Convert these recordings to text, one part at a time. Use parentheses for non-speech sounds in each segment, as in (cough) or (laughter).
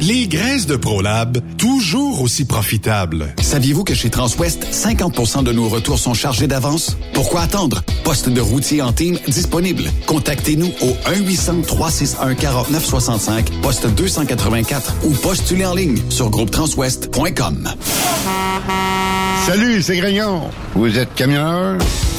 Les graisses de ProLab, toujours aussi profitables. Saviez-vous que chez Transwest, 50% de nos retours sont chargés d'avance? Pourquoi attendre? Poste de routier en team disponible. Contactez-nous au 1-800-361-4965, poste 284 ou postulez en ligne sur groupetranswest.com. Salut, c'est Grignon. Vous êtes camionneur?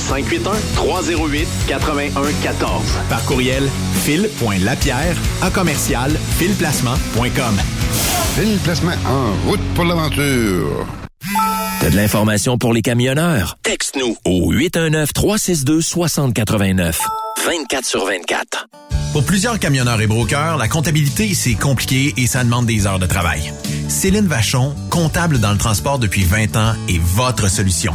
581-308-8114. Par courriel, fil.lapierre à commercial filplacement.com. Fil Placement en route pour l'aventure. T'as de l'information pour les camionneurs? Texte-nous au 819-362-6089. 24 sur 24. Pour plusieurs camionneurs et brokers, la comptabilité, c'est compliqué et ça demande des heures de travail. Céline Vachon, comptable dans le transport depuis 20 ans, est votre solution.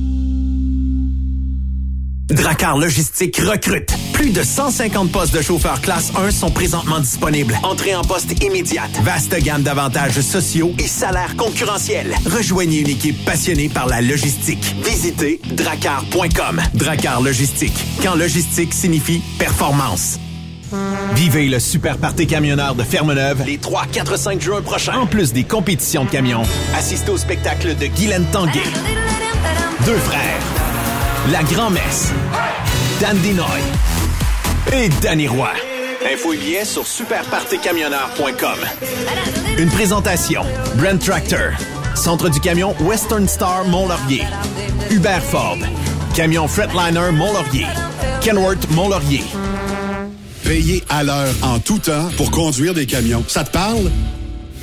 Dracar Logistique recrute. Plus de 150 postes de chauffeurs classe 1 sont présentement disponibles. Entrée en poste immédiate. Vaste gamme d'avantages sociaux et salaires concurrentiels. Rejoignez une équipe passionnée par la logistique. Visitez dracar.com. Dracar Logistique. Quand logistique signifie performance. Vivez le super party camionneur de Fermeneuve les 3, 4, 5 juin prochains. En plus des compétitions de camions, assistez au spectacle de Guylaine Tanguay. Deux frères. La Grand-Messe. Dan Dinoy. Et Danny Roy. Info et billets sur superpartycamionneur.com. Une présentation. Brent Tractor. Centre du camion Western Star Mont-Laurier. Hubert Ford. Camion Fretliner Mont-Laurier. Kenworth Mont-Laurier. Payer à l'heure en tout temps pour conduire des camions. Ça te parle?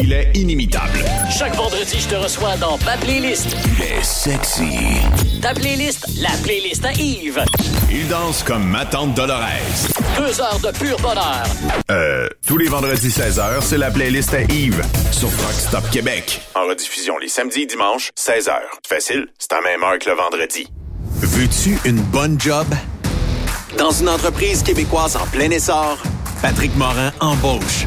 Il est inimitable. Chaque vendredi, je te reçois dans ma playlist. Il est sexy. Ta playlist, la playlist à Yves. Il danse comme ma tante Dolores. Deux heures de pur bonheur. Euh, tous les vendredis 16h, c'est la playlist à Yves sur Rock Stop Québec. En rediffusion les samedis et dimanches, 16h. Facile, c'est à même heure que le vendredi. Veux-tu une bonne job? Dans une entreprise québécoise en plein essor, Patrick Morin embauche.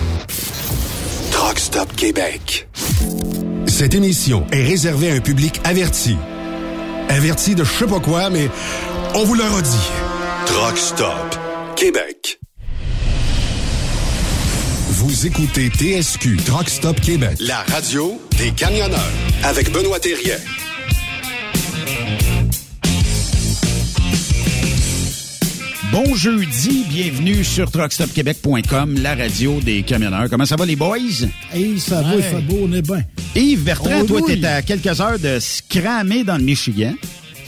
Truck Stop Québec. Cette émission est réservée à un public averti. Averti de je sais pas quoi, mais on vous le redit. Truck Stop Québec. Vous écoutez TSQ Truck Stop Québec, la radio des camionneurs avec Benoît Thérien. Bon jeudi, bienvenue sur truckstopquebec.com, la radio des camionneurs. Comment ça va les boys? Hey, ça va, fait beau, on est bien. Yves Bertrand, On toi, t'es à quelques heures de scramer dans le Michigan.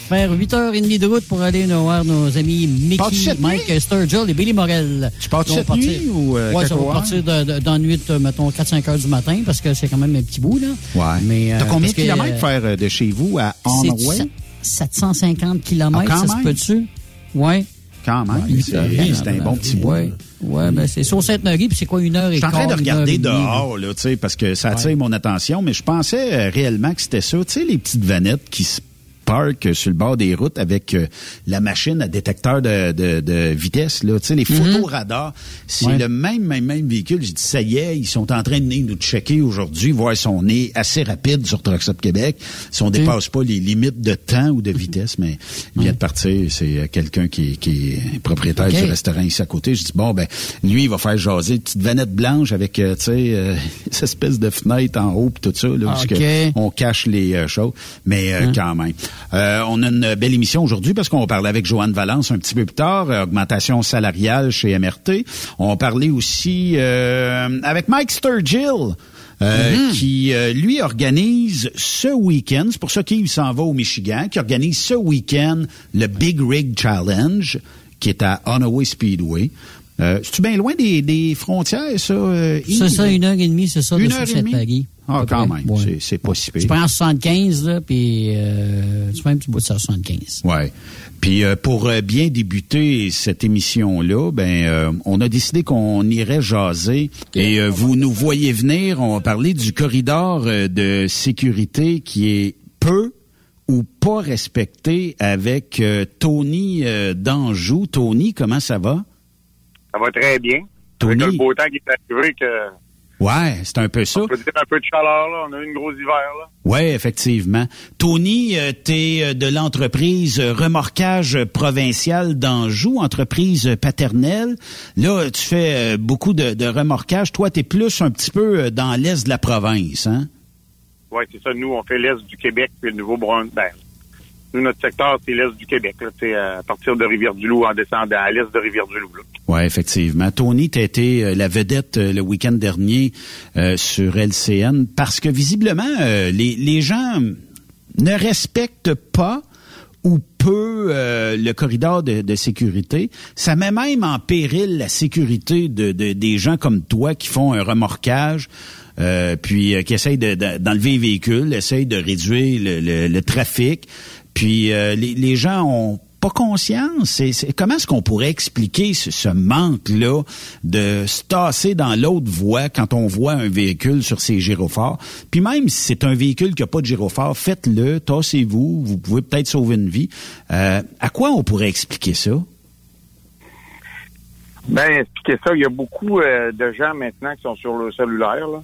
Faire 8h30 de route pour aller nous voir nos amis Mickey, Mike nuit? Sturgill et Billy Morel. Tu pars cette partir- nuit ou euh, Ouais, ça va part? partir de, de- dans la nuit, euh, mettons, 4-5 heures du matin, parce que c'est quand même un petit bout, là. Ouais. Mais, euh, T'as combien parce de que, kilomètres euh, faire euh, de chez vous à C'est Onway? 750 km, Ah, ça se peut-tu? Ouais. Quand même, Ouais, c'est un bon petit bout. Ouais. Ouais, ben c'est sur Sainte-Marie, puis c'est quoi, une heure et Je suis en train de regarder dehors, là, tu sais, parce que ça attire mon attention, mais je pensais euh, réellement que c'était ça. Tu sais, les petites vanettes qui se park euh, sur le bord des routes avec euh, la machine à détecteur de, de, de vitesse. Là. Tu sais, les photos radars, c'est Ouais. le même, même, même véhicule. J'ai dit, ça y est, ils sont en train de venir nous checker aujourd'hui, voir si on est assez rapide sur Truck Stop Québec, si on dépasse pas les limites de temps ou de vitesse. Mais il vient de partir, c'est euh, quelqu'un qui, qui est propriétaire du restaurant ici à côté. Je dis, bon, ben, lui, il va faire jaser une petite vanette blanche avec, tu sais, euh, (laughs) cette espèce de fenêtre en haut pis tout ça, là, où Ok. que on cache les euh, choses. Mais euh, quand même. Euh, on a une belle émission aujourd'hui parce qu'on va parler avec Joanne Valence un petit peu plus tard, euh, augmentation salariale chez MRT. On va parler aussi euh, avec Mike Sturgill. euh, qui euh, lui organise ce week-end, c'est pour ça qu'il s'en va au Michigan, qui organise ce week-end le Big Rig Challenge, qui est à Onaway Speedway. Euh, C'est-tu bien loin des, des frontières, ça? euh, C'est ça, une heure et demie, c'est ça, Une de heure et demie? Ah, quand près. même, Ouais. c'est- c'est pas si pire. Tu prends 75, là, puis euh, tu prends un petit bout de ça, 75. Ouais. Puis euh, pour bien débuter cette émission-là, ben on a décidé qu'on irait jaser et vous nous voyez venir. On va parler du corridor de sécurité qui est peu ou pas respecté avec Tony d'Anjou. Tony, comment ça va? Ça va très bien. Tony? Avec le beau temps qui est arrivé, que Ouais, c'est un peu ça. on peut dire un peu de chaleur, là. On a eu une grosse hiver, là. Oui, effectivement. Tony, euh, t'es euh, de l'entreprise Remorquage Provincial d'Anjou, entreprise paternelle. Là, tu fais euh, beaucoup de, de remorquage. Toi, t'es plus un petit peu dans l'est de la province, hein? Oui, c'est ça. Nous, on fait l'Est du Québec puis le Nouveau-Brunswick. Ben, nous, notre secteur, c'est l'Est du Québec, là. À partir de Rivière-du-Loup en descendant à l'Est de Rivière-du-Loup. Oui, effectivement. Tony, t'as été euh, la vedette euh, le week-end dernier euh, sur LCN parce que visiblement, euh, les, les gens ne respectent pas ou peu euh, le corridor de, de sécurité. Ça met même en péril la sécurité de, de- des gens comme toi qui font un remorquage, euh, puis euh, qui essayent de- de- d'enlever les véhicules, essayent de réduire le, le- le trafic. Puis euh, les, les gens ont pas conscience. Comment est-ce qu'on pourrait expliquer ce, ce manque-là de se tasser dans l'autre voie quand on voit un véhicule sur ses gyrophares? Puis même si c'est un véhicule qui n'a pas de gyrophare, faites-le, tassez-vous, vous pouvez peut-être sauver une vie. Euh, à quoi on pourrait expliquer ça? Ben, expliquez ça. Il y a beaucoup euh, de gens maintenant qui sont sur le cellulaire, là.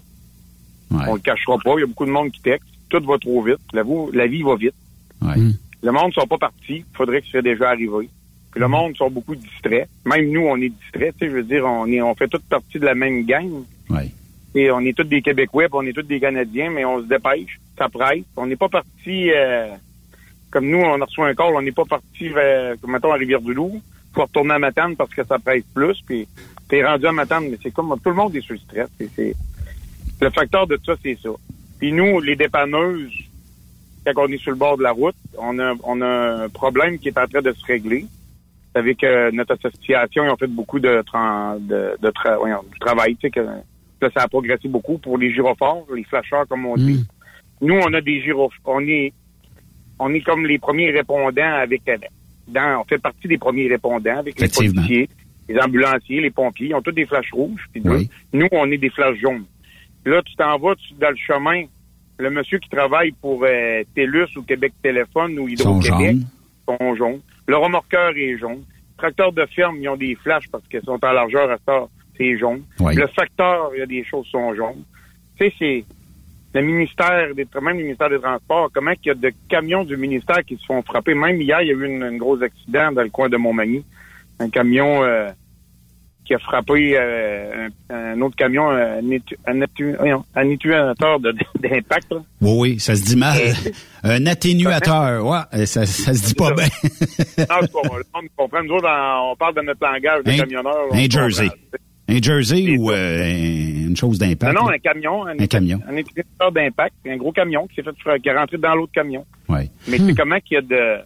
Ouais. On le cachera pas. Il y a beaucoup de monde qui texte. Tout va trop vite. La vie va vite. Ouais. Le monde ne sont pas partis. Il faudrait que ce soit déjà arrivé. Puis le monde sont beaucoup distraits. Même nous, on est distraits. Tu sais, je veux dire, on est, on fait toute partie de la même gang. Ouais. Et on est tous des Québécois, puis on est tous des Canadiens, mais on se dépêche, ça presse. On n'est pas parti euh, comme nous, on a reçu un call, on n'est pas parti vers, comme, mettons, à Rivière-du-Loup. Faut retourner à Matane parce que ça presse plus, puis t'es rendu à Matane, mais c'est comme tout le monde est sur le stress. C'est, c'est- le facteur de ça, c'est ça. Puis nous, les dépanneuses, quand on est sur le bord de la route, on a, on a un problème qui est en train de se régler. Vous savez que notre association, ils ont fait beaucoup de, tra- de, de tra- voyons, du travail, tu sais, que là, ça a progressé beaucoup pour les gyrophares, les flasheurs, comme on dit. Nous, on a des gyrophares. On est, on est comme les premiers répondants avec, dans, on fait partie des premiers répondants avec les policiers, les ambulanciers, les pompiers. Ils ont tous des flashs rouges. puis Oui. Nous, on est des flashs jaunes. Là, tu t'en vas tu- dans le chemin. Le monsieur qui travaille pour euh, TELUS ou Québec Téléphone ou Hydro-Québec sont jaunes. Le remorqueur est jaune. Tracteurs de ferme, ils ont des flashs parce qu'ils sont en largeur à ça, c'est jaune. Oui. Le facteur, il y a des choses qui sont jaunes. Tu sais, c'est le ministère des même le ministère des Transports, comment qu'il y a de camions du ministère qui se font frapper? Même hier, il y a eu une- un gros accident dans le coin de Montmagny. Un camion euh, qui a frappé euh, un, un autre camion, un, un, un atténuateur (laughs) d'impact. Oui, oui, ça se dit mal. Un atténuateur, ouais, euh, ça, ça se dit pas bien. Non, monde comprend. Nous autres, on parle de notre langage de Un- camionneur. on un jersey. Un jersey ou euh, un- une chose d'impact? Non, un camion. Un camion. Un atténuateur d'impact. Un gros camion qui s'est fait qui est rentré dans l'autre camion. Ouais. Mais c'est comment qu'il y a de,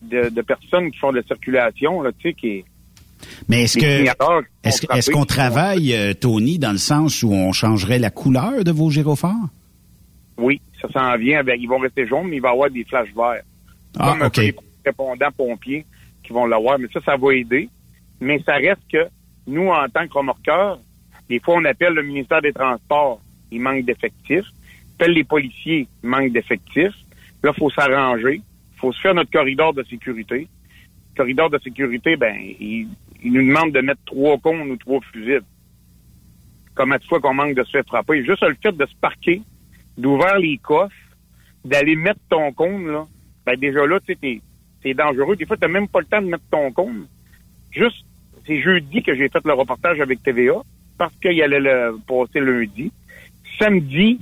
de, de personnes qui font de la circulation, là, tu sais, qui Mais est-ce que est-ce qu'on travaille, euh, Tony, dans le sens où on changerait la couleur de vos gyrophares? Oui, ça s'en vient. avec- ils vont rester jaunes, mais il va y avoir des flashs verts. Ah, Comme un OK. peu les répondants pompiers qui vont l'avoir. Mais ça, ça va aider. Mais ça reste que nous, en tant que remorqueurs, des fois, on appelle le ministère des Transports. Il manque d'effectifs. Appelle les policiers. Il manque d'effectifs. Là, il faut s'arranger. faut se faire notre corridor de sécurité. Le corridor de sécurité, ben, il, il nous demande de mettre trois cônes ou trois fusibles. Comme de fois qu'on manque de se faire frapper? Juste le fait de se parquer, d'ouvrir les coffres, d'aller mettre ton cône, là, ben déjà là, tu sais, t'es- dangereux. Des fois, t'as même pas le temps de mettre ton cône. Juste, c'est jeudi que j'ai fait le reportage avec TVA, parce qu'il allait le passer lundi. Samedi,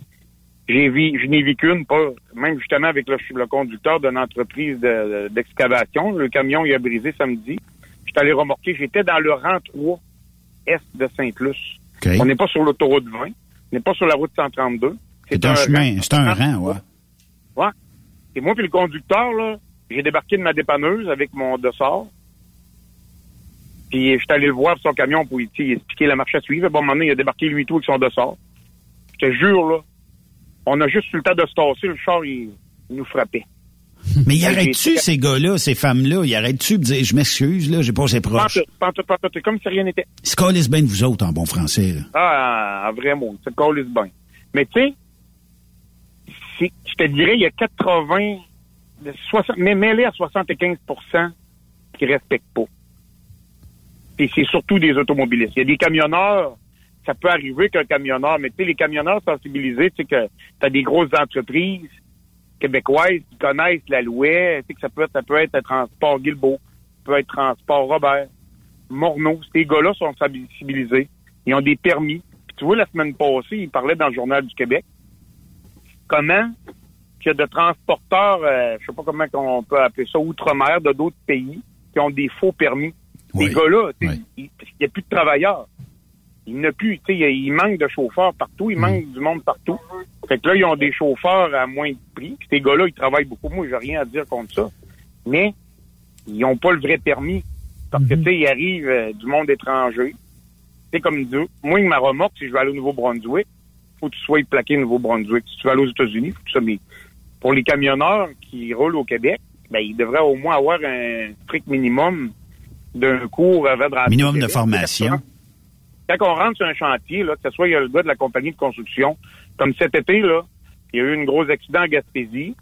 j'ai vu, je n'ai vécu une, pas, même justement avec le, le conducteur d'une entreprise de- d'excavation. Le camion, il a brisé samedi. J'étais allé remorquer. J'étais dans le rang 3 est de Saint-Plus. On n'est pas sur l'autoroute 20. On n'est pas sur la route 132. C'est un chemin, c'est un rang, ouais. Ouais. Et moi, puis le conducteur, là, j'ai débarqué de ma dépanneuse avec mon dossard. Puis je suis allé le voir sur son camion pour lui expliquer la marche à suivre. Bon, moment donné, il a débarqué lui tout avec son dossard. Je te jure, là, on a juste eu le temps de se tasser. Le char, il, il nous frappait. (laughs) Mais y arrête-tu, ces gars-là, ces femmes-là, y arrête-tu de dire, je m'excuse, là, j'ai passé proche? Pantoute, pantoute, pantoute, comme si rien n'était. Ils se calissent bien de vous autres, en bon français, là. Ah, en vrai mot. C'est le bien. Mais tu sais, c'est- je te dirais, il y a 80, de 60, mais mêlé à 75% qui respectent pas. Et c'est surtout des automobilistes. Il y a des camionneurs, ça peut arriver qu'un camionneur, mais tu sais, les camionneurs sensibilisés, tu sais que tu as des grosses entreprises québécoises qui connaissent la loi, tu sais que ça peut être, ça peut être transport Guilbeault, ça peut être transport Robert, Morneau. Ces gars-là sont sensibilisés. Ils ont des permis. Puis tu vois, la semaine passée, ils parlaient dans le Journal du Québec comment qu'il y a de transporteurs, euh, je sais pas comment on peut appeler ça, outre-mer de d'autres pays qui ont des faux permis. Oui. Ces gars-là, tu sais, il n'y a plus de travailleurs. Il n'y en a plus, tu sais, il manque de chauffeurs partout, il manque du monde partout. Fait que là, ils ont des chauffeurs à moins de prix. Ces gars-là, ils travaillent beaucoup. Moi, j'ai rien à dire contre ça. Mais ils n'ont pas le vrai permis. Parce que, tu sais, il arrive euh, du monde étranger. C'est comme dire, moi, ma remorque, si je vais aller au Nouveau-Brunswick, faut que tu sois plaqué au Nouveau-Brunswick. Si tu vas aller aux États-Unis, faut que tu sois mis. Pour les camionneurs qui roulent au Québec, ben, ils devraient au moins avoir un strict minimum d'un cours avant de rentrer Minimum de formation. Quand on rentre sur un chantier, là, que ce soit il y a le gars de la compagnie de construction, comme cet été, là, il y a eu un gros accident en Gaspésie,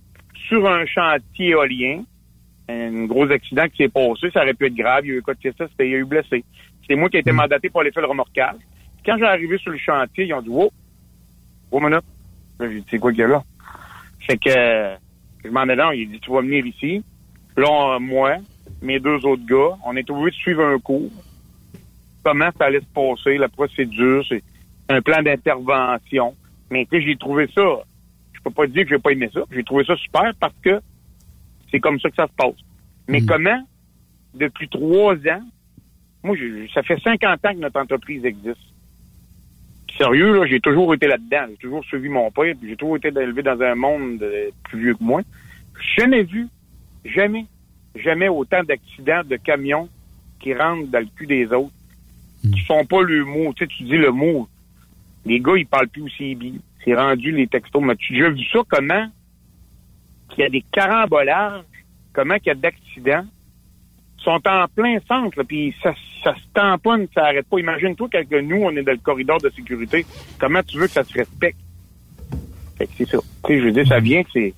sur un chantier éolien, un gros accident qui s'est passé, ça aurait pu être grave, il y a eu quoi de ça, il y a eu blessé. C'est moi qui ai été mandaté pour aller faire le remorquage. Quand j'ai arrivé sur le chantier, ils ont dit, wow, wow, minute. Là, j'ai dit, c'est quoi qu'il y a là? Fait que, je m'en ai là, il dit, tu vas venir ici. Là, moi, mes deux autres gars, on est obligés de suivre un cours comment ça allait se passer, la procédure, c'est un plan d'intervention. Mais tu sais, j'ai trouvé ça, je peux pas dire que j'ai pas aimé ça, j'ai trouvé ça super parce que c'est comme ça que ça se passe. Mais comment, depuis trois ans, moi, ça fait 50 ans que notre entreprise existe. Puis Sérieux, là, j'ai toujours été là-dedans. J'ai toujours suivi mon père, puis j'ai toujours été élevé dans un monde euh, plus vieux que moi. J'ai jamais vu, jamais, jamais autant d'accidents de camions qui rentrent dans le cul des autres qui font pas le mot. Tu sais, tu dis le mot. Les gars, ils parlent plus aussi bien. C'est rendu les textos. Mais tu as vu ça comment qu'il y a des carambolages, comment qu'il y a d'accidents, Ils sont en plein centre, puis ça, ça se tamponne, ça arrête pas. Imagine-toi que nous, on est dans le corridor de sécurité. Comment tu veux que ça se respecte? Fait que c'est ça. Tu sais, je veux dire, ça vient que c'est,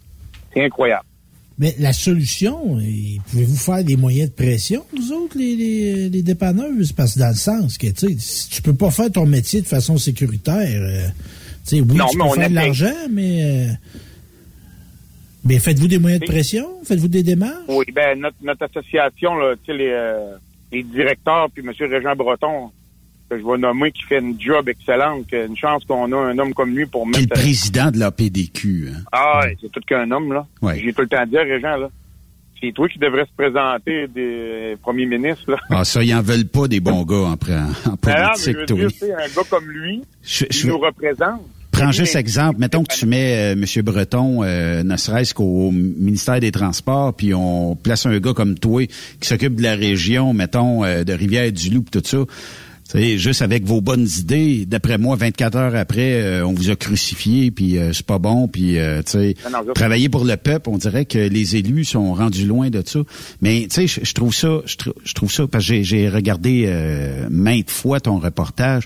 c'est incroyable. Mais la solution, pouvez-vous faire des moyens de pression, vous autres, les, les, les dépanneuses? Parce que dans le sens que, tu sais, si tu peux pas faire ton métier de façon sécuritaire, euh, tu sais, oui, Non, tu peux faire de l'argent, mais... euh, mais faites-vous des moyens de pression? Faites-vous des démarches? Oui, ben notre, notre association, là, tu sais, les, euh, les directeurs, puis M. Régent Breton, que je vais nommer, qui fait une job excellente, une chance qu'on a un homme comme lui pour Qui est le mettre... président de la PDQ. hein. Ah, ouais, c'est tout qu'un homme, là. Ouais. J'ai tout le temps à dire, Régent, là. C'est toi qui devrais se présenter des premiers ministres, là. Ah, ça, ils en veulent pas des bons gars en, en je politique, veux dire, sais, un gars comme lui, Je- qui je- nous représente. Prends juste exemple. Mettons que tu mets euh, M. Breton, euh, ne serait-ce qu'au ministère des Transports, puis on place un gars comme toi qui s'occupe de la région, mettons, euh, de Rivière-du-Loup, tout ça. Tu sais, juste avec vos bonnes idées, d'après moi, 24 heures après, euh, on vous a crucifié, puis euh, c'est pas bon, puis euh, tu sais, travailler pour le peuple, on dirait que les élus sont rendus loin de ça. Mais tu sais, je- trouve ça, je, trou- je trouve ça parce que j'ai- j'ai regardé euh, maintes fois ton reportage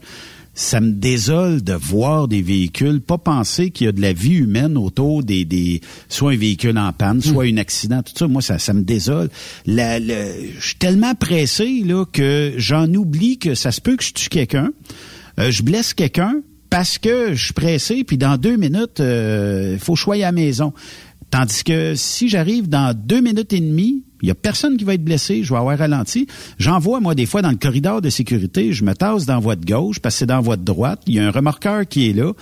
ça me désole de voir des véhicules, pas penser qu'il y a de la vie humaine autour des, des soit un véhicule en panne, soit un accident, tout ça. Moi, ça, ça me désole. La, je suis tellement pressé là que j'en oublie que ça se peut que je tue quelqu'un, euh, je blesse quelqu'un parce que je suis pressé, puis dans deux minutes, il faut choyer à la maison. Tandis que si j'arrive dans deux minutes et demie, il y a personne qui va être blessé, je vais avoir ralenti. J'en vois, moi, des fois, dans le corridor de sécurité, je me tasse dans la voie de gauche parce que c'est dans la voie de droite. Il y a un remorqueur qui est là.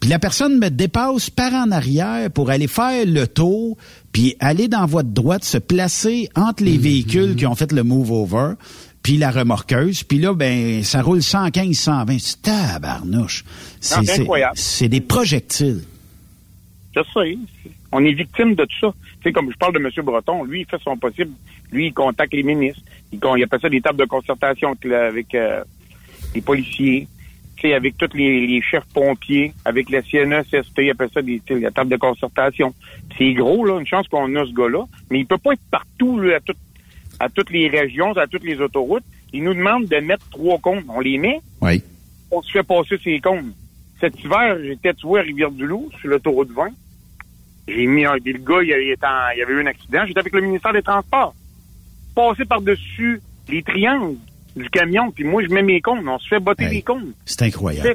Puis la personne me dépasse par en arrière pour aller faire le tour, puis aller dans la voie de droite, se placer entre les véhicules qui ont fait le move over puis la remorqueuse, puis là, ben, ça roule 115, 120. C'est tabarnouche. c'est incroyable. C'est des projectiles. Je sais. On est victime de tout ça. Tu sais, comme je parle de M. Breton, lui, il fait son possible. Lui, il contacte les ministres. Il, appelle ça des tables de concertation avec, euh, les policiers. Tu sais, avec tous les, les chefs pompiers, avec la CNESST, il appelle ça des, tu sais, la table de concertation. C'est gros, là, une chance qu'on a ce gars-là. Mais il peut pas être partout, là, à, tout- à toutes les régions, à toutes les autoroutes. Il nous demande de mettre trois comptes. On les met, Oui. on se fait passer ces comptes. Cet hiver, j'étais, tu vois, à Rivière-du-Loup, sur l'autoroute 20. J'ai mis un, le gars, il, y avait eu un accident. J'étais avec le ministère des Transports. Passé par-dessus les triangles du camion, puis moi, je mets mes comptes. On se fait botter les comptes. C'est incroyable.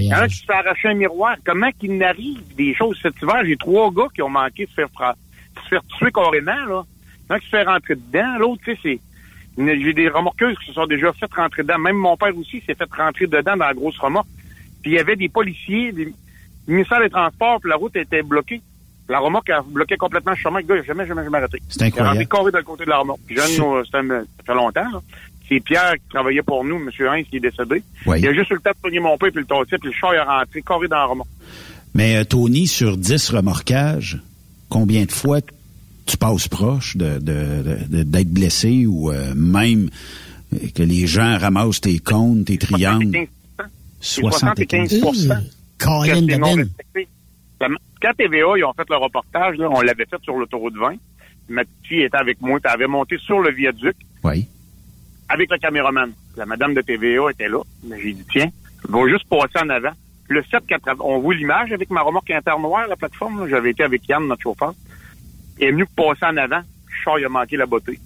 Il y en a qui se fait arracher un miroir. Comment qu'il n'arrive des choses cet hiver? J'ai trois gars qui ont manqué de se faire, fra- de se faire tuer carrément, là. Il y en a qui se fait rentrer dedans? L'autre, tu sais, c'est... J'ai des remorqueuses qui se sont déjà fait rentrer dedans. Même mon père aussi s'est fait rentrer dedans dans la grosse remorque. Puis il y avait des policiers, des le ministère des Transports, puis la route était bloquée. La remorque a bloqué complètement le chemin. Le gars, il a jamais, jamais, jamais arrêté. C'est incroyable. Il a rentré carré de le côté de la remorque. Jeune, un- ça fait longtemps, là. C'est Pierre qui travaillait pour nous, M. Heinz, qui est décédé. Oui. Il a juste eu le temps de pogner mon père puis le tasser, puis le char il a rentré carré dans la remorque. Mais euh, Tony, sur 10 remorquages, combien de fois tu passes proche de, de- de- d'être blessé ou euh, même euh, que les gens ramassent tes comptes, tes triangles? 75 Colin Que c'est non de Ben. respecté. La- Quand TVA, ils ont fait le reportage, là, on l'avait fait sur l'autoroute 20. Ma petite fille était avec moi, elle avait monté sur le viaduc Oui. avec le caméraman. La madame de TVA était là. Mais J'ai dit, tiens, va juste passer en avant. Le 780, on voit l'image avec ma remorque internoire, la plateforme. J'avais été avec Yann, notre chauffeur. Il est venu passer en avant. Le char, il a manqué la beauté.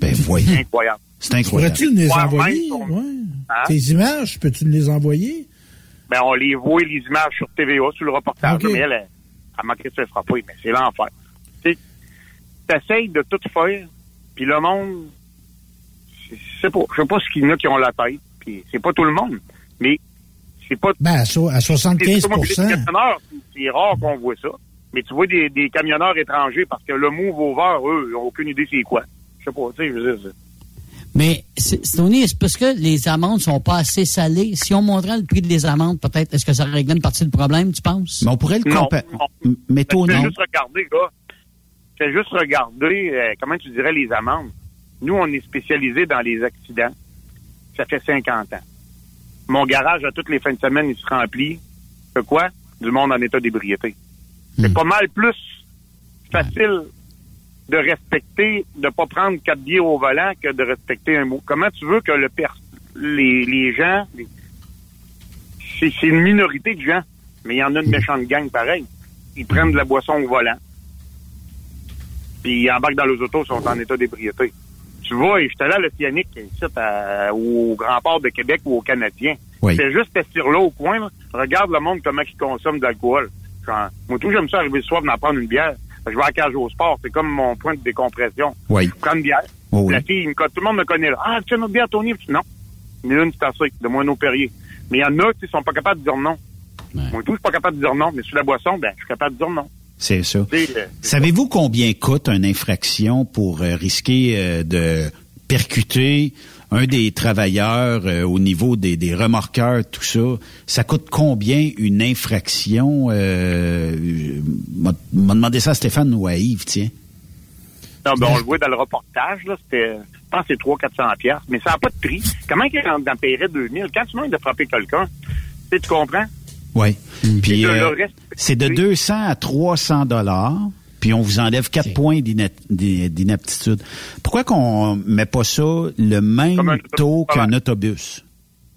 Ben, voyez. Incroyable. C'est incroyable. Pourrais-tu nous les envoyer? Ouais. Hein? Tes images, peux-tu nous les envoyer? Ben, on les voit, les images sur TVA, sur le reportage. Ok. Mais elle, elle, elle manquait de se frapper, mais c'est l'enfer. Tu sais, t'essayes de tout faire, puis le monde, c'est- pas, je sais pas ce qu'il y en a qui ont la tête, puis c'est pas tout le monde, mais c'est pas... Ben, à, so- à c'est- 75 c'est- rare qu'on voit ça, mais tu vois des, des camionneurs étrangers, parce que le move over, eux, ils ont aucune idée c'est quoi. Je sais pas, tu sais, je veux dire, Mais, c'est c'est- Tony, c'est parce que les amendes sont pas assez salées. Si on montrait le prix des amendes, peut-être, est-ce que ça réglerait une partie du problème, tu penses? Mais on pourrait le Non, comparer. non. Mais Tony, Fais juste regarder, gars. Fais juste regarder, euh, comment tu dirais, les amendes. Nous, on est spécialisé dans les accidents. Ça fait 50 ans. Mon garage, à toutes les fins de semaine, il se remplit. De quoi? Du monde en état d'ébriété. C'est pas mal plus facile de respecter, de pas prendre quatre billets au volant que de respecter un mot. Comment tu veux que le pers- les, les gens, les- c'est une minorité de gens, mais il y en a une méchante gang pareil. Ils prennent de la boisson au volant, puis ils embarquent dans les autos, ils sont en état d'ébriété. Tu vois, et j'étais là à l'Océanique, ici, à- au Grand Port de Québec ou au Canadien. Oui. C'est juste assis là au coin, là. regarde le monde comment il consomme d'alcool. Genre, Moi, tout, j'aime ça arriver le soir, venir prendre une bière. Je vais à la cage au sport, c'est comme mon point de décompression. Oui. Je prends une bière. Oh oui. La fille, me tout le monde me connaît là. Ah, tu as notre bière, Tony? Non. Mais une, c'est assez, de moins nos Perrier. Mais il y en a qui sont pas capables de dire non. Moi, tout, je suis pas capable de dire non. Mais sur la boisson, ben, je suis capable de dire non. c'est ça. Euh, Savez-vous combien coûte une infraction pour euh, risquer euh, de percuter un des travailleurs euh, au niveau des, des remorqueurs, tout ça? Ça coûte combien une infraction? Euh, m'a m'a demandé ça à Stéphane ou à Yves, tiens. Non, ben, on le voit dans le reportage, là, c'était, je pense que c'est 300-400 piastres, mais ça n'a pas de prix. Comment qu'il en, en paierait 2000? Quand tu demandes de frapper quelqu'un, tu sais, tu comprends? Oui. Puis euh, c'est de 200 à 300 dollars. Puis on vous enlève 4 points d'inap- d'in- d'inaptitude. Pourquoi qu'on met pas ça le un même taux qu'un autobus?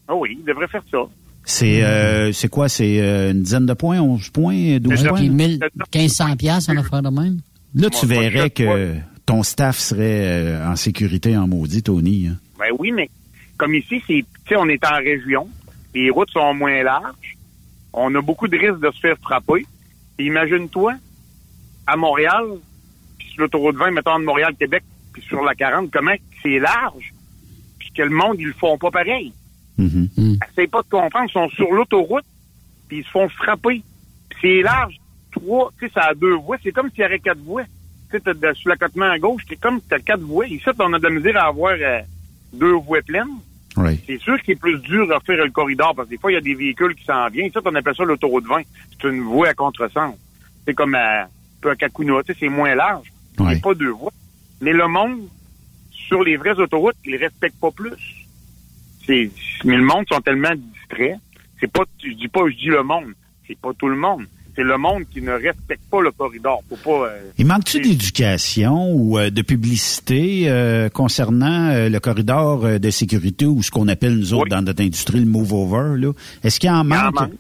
Ah oui, il devrait faire ça. C'est euh, c'est quoi? C'est euh, une dizaine de points, 11 points, 12 Puis points? 1000, 1500 piastres, en affaire de même? Là, tu Moi, verrais que ton staff serait euh, en sécurité en maudit, Tony. hein. Ben oui, mais comme ici, c'est, tu sais, on est en région, les routes sont moins larges, on a beaucoup de risques de se faire frapper. Et imagine-toi, à Montréal, puis sur l'autoroute 20, mettons de Montréal-Québec, puis sur la 40, comment c'est large, puis que le monde, ils le font pas pareil. Mhm. Essaye pas de comprendre, ils sont sur l'autoroute, puis ils se font frapper. C'est large, trois, tu sais, ça a deux voies, c'est comme s'il y avait quatre voies. Tu sais, sur l'accotement à gauche, c'est comme si t'as quatre voies. Ici, on a de la misère à avoir euh, deux voies pleines. Oui. C'est sûr qu'il est plus dur de faire le corridor parce que des fois, il y a des véhicules qui s'en viennent. Ça, on appelle ça l'autoroute 20. C'est une voie à contresens. C'est comme à, à Kakuna, c'est moins large. Ouais. C'est pas deux voies. Mais le monde, sur les vraies autoroutes, ils respectent pas plus. C'est, mais le monde sont tellement distraits. C'est pas, je dis pas, je dis le monde. C'est pas tout le monde. C'est le monde qui ne respecte pas le corridor. Faut pas, euh, Il manque-tu d'éducation ou euh, de publicité euh, concernant le corridor de sécurité ou ce qu'on appelle, nous autres, dans notre industrie, le move-over? là? Est-ce qu'il y en Il en manque? manque.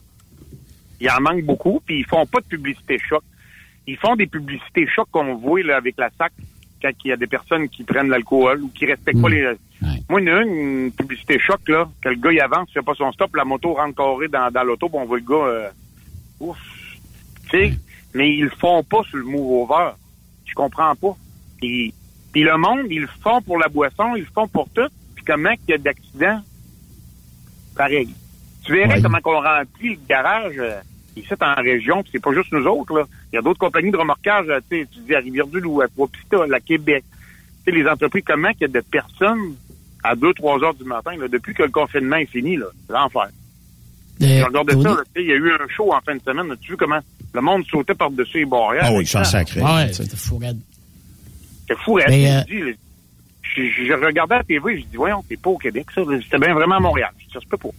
Il en manque beaucoup, puis ils font pas de publicité choc. Ils font des publicités choc qu'on voit là, avec la SAC quand il y a des personnes qui prennent l'alcool ou qui respectent pas Hmm. les... Moi, il y en a une, une publicité choc, là, que le gars, il avance, il fait pas son stop, la moto rentre carré dans, dans l'auto, puis on voit le gars... euh, ouf! Tu sais, mais ils le font pas sur le move over. Je comprends pas. Puis, puis le monde, ils le font pour la boisson, ils le font pour tout. Puis comment qu'il y a d'accidents? Pareil. Tu verrais Ouais. comment qu'on remplit le garage euh, ici en région, puis c'est pas juste nous autres, là. Il y a d'autres compagnies de remorquage, euh, tu sais, tu dis à Rivière-du-Loup, à Trois-Pista, à Québec. Tu sais, les entreprises, comment qu'il y a de personnes à 2-3 heures du matin, là, depuis que le confinement est fini, là? C'est l'enfer. Euh, regardais Tony? ça, là, tu sais, il y a eu un show en fin de semaine, as-tu vu comment le monde sautait par-dessus les barrières? Ah oui, sans sacré. Ouais, c'était fou, raide. C'est fou, euh, je, je- je regardais la TV, je dis, voyons, c'est pas au Québec, ça. C'était bien vraiment à Montréal. Je dis, ça se peut pas.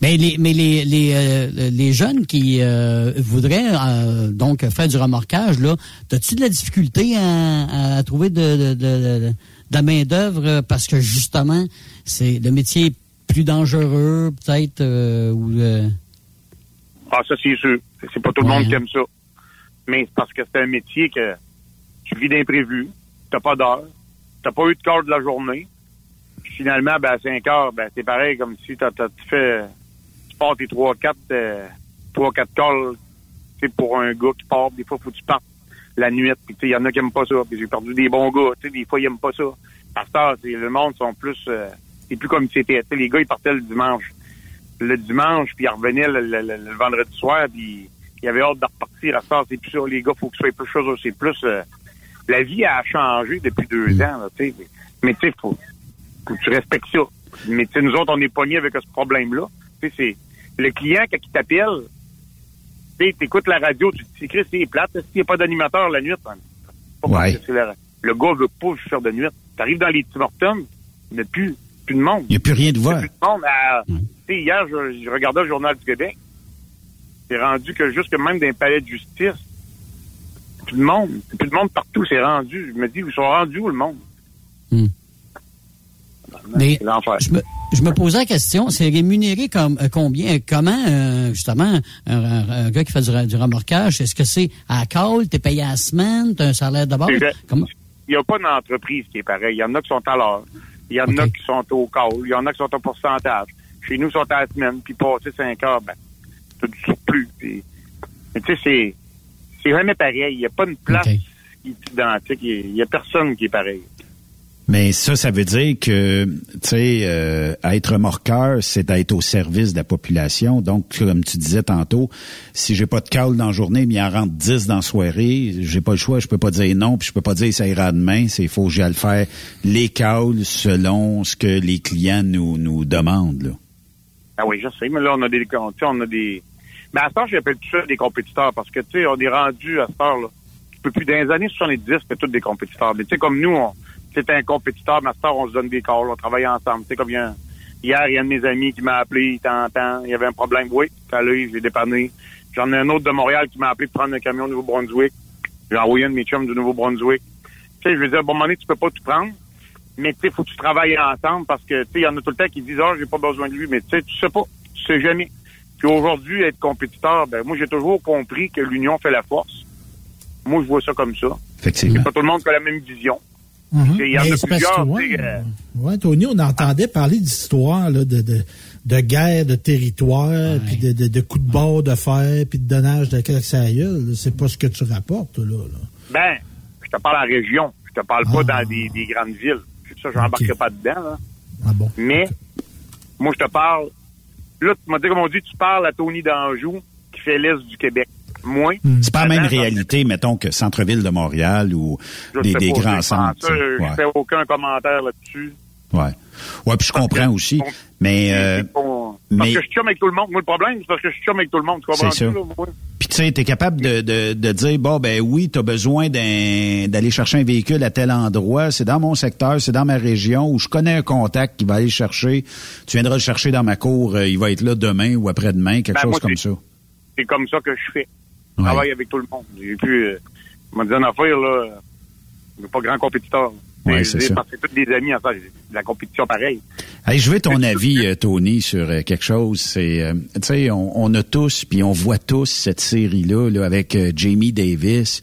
Mais les, mais les, les, euh, les jeunes qui euh, voudraient euh, donc faire du remorquage, là, as-tu de la difficulté à, à trouver de, de, de, de- la main-d'œuvre? Parce que justement, c'est le métier est plus dangereux, peut-être, euh, ou euh, Ah, ça, c'est sûr. C'est pas tout le Ouais, monde qui aime ça. Mais c'est parce que c'est un métier que tu vis d'imprévu, t'as pas d'heure, t'as pas eu de quart de la journée. Puis finalement, ben, à 5 heures, ben, c'est pareil comme si t'as, t'as- tu pars tes 3, 4, euh, 3, 4 calls, pour un gars qui part, des fois, faut que tu partes la nuit, puis tu sais, il y en a qui aiment pas ça, puis j'ai perdu des bons gars, tu sais, des fois, ils aiment pas ça. Le monde sont plus, euh, c'est plus comme c'était, les gars, ils partaient le dimanche. Le dimanche, puis ils revenaient le, le- le- le vendredi soir, puis il avait hâte de repartir. À heure, c'est plus ça, les gars, faut que ce soit plus chose, c'est plus, euh, la vie a changé depuis deux ans, là, tu sais. Mais tu sais, faut, faut que tu respectes ça. Mais nous autres, on est pognés avec ce problème-là. Tu sais, c'est le client quand il t'appelle, tu sais, t'écoutes la radio, tu te dis, Chris, c'est plate, s'il n'y a pas d'animateur la nuit, hein. Pas Ouais. la- le gars veut pas faire de nuit? T'arrives dans les Tim Hortons, il n'y a plus, plus de monde. Il n'y a plus rien de Il y a voir. plus de monde. à- Tu hier, je, je regardais le Journal du Québec. C'est rendu que jusque même dans les palais de justice, plus de monde. Plus de monde partout, c'est rendu. Je me dis, ils sont rendus où, le monde? Mais je me, je me posais la question, c'est rémunéré comme euh, combien, comment euh, justement un, un- un gars qui fait du, remorquage, est-ce que c'est à call, t'es payé à la semaine, t'as un salaire de base? Il n'y a pas d'entreprise qui est pareille. Il y en a qui sont à l'heure. Il y en a qui sont au call. Il y en a qui sont au pourcentage. Chez nous, ils sont à la semaine. Puis passer cinq heures, ben, t'as du surplus. Puis, mais tu sais, c'est, c'est jamais pareil. Il n'y a pas une place qui est identique. Il n'y a personne qui est pareil. Mais ça, ça veut dire que, tu sais, euh, être remorqueur, c'est être au service de la population. Donc, comme tu disais tantôt, si j'ai pas de call dans la journée, mais il en rentre 10 dans la soirée, j'ai pas le choix, je peux pas dire non, puis je peux pas dire ça ira demain. C'est faut que j'aille faire les calls selon ce que les clients nous, nous demandent, là. Ah oui, je sais, mais là, on a des, on a des, mais à ce temps, j'appelle tout ça des compétiteurs parce que, tu sais, on est rendu à ce temps, là. Tu peux plus, dans les années 70, c'était tous des compétiteurs. Mais tu sais, comme nous, on, c'était un compétiteur, ce temps, on se donne des calls, on travaille ensemble. Tu sais, comme il y a un- hier, il y a un de mes amis qui m'a appelé, il t'entend, il y avait un problème. Oui, allé, j'ai dépanné. J'en ai un autre de Montréal qui m'a appelé pour prendre un camion au Nouveau-Brunswick. J'ai envoyé un de mes chums du Nouveau-Brunswick. Tu sais, je veux dire, à un bon moment donné, tu peux pas tout prendre. Mais tu sais, faut que tu travailles ensemble parce que tu sais, il y en a tout le temps qui disent Ah, j'ai pas besoin de lui, mais tu sais, tu sais pas, tu sais jamais. Puis aujourd'hui, être compétiteur, ben moi j'ai toujours compris que l'union fait la force. Moi, je vois ça comme ça. Effectivement. C'est pas tout le monde qui a la même vision. Mhm. Il y en Mais a plusieurs, sais, euh, ouais, Tony, on entendait parler d'histoires de, de, de guerre de territoire, puis de, de, de coups de bord de fer, puis de donnage de la gueule. C'est pas ce que tu rapportes, là. là. Ben, je te parle en région. Je te parle pas dans des, des grandes villes. Ça, je n'embarquerai pas dedans, là. Ah bon? Mais, moi, je te parle. Là, tu m'as dit, comme on dit, tu parles à Tony d'Anjou, qui fait l'Est du Québec. Moi. C'est pas la même réalité, mettons, que centre-ville de Montréal ou je des, grands centres. ça, Je ouais. fais aucun commentaire là-dessus. Ouais. Ouais, puis je comprends aussi. Mais, euh, Parce mais que je chum avec tout le monde. Moi, le problème, c'est parce que je chum avec tout le monde. Tu comprends C'est ça. Puis tu sais, t'es capable de, de, de dire bon ben oui, t'as besoin d'aller chercher un véhicule à tel endroit, c'est dans mon secteur, c'est dans ma région où je connais un contact qui va aller le chercher. Tu viendras le chercher dans ma cour, euh, il va être là demain ou après-demain, quelque Ben, chose moi, comme ça. C'est comme ça que je fais. Je travaille avec tout le monde. J'ai pu, euh, m'a dit une affaire, là, je suis pas grand compétiteur. Mais, c'est ça. Parce que tous des amis, en fait, la compétition pareille. Hey, je veux ton avis, euh, Tony, sur euh, quelque chose. C'est, euh, tu sais, on, on a tous, puis on voit tous cette série-là là, avec euh, Jamie Davis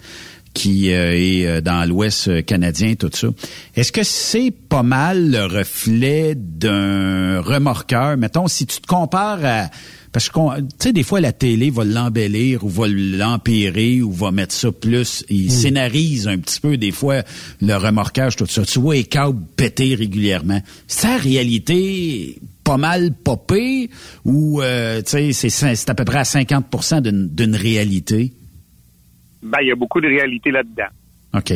qui euh, est dans l'Ouest canadien, tout ça. Est-ce que c'est pas mal le reflet d'un remorqueur? Mettons, si tu te compares à... Parce que, tu sais, des fois, la télé va l'embellir ou va l'empirer ou va mettre ça plus. Il scénarise un petit peu, des fois, le remorquage, tout ça. Tu vois les câbles péter régulièrement. C'est la réalité pas mal popé ou, euh, tu sais, c'est à peu près à 50% d'une d'une réalité? Ben, il y a beaucoup de réalité là-dedans. OK.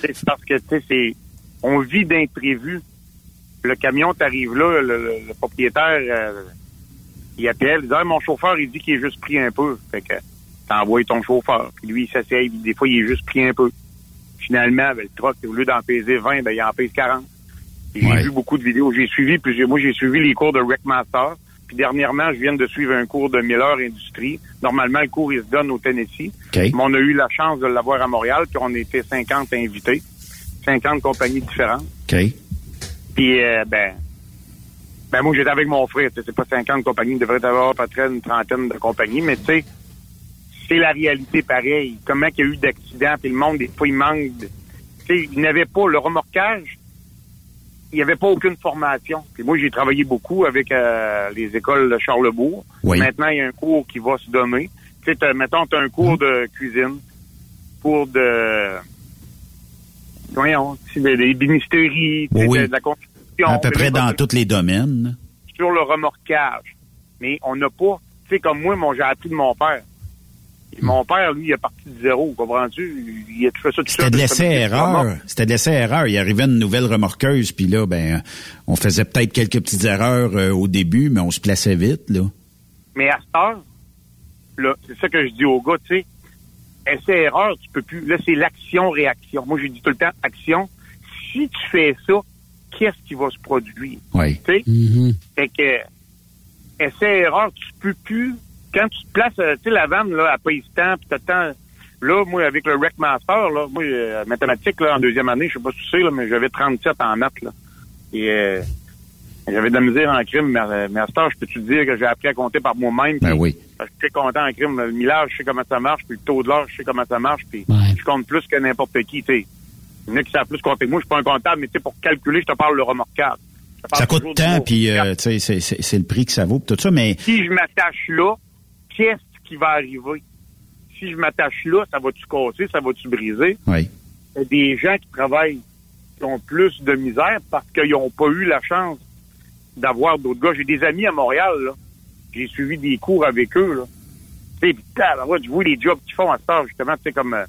C'est parce que, tu sais, c'est, on vit d'imprévus. Le camion t'arrive là, le, le- le propriétaire, euh, il appelle, il dit, Ah, mon chauffeur, il dit qu'il est juste pris un peu. Fait que, t'envoies ton chauffeur. Puis lui, il s'assied, des fois, il est juste pris un peu. Finalement, ben, le truck, au lieu d'en peser 20, ben, il en pèse 40. Et J'ai vu beaucoup de vidéos. J'ai suivi plusieurs, moi, j'ai suivi les cours de Wreckmaster. Puis dernièrement, je viens de suivre un cours de Miller Industries. Normalement, le cours, il se donne au Tennessee. Mais on a eu la chance de l'avoir à Montréal, puis on était 50 invités. 50 compagnies différentes. Puis, euh, ben, ben, moi, j'étais avec mon frère. C'est pas 50 compagnies. Il devrait y avoir peu près une trentaine de compagnies. Mais, tu sais, c'est la réalité pareille. Comment il y a eu d'accidents, puis le monde, des fois, il manque de... Tu sais, il n'avait pas le remorquage. Il n'y avait pas aucune formation. Puis moi, j'ai travaillé beaucoup avec euh, les écoles de Charlebourg. Oui. Maintenant, il y a un cours qui va se donner. Tu sais, mettons, tu as un cours de cuisine, cours de... Voyons, tu sais, Oui. de, de la construction. À peu près dans tous les domaines. sur le remorquage. Mais on n'a pas, tu sais, comme moi, mon, j'ai appris de mon père. Et mon père, lui, il est parti de zéro, comprends-tu? Il a tout fait ça tout C'était de l'essai-erreur. C'était de l'essai-erreur. Il arrivait une nouvelle remorqueuse, puis là, ben, on faisait peut-être quelques petites erreurs euh, au début, mais on se plaçait vite, là. Mais à cette heure, là, c'est ça que je dis aux gars, tu sais, essai-erreur, tu peux plus. Là, c'est l'action-réaction. Moi, j'ai dit tout le temps, action. Si tu fais ça, qu'est-ce qui va se produire? Oui. Tu sais? Fait que, essai-erreur, tu peux plus. Quand tu te places, euh, tu sais, la vanne, là, à paye temps, puis t'as temps. Là, moi, avec le Wreckmaster, là, moi, euh, mathématiques, là, en deuxième année, je sais pas si tu sais, là, mais j'avais 37 en maths, là. Et, euh, j'avais de la misère en crime, mais, euh, mais à heure, je peux te dire que j'ai appris à compter par moi-même. Ben oui. parce que Je suis très content en crime. Le millage, je sais comment ça marche, puis le taux de l'heure, je sais comment ça marche, puis je compte plus que n'importe qui, tu sais. Il y en a qui savent plus compter que moi, je suis pas un comptable, mais tu sais, pour calculer, je te parle le remorquage. Ça coûte tant, puis euh, tu c'est- le prix que ça vaut, tout ça, mais Si je m'attache là, qu'est-ce qui va arriver? Si je m'attache là, ça va-tu casser, ça va-tu briser? oui. Il y a des gens qui travaillent qui ont plus de misère parce qu'ils n'ont pas eu la chance d'avoir d'autres gars. J'ai des amis à Montréal, là. J'ai suivi des cours avec eux, là. Tu sais, je vois les jobs qu'ils font à cette heure, justement, tu sais, comme euh,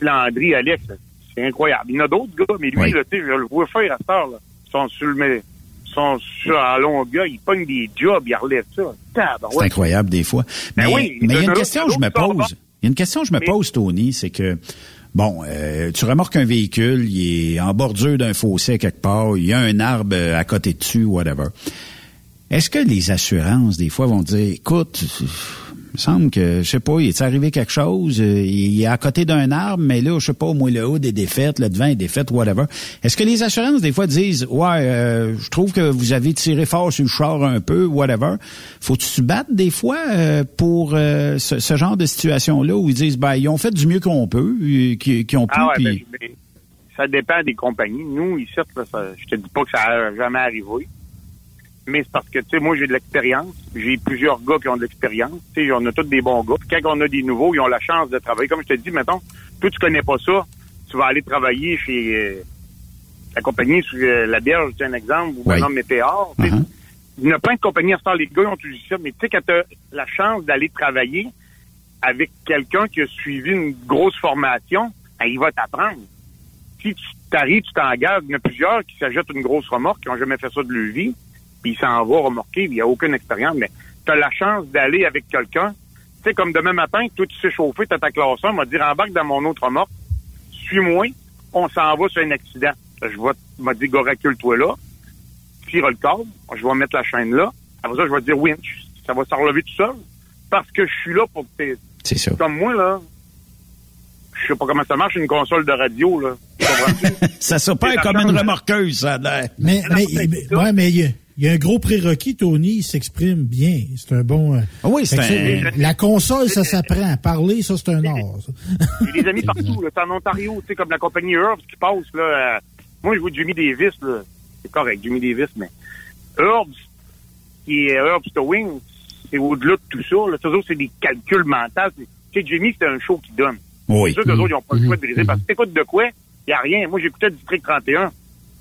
Landry, Alex. C'est incroyable. Il y en a d'autres gars, mais lui, Oui. là, tu sais, je le vois faire à cette là. Ils sont sur le, mais, sont sur à longueur, ils pognent des jobs, ils relèvent ça. C'est incroyable des fois. Mais Ben oui, mais il y a une de question que je me de pose. Il y a une question que je me pose, Tony, c'est que bon, euh, tu remorques un véhicule, il est en bordure d'un fossé quelque part, il y a un arbre à côté dessus, whatever. Est-ce que les assurances, des fois, vont dire, écoute, me semble que, je sais pas, il est arrivé quelque chose, euh, il est à côté d'un arbre, mais là, je sais pas, moi, le haut des défaites, le devant est défaite, whatever. Est-ce que les assurances, des fois, disent, ouais, euh, je trouve que vous avez tiré fort sur le char un peu, whatever. Faut-tu se battre des fois euh, pour euh, ce, ce genre de situation-là où ils disent, ben, ils ont fait du mieux qu'on peut, euh, qu'ils ont pu, Ah ouais, puis- ben, ben, ça dépend des compagnies. Nous, ici, là, ça, je te dis pas que ça a jamais arrivé. Mais c'est parce que, tu sais, moi, j'ai de l'expérience. J'ai plusieurs gars qui ont de l'expérience. Tu sais, on a tous des bons gars. Puis quand on a des nouveaux, ils ont la chance de travailler. Comme je te dis, mettons, toi, tu connais pas ça. Tu vas aller travailler chez euh, la compagnie sur euh, la Berge, c'est un exemple, ou Oui. maintenant Météor. Uh-huh. Il y a plein de compagnies à temps, les gars, ils ont tout dit ça. Mais tu sais, quand tu as la chance d'aller travailler avec quelqu'un qui a suivi une grosse formation, ben, il va t'apprendre. Si tu t'arrives, tu t'engages, il y en a plusieurs qui s'achètent une grosse remorque, qui n'ont jamais fait ça de leur vie, puis ils s'en vont remorquer, puis il n'y a aucune expérience, mais tu as la chance d'aller avec quelqu'un. Tu sais, comme demain matin, toi, tu sais chauffer, tu as ta classe 1, m'a dire, embarque dans mon autre remorque, suis-moi, on s'en va sur un accident. Je vais, m'a dit, gars, recule-toi là, tire le câble, je vais mettre la chaîne là, après ça, je vais te dire, winch, ça va se relever tout seul, parce que je suis là pour t'aider. C'est ça. Comme moi, là, je sais pas comment ça marche, une console de radio, là. (laughs) Ça la comme une remorqueuse, ça l'air. Mais, mais, mais- ouais, mais il y a- un gros prérequis, Tony, il s'exprime bien. C'est un bon. euh, Ah oui, c'est un- La console, ça s'apprend. Parler, ça, c'est un art. ça. J'ai des amis partout, là. C'est en Ontario, tu sais, comme la compagnie Herbs qui passe, là. euh, moi, je vois Jimmy Davis, là. C'est correct, Jimmy Davis, mais Herbs, qui est Herbs Towing, c'est au-delà de tout ça, là. Toujours, c'est des calculs mentaux. Tu sais, Jimmy, c'est un show qui donne. Oui. C'est sûr autres, ils n'ont pas le choix de briser. Parce que t'écoutes de quoi? Il n'y a rien. Moi, j'écoutais District 31.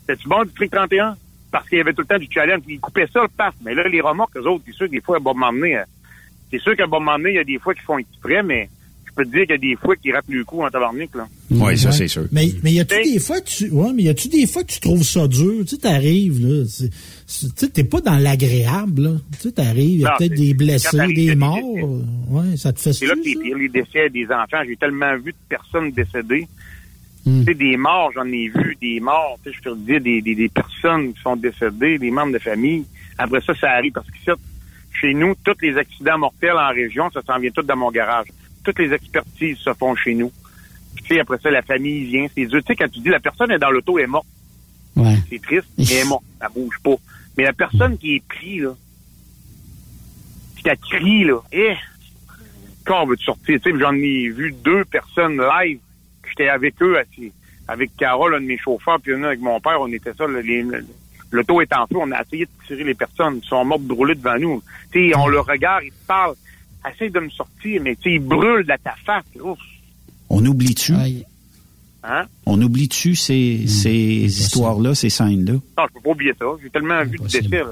C'était-tu bon, District 31? Parce qu'il y avait tout le temps du challenge. Ils coupaient ça, le paf. Mais là, les remorques, eux autres, c'est sûr, des fois, à Bob m'emmener. C'est sûr qu'à Bob m'emmener, il y a des fois qu'ils font exprès, mais je peux te dire qu'il y a des fois qu'ils ratent le coup en tabarnak, là. Oui, ça, c'est sûr. Mais, mais y a-tu des fois que tu, ouais, mais y a-tu des fois que tu trouves ça dur? Tu sais, t'arrives, là. Tu sais, t'es pas dans l'agréable, là. Tu sais, t'arrives, y a peut-être des blessés, des t'as des morts. Ouais, ça te fait C'est là que pire, les décès des enfants. J'ai tellement vu de personnes décédées. Tu sais, des morts, j'en ai vu, des morts. Je peux te dire, des, des, des personnes qui sont décédées, des membres de famille. Après ça, ça arrive parce que ça, chez nous, tous les accidents mortels en région, ça s'en vient tout dans mon garage. Toutes les expertises se font chez nous. Puis, tu sais, après ça, la famille vient, c'est dur. Tu sais, quand tu dis la personne est dans l'auto, elle est morte. Ouais. C'est triste, mais elle est morte. Elle bouge pas. Mais la personne qui est prise, là, puis qu'elle crie, là, eh, quand on veut te sortir? Tu sais, j'en ai vu deux personnes live, j'étais avec eux, assis, avec Carole, un de mes chauffeurs, puis un avec mon père, on était ça, les, le- l'auto est en feu, on a essayé de tirer les personnes, ils sont mortes brûlées devant nous. Tu sais, on le regarde, ils te parlent, essaye de me sortir, mais tu sais, ils brûlent de ta face. Ouf, On oublie-tu? hein? On oublie-tu ces, ces histoires-là, ces scènes-là? Non, je peux pas oublier ça. J'ai tellement vu de décès.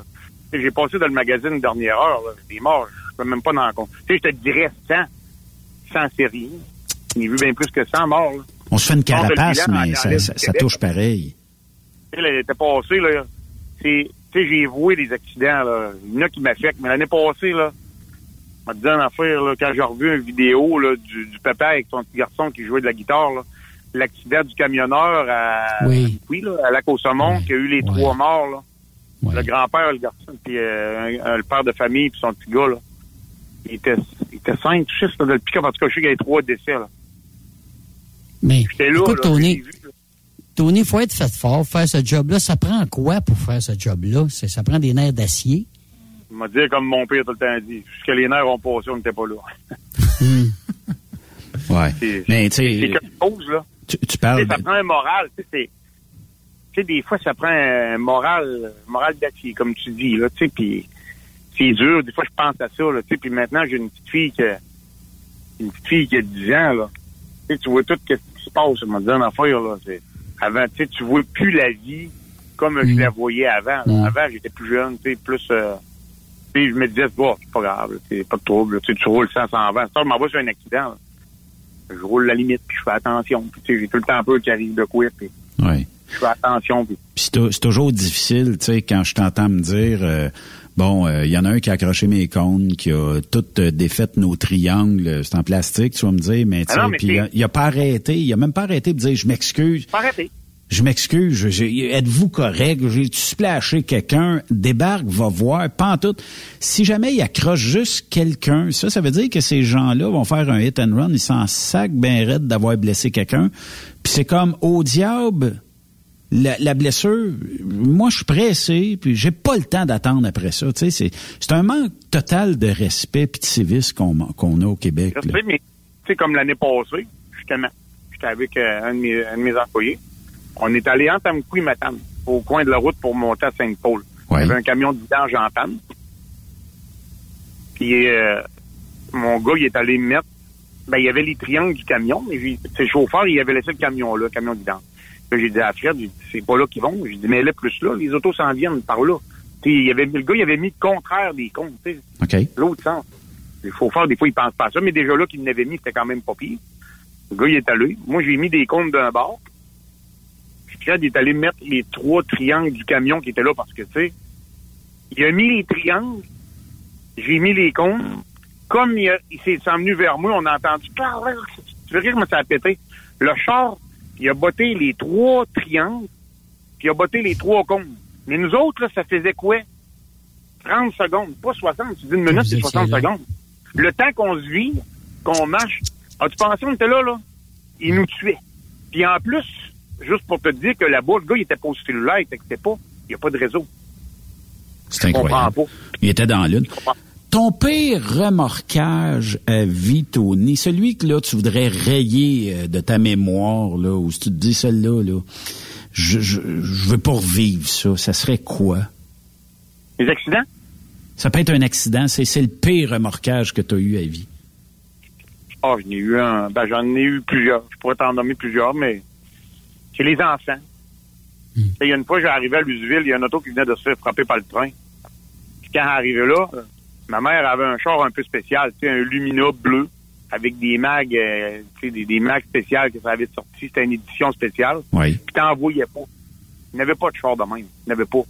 J'ai passé dans le magazine dernière heure, là, des morts, je peux même pas en compte. Tu sais, je te dirais 100, 100 séries. J'ai vu bien plus que 100 morts. là. On se fait une carapace, bilan mais ça, touche pareil. Tu sais, là, était passé, là. C'est, tu sais, j'ai voué des accidents, là. Il y en a qui m'affectent, mais l'année passée, là, te dire une affaire, là, quand j'ai revu une vidéo, là, du, du papa avec son petit garçon qui jouait de la guitare, là, l'accident du camionneur à, Oui. oui, là, à Lac au Saumon, qui a eu les trois morts, là. Le grand-père, le garçon, puis euh, un- un- le père de famille, puis son petit gars, là. Il était, il était cinq, six, là, dans le pick-up. En tout cas, je sais qu'il y avait trois décès, là. Mais, écoute, là, Tony. Tony, faut être fait fort, faire ce job-là. Ça prend quoi pour faire ce job-là? Ça prend des nerfs d'acier? Il m'a dit, comme mon père tout le temps dit, jusque les nerfs ont passé, on n'était pas là. (laughs) Ouais. C'est- Mais tu C'est sais, quelque chose, là. tu, parles. ça prend un moral, tu sais, c'est... Tu sais, des fois, ça prend un moral, moral d'acier, comme tu dis, là, tu sais, puis c'est dur. Des fois, je pense à ça, là, tu sais, puis maintenant, j'ai une petite fille qui a, une petite fille qui a 10 ans, là. Tu sais, tu vois tout ce qui se passe, je me dis une affaire, là, c'est... Avant, tu sais, tu vois plus la vie comme je Mm. la voyais avant. Mm. Avant, j'étais plus jeune, tu sais, plus... Euh, tu sais, je me disais, bon, c'est pas grave, c'est pas de trouble, tu roules 100, 120. Ça, je m'en vais sur un accident, là. Je roule la limite, puis je fais attention. Puis, tu sais, j'ai tout le temps peur qu'il arrive de quoi, puis Ouais. je fais attention. Puis, Puis c'est toujours difficile, tu sais, quand je t'entends me dire, euh, bon, il y en a un qui a accroché mes cônes, qui a tout euh, défait nos triangles, euh, c'est en plastique, tu vas me dire, mais tu Ah puis il a- il a pas arrêté, il a même pas arrêté de dire, je m'excuse, je m'excuse, êtes-vous correct? J'ai-tu splashé quelqu'un? Débarque, va voir, tout. Si jamais il accroche juste quelqu'un, ça, ça veut dire que ces gens-là vont faire un hit and run, ils s'en sac ben raide d'avoir blessé quelqu'un. Puis c'est comme, au diable, la, la blessure, moi, je suis pressé, puis j'ai pas le temps d'attendre après ça. Tu sais, c'est, un manque total de respect puis de civisme qu'on, a au Québec. Sais, mais tu sais, comme l'année passée, justement, j'étais avec euh, un, de mes, un de mes employés. On est allé en Tamqui Matane, au coin de la route pour monter à Saint-Paul. Il y avait un camion de vidange en panne. Puis euh, mon gars, il est allé mettre. Ben, il y avait les triangles du camion, mais j'ai- c'est le chauffeur, il avait laissé le camion là, le camion de vidange. J'ai dit à Fred, c'est pas là qu'ils vont. J'ai dit, mais là, plus là, les autos s'en viennent par là. Il y avait, le gars, il avait mis le contraire des comptes, tu sais OK. l'autre sens. Les chauffeurs, des fois, ils pensent pas à ça, mais déjà là, qu'il l'avait mis, c'était quand même pas pire. Le gars, il est allé. Moi, j'ai mis des comptes d'un bord. Puis Fred, il est allé mettre les trois triangles du camion qui étaient là parce que, tu sais, il a mis les triangles, j'ai mis les comptes. Comme il, il s'est venu vers moi, on a entendu, tu veux dire comment ça a pété? Le char, il a botté les trois triangles, puis il a botté les trois comptes. Mais nous autres, là, ça faisait quoi? 30 secondes, pas 60. Tu dis une minute, c'est étiez 60 là. secondes. Le temps qu'on se vit, qu'on marche, as-tu pensé qu'on était là, là? Il nous tuait. Puis en plus, juste pour te dire que là-bas, le gars, il était pas au cellulaire, il textait pas. Il n'y a pas de réseau. C'est incroyable. pas. Il était dans la lune. Ton pire remorquage à vie, Tony, celui que là, tu voudrais rayer euh, de ta mémoire, là, ou si tu te dis celle-là, là, je, je, je veux pas revivre ça, ça serait quoi? Les accidents? Ça peut être un accident, c'est, c'est le pire remorquage que tu as eu à vie. Ah, j'en ai eu un. Ben, j'en ai eu plusieurs. Je pourrais t'en nommer plusieurs, mais c'est les enfants. Il y a une fois, j'arrivais à Luseville, il y a un auto qui venait de se faire frapper par le train. Puis quand arrivé là, ma mère avait un char un peu spécial, tu sais, un Lumina bleu avec des mags, euh, tu sais, des, des mags spéciales que ça avait sorti. C'était une édition spéciale. Oui. Puis t'en voyais pas. Il n'avait pas de char de même. Il n'avait pas.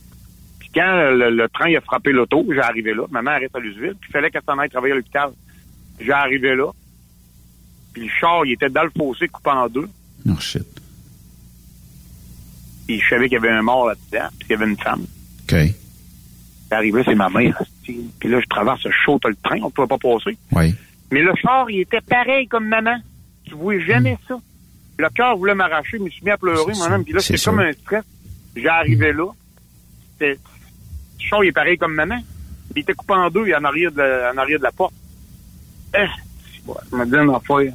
Puis quand le, le train il a frappé l'auto, j'ai arrivé là. Ma mère reste à Luseville. Puis il fallait qu'elle s'en aille travailler à l'hôpital. J'ai arrivé là. Puis le char, il était dans le fossé coupé en deux. Non, shit. Puis je savais qu'il y avait un mort là-dedans. Puis qu'il y avait une femme. OK. Arrivé, c'est ma mère. Puis là, je traverse, je saute le train. On ne pouvait pas passer. Oui. Mais le char, il était pareil comme maman. Tu voyais jamais ça. Le cœur voulait m'arracher, je me suis mis à pleurer, moi-même. sûr. Puis là, C'est c'était comme un stress. J'arrivais là. C'était- Le char, il est pareil comme maman. Il était coupé en deux, il est en arrière de la, en arrière de la porte. Eh, je me dis une affaire.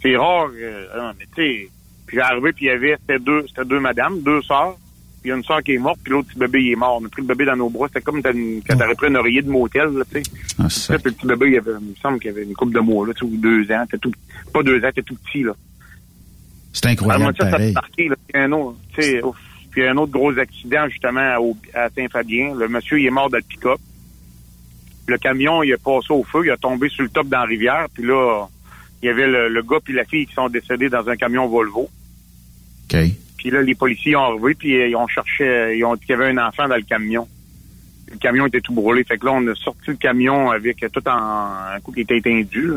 C'est rare, euh, non, mais tu sais. Puis j'arrivais, puis il y avait, c'était deux, c'était deux madames, deux sœurs. Puis il y a une sœur qui est morte, puis l'autre petit bébé, il est mort. On a pris le bébé dans nos bras. C'était comme une- quand t'aurais pris un oreiller de motel, là, tu sais. Ah, ça. Puis le petit bébé, il, avait, il me semble qu'il avait une coupe de mois, là, tu sais, ou deux ans. T'es tout, pas deux ans, t'es tout petit, là. C'est incroyable, moi, ça, ça pareil. marqué, là. Puis un autre, tu sais. Puis un autre gros accident, justement, au- à Saint-Fabien. Le monsieur, il est mort dans le pick-up. Le camion, il est passé au feu, il a tombé sur le top dans la rivière. Puis là, il y avait le, le gars puis la fille qui sont décédés dans un camion Volvo. OK. Puis là, les policiers ont revu, puis euh, ils ont cherché, euh, ils ont dit qu'il y avait un enfant dans le camion. Le camion était tout brûlé. Fait que là, on a sorti le camion avec tout en un coup qui était étendu, là,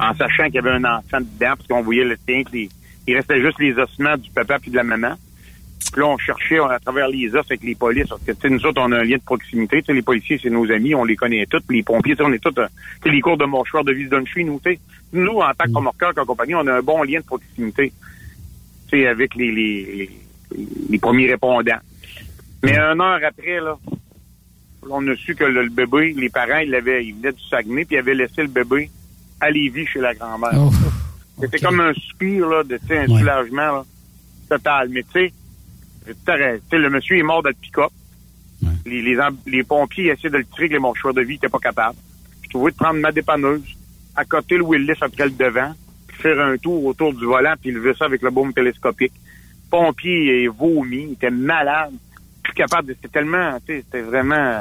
en sachant qu'il y avait un enfant dedans, parce qu'on voyait le que les- il restait juste les ossements du papa puis de la maman. Puis là, on cherchait à travers les os avec les polices, parce que, nous autres, on a un lien de proximité. Tu sais, les policiers, c'est nos amis, on les connaît tous. Puis les pompiers, on est tous, euh, les cours de mouchoir de vis chez nous. Nous, en tant que remorqueurs, qu'en compagnie, on a un bon lien de proximité, sais, avec les, les, les, premiers répondants. Mais un heure après, là, on a su que le, le bébé, les parents, ils l'avaient, ils venaient du Saguenay, puis ils avaient laissé le bébé à Lévis chez la grand-mère. Oh, C'était comme un soupir, là, de, tu sais, un Ouais. soulagement, là, total. Mais, tu sais, le monsieur est mort le pick-up. Les, les, les pompiers essaient de le tirer avec les mouchoirs de vie, ils étaient pas capables. Je trouvais de prendre ma dépanneuse, à côté le Willis après le devant, faire un tour autour du volant, puis lever ça avec le baume télescopique. Pompier, il vomi, il était malade, plus capable de... C'était tellement, c'était vraiment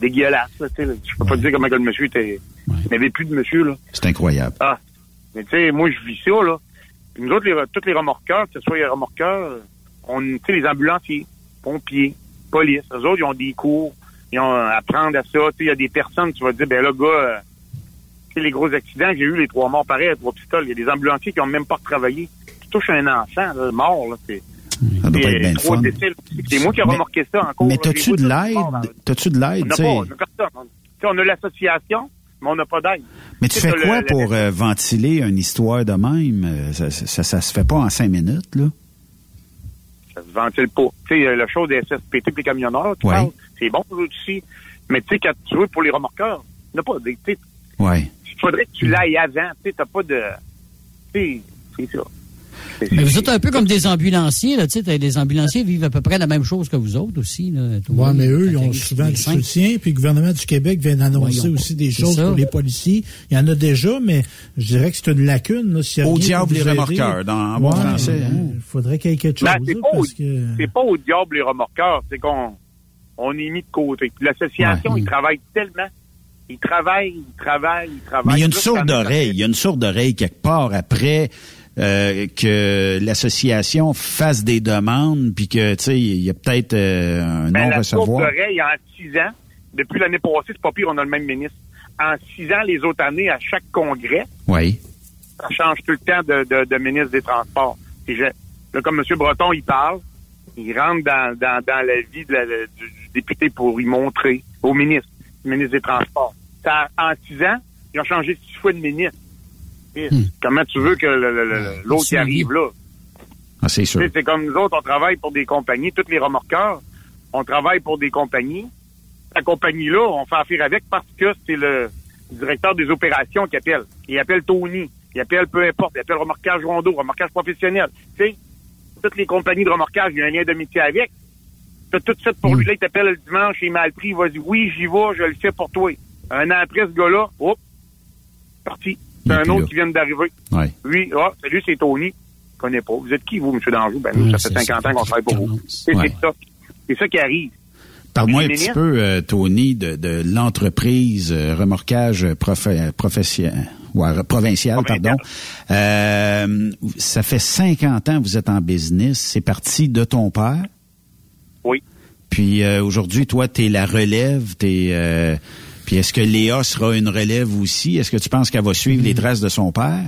dégueulasse, là, tu sais. là. Je peux pas te dire comment que le monsieur était... Il n'y avait plus de monsieur, là. C'est incroyable. Ah, mais tu sais, moi, je vis ça, là. Puis nous autres, les, tous les remorqueurs, que ce soit les remorqueurs, on, tu sais, les ambulanciers, pompiers, police, eux autres, ils ont des cours, ils ont à apprendre à ça. Tu sais, il y a des personnes, tu vas te dire, ben là, gars, euh, les gros accidents j'ai eu, les trois morts pareils, à trois pistoles, il y a des ambulanciers qui ont même pas retravaillé. Tu touches un enfant, là, mort, là, c'est... Ça doit être bien fun. C'est moi qui ai remarqué ça encore. Mais t'as-tu de l'aide? T'as-tu de On l'aide, n'a pas, on a. On- a l'association, mais on n'a pas d'aide. Mais tu fais quoi pour euh, ventiler une histoire de même? Euh, Ça, ça, se fait pas en cinq minutes, là? Ça se ventile pas. Tu sais, le show des SSPT et les camionneurs, c'est bon eux aussi. Mais tu sais, quand tu veux pour les remorqueurs, il n'y a pas Ouais. Il faudrait que tu l'ailles avant. Tu sais, t'as pas de. Tu sais, c'est ça. Mais vous êtes un peu comme des ambulanciers, là, tu sais, les ambulanciers vivent à peu près la même chose que vous autres aussi, Oui, mais eux, ils ont souvent du soutien, puis le gouvernement du Québec vient d'annoncer aussi des choses ça. pour les policiers. Il y en a déjà, mais je dirais que c'est une lacune. Là, Au diable les aider. remorqueurs, dans- Ouais, français, hein. Il faudrait qu'il y ait quelque chose. Ben, c'est là, pas, que... pas au diable les remorqueurs, c'est qu'on on est mis de côté. L'association, Ouais. ils travaillent tellement. Ils travaillent, ils travaillent, ils travaillent. Mais il y a une sourde d'oreille. Il y a une sourde d'oreille quelque part après euh, que l'association fasse des demandes, puis que, tu sais, il y a peut-être euh, un Ben, la sourde non-recevoir. d'oreille, en six ans, depuis l'année passée, c'est pas pire, on a le même ministre. En six ans, les autres années, à chaque congrès, Oui. ça change tout le temps de, de, de ministre des Transports. Et je- là, comme M. Breton, il parle, il rentre dans, dans, dans la vie de la- du, du député pour y montrer au ministre, ministre des Transports. Ça, en six ans, ils ont changé six fois de ministre. Et Comment tu veux que le- l'autre suivi. arrive là? Ah, c'est sûr. C'est comme nous autres, on travaille pour des compagnies, tous les remorqueurs, on travaille pour des compagnies. La compagnie-là, on fait affaire avec parce que c'est le directeur des opérations qui appelle. Il appelle Tony, il appelle peu importe, il appelle remorquage rondeau, remorquage professionnel. Tu sais, toutes les compagnies de remorquage, il y a un lien d'amitié avec. T'as tout de suite pour lui, là, il t'appelle le dimanche, il est mal pris, il va dire oui, j'y vais, je le fais pour toi. Un an après, ce gars-là, hop, parti. C'est est un autre là. qui vient d'arriver. Ouais. Lui, ah, salut, c'est Tony. Je connais pas. Vous êtes qui, vous, M. Danjou? Ben, nous, Ouais, ça fait c'est 50 ça. ans qu'on travaille pour vous. C'est Ouais. ça. C'est ça qui arrive. Parle-moi un petit peu, euh, Tony, de, de l'entreprise euh, remorquage profé- profession- ouais, provincial, pardon. Euh, ça fait 50 ans que vous êtes en business. C'est parti de ton père? Puis euh, aujourd'hui, toi, tu es la relève. T'es, euh, puis est-ce que Léa sera une relève aussi? Est-ce que tu penses qu'elle va suivre les traces de son père?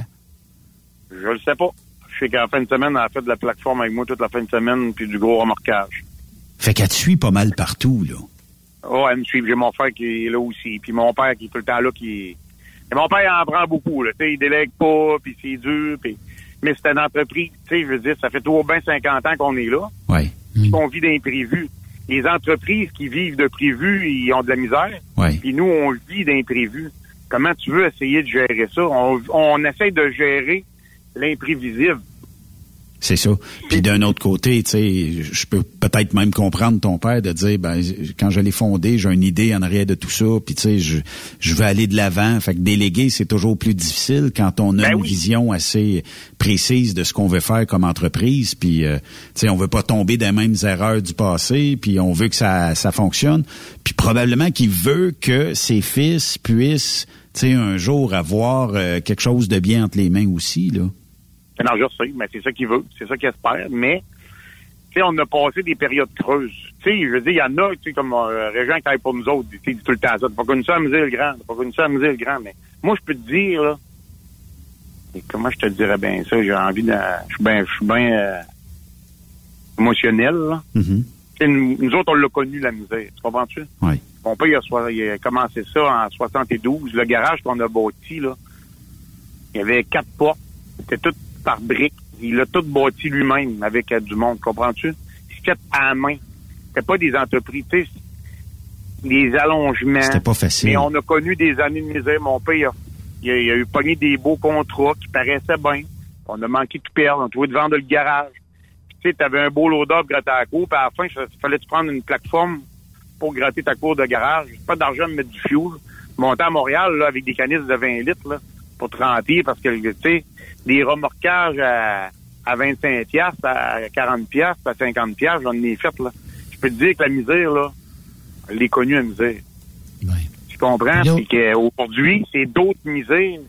Je le sais pas. Je sais qu'en fin de semaine, elle a fait de la plateforme avec moi toute la fin de semaine, puis du gros remorquage. Fait qu'elle te suit pas mal partout, là. Oh, elle me suit. J'ai mon frère qui est là aussi. Puis mon père qui est tout le temps là, qui. Et mon père, il en prend beaucoup, là. Tu sais, il délègue pas, puis c'est dur, puis... Mais c'est une entreprise, tu sais, je veux dire, ça fait toujours bien 50 ans qu'on est là. Oui. puis qu'on vit d'imprévus. Les entreprises qui vivent de prévus, ils ont de la misère. Oui. Puis nous, on vit d'imprévus. Comment tu veux essayer de gérer ça? On, on essaie de gérer l'imprévisible. C'est ça. Puis d'un autre côté, tu sais, je peux peut-être même comprendre ton père de dire, ben, quand je l'ai fondé, j'ai une idée en arrière de tout ça, puis tu sais, je, je veux aller de l'avant. Fait que déléguer, c'est toujours plus difficile quand on a Ben une oui. vision assez précise de ce qu'on veut faire comme entreprise. Puis, euh, tu sais, on veut pas tomber dans les mêmes erreurs du passé, puis on veut que ça, ça fonctionne. Puis probablement qu'il veut que ses fils puissent, tu sais, un jour avoir euh, quelque chose de bien entre les mains aussi, là. Non, je sais, mais c'est ça qu'il veut, c'est ça qu'il espère. Mais, tu sais, on a passé des périodes creuses. Tu sais, je veux dire, il y en a, tu sais, comme euh, Régent qui travaille pour nous autres, tu sais, il dit tout le temps ça. T'as pas connu ça à le Grand, t'as pas connu ça à le Grand. Mais moi, je peux te dire, là, et comment je te dirais bien ça, j'ai envie de... Je suis bien, je suis bien euh, émotionnel, là. Tu sais, nous, nous autres, on l'a connu, la misère. Tu comprends-tu? Oui. Mon père, il a, il a commencé ça en 72. Le garage qu'on a bâti, là, il y avait quatre portes. C'était tout par briques. Il a tout bâti lui-même avec euh, du monde. Comprends-tu? C'est fait à la main. C'était pas des entreprises. Tu des allongements. C'était pas facile. Mais on a connu des années de misère. Mon père, il a, il a- eu pogné des beaux contrats qui paraissaient bien. On a manqué de perdre. On a trouvé de vendre le garage. Puis, tu sais, t'avais un beau loader pour gratter à la cour. Puis à la fin, il fallait te prendre une plateforme pour gratter ta cour de garage? Pas d'argent de mettre du fuel. Monter à Montréal, là, avec des canisses de 20 litres, là, pour te remplir, parce que, tu sais, des remorquages à, à 25 piastres, à 40 piastres, à 50 piastres, j'en ai fait, là. Je peux te dire que la misère, là, je l'ai connue, la misère. Tu comprends? Puis qu'aujourd'hui, c'est d'autres misères.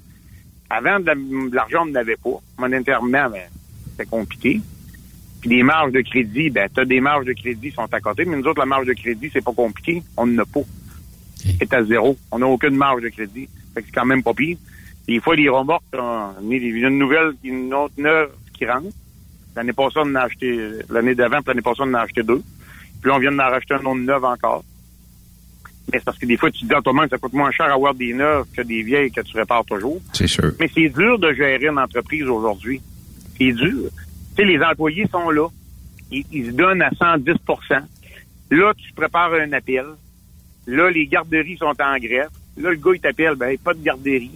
Avant, de la- de l'argent, on n'en avait pas. Monétairement, ben, c'était compliqué. Puis des marges de crédit, ben, t'as des marges de crédit qui sont à côté, mais nous autres, la marge de crédit, c'est pas compliqué. On n'en a pas. C'est à zéro. On n'a aucune marge de crédit. Fait que c'est quand même pas pire. Des fois, les remorques, on a une nouvelle, une autre neuve qui rentre. L'année passée, on en a acheté, l'année d'avant, puis l'année passée, on en a acheté deux. Puis là, on vient d'en racheter un autre neuf encore. Mais c'est parce que des fois, tu te dis à toi-même, ça coûte moins cher avoir des neufs que des vieilles que tu répares toujours. C'est sûr. Mais c'est dur de gérer une entreprise aujourd'hui. C'est dur. Tu sais, les employés sont là. Ils, ils se donnent à 110% Là, tu prépares un appel. Là, les garderies sont en grève. Là, le gars, il t'appelle, ben, pas de garderie.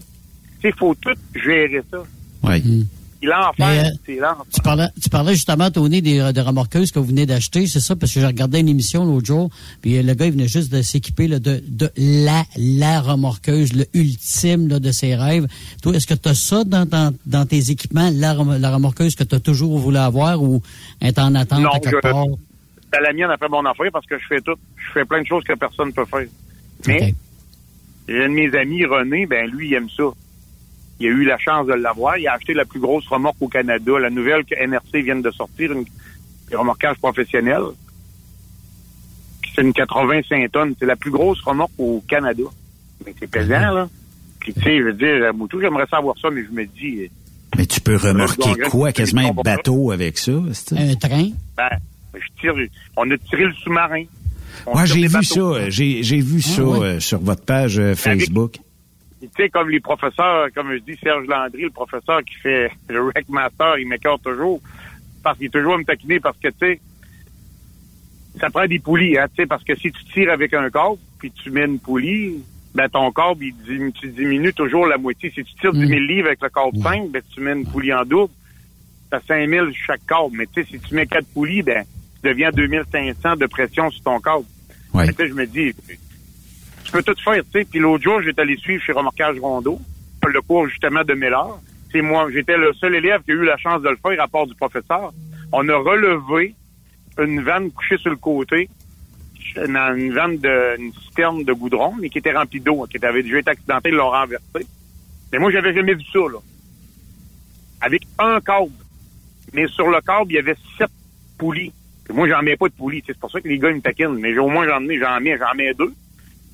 Il faut tout gérer ça. Oui. C'est l'enfer. Mais, euh, C'est l'enfer. Tu parlais, tu parlais justement, Tony, des, des remorqueuses que vous venez d'acheter, c'est ça? Parce que j'ai regardé une émission l'autre jour, puis euh, le gars, il venait juste de s'équiper là, de, de la, la remorqueuse, le ultime là, de ses rêves. Toi, est-ce que tu as ça dans, dans, dans tes équipements, la, la remorqueuse que tu as toujours voulu avoir ou est en attente Non, à quelque je- part? C'est la mienne après mon affaire parce que je fais tout. Je fais plein de choses que personne ne peut faire. Mais j'ai un de mes amis, René, ben lui, il aime ça. Il a eu la chance de l'avoir. Il a acheté la plus grosse remorque au Canada. La nouvelle que NRC vient de sortir, une, un remorquage professionnel. Puis C'est une 85 tonnes. C'est la plus grosse remorque au Canada. Mais c'est pesant, là. Puis, tu sais, je veux dire, à Moutou, j'aimerais savoir ça, mais je me dis, Mais tu peux remorquer quoi? Quasiment un bateau avec ça? c'est- Un train? ben, je tire, on a tiré le sous-marin. Ouais, tire j'ai des vu bateaux. ça. J'ai j'ai vu ça ouais. euh, sur votre page euh, Facebook. Tu sais, comme les professeurs, comme je dis, Serge Landry, le professeur qui fait (laughs) le Rec Master, il m'écarte toujours. Parce qu'il est toujours à me taquiner parce que, tu sais, ça prend des poulies, hein, tu sais, parce que si tu tires avec un câble, puis tu mets une poulie, ben ton câble, il tu diminues toujours la moitié. Si tu tires 10 000 livres avec le câble 5, ben tu mets une poulie en double, t'as 5 000 chaque câble. Mais tu sais, si tu mets quatre poulies, ben tu deviens 2500 de pression sur ton câble. Ouais. Là, je me dis, tu peux tout faire, tu sais. Puis l'autre jour, j'étais allé suivre chez Remorquage Rondeau, le cours justement de Miller. C'est moi, j'étais le seul élève qui a eu la chance de le faire à part du professeur. On a relevé une vanne couchée sur le côté, une vanne de, une citerne de goudron, mais qui était remplie d'eau, qui avait déjà été accidentée, ils l'ont renversée. Mais moi, j'avais jamais vu ça, là. Avec un câble. Mais sur le câble, il y avait sept poulies. Moi, j'en mets pas de poulies. C'est pour ça que les gars, ils me taquinent. Mais au moins, j'en ai, j'en mets, j'en mets deux.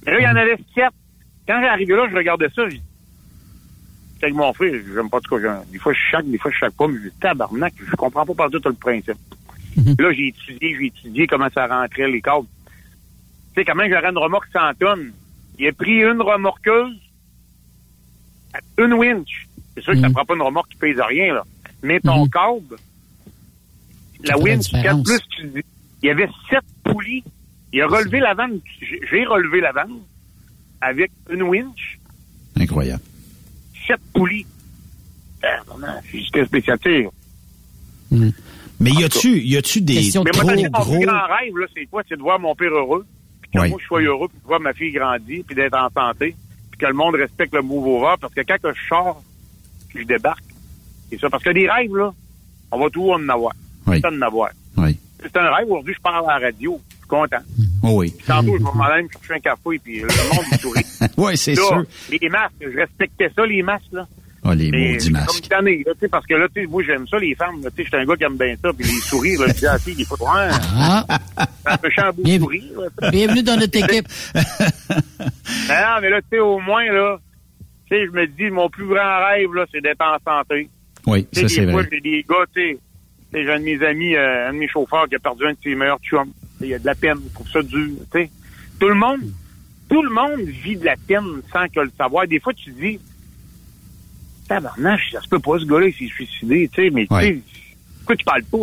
Mais là, il y en avait sept. Quand arrivé là, je regardais ça, j'ai J'étais avec mon frère, j'aime pas tout cas. Des fois, je chaque, des fois, je chaque pas, mais je dis, tabarnak, je comprends pas par tout le principe. Là, j'ai étudié, j'ai étudié comment ça rentrait les câbles. Tu sais, comment j'aurais une remorque 100 tonnes? Il a pris une remorqueuse, à une winch. C'est sûr que ça prend pas une remorque qui pèse rien, là. Mais ton câble, la winch, quand plus tu dis, il y avait sept poulies. Il a relevé la vanne. J'ai relevé la vanne avec une winch, Incroyable. sept poulies. Ah, c'est juste spécialité. Mais y a-tu y a-tu des Question de Mais trop moi, mon gros... plus grand rêve, là, c'est quoi? C'est de voir mon père heureux, puis que Oui. moi, je sois heureux, puis de voir ma fille grandir, puis d'être en santé, puis que le monde respecte le mouvement parce que quand que je sors, puis je débarque, c'est ça. Parce que des rêves, là, on va tout en avoir. Oui. Tout en avoir. Oui. C'est un rêve. Aujourd'hui, je parle à la radio. Je suis content. Oh oui. Tantôt, je vais m'en aller me chercher un café, puis le monde me sourit. (laughs) Oui, c'est sûr. Les masques, je respectais ça, les masques, là. Ah, les Mais maudits masques. Comme tanné, là, tu sais, parce que là, tu sais, moi, j'aime ça, les femmes, sais, j'étais un gars qui aime bien ça, puis les sourires, là, je dis, ah, si, des fois, Ah, un peu Bien- sourire, là. bienvenue dans notre (laughs) équipe. Non, mais là, tu sais, au moins, là, tu sais, je me dis, mon plus grand rêve, là, c'est d'être en santé. Oui, ça c'est vrai. j'ai des gars, tu sais, tu sais, j'ai un de mes amis, euh, un de mes chauffeurs qui a perdu un de ses meilleurs chums. Il y a de la peine, il trouve ça dur, tu sais. Tout le monde, tout le monde vit de la peine sans que le savoir. Des fois, tu te dis, tabarnak, ça se peut pas, ce gars-là, il s'est suicidé, tu sais, mais tu sais, pourquoi tu parles pas?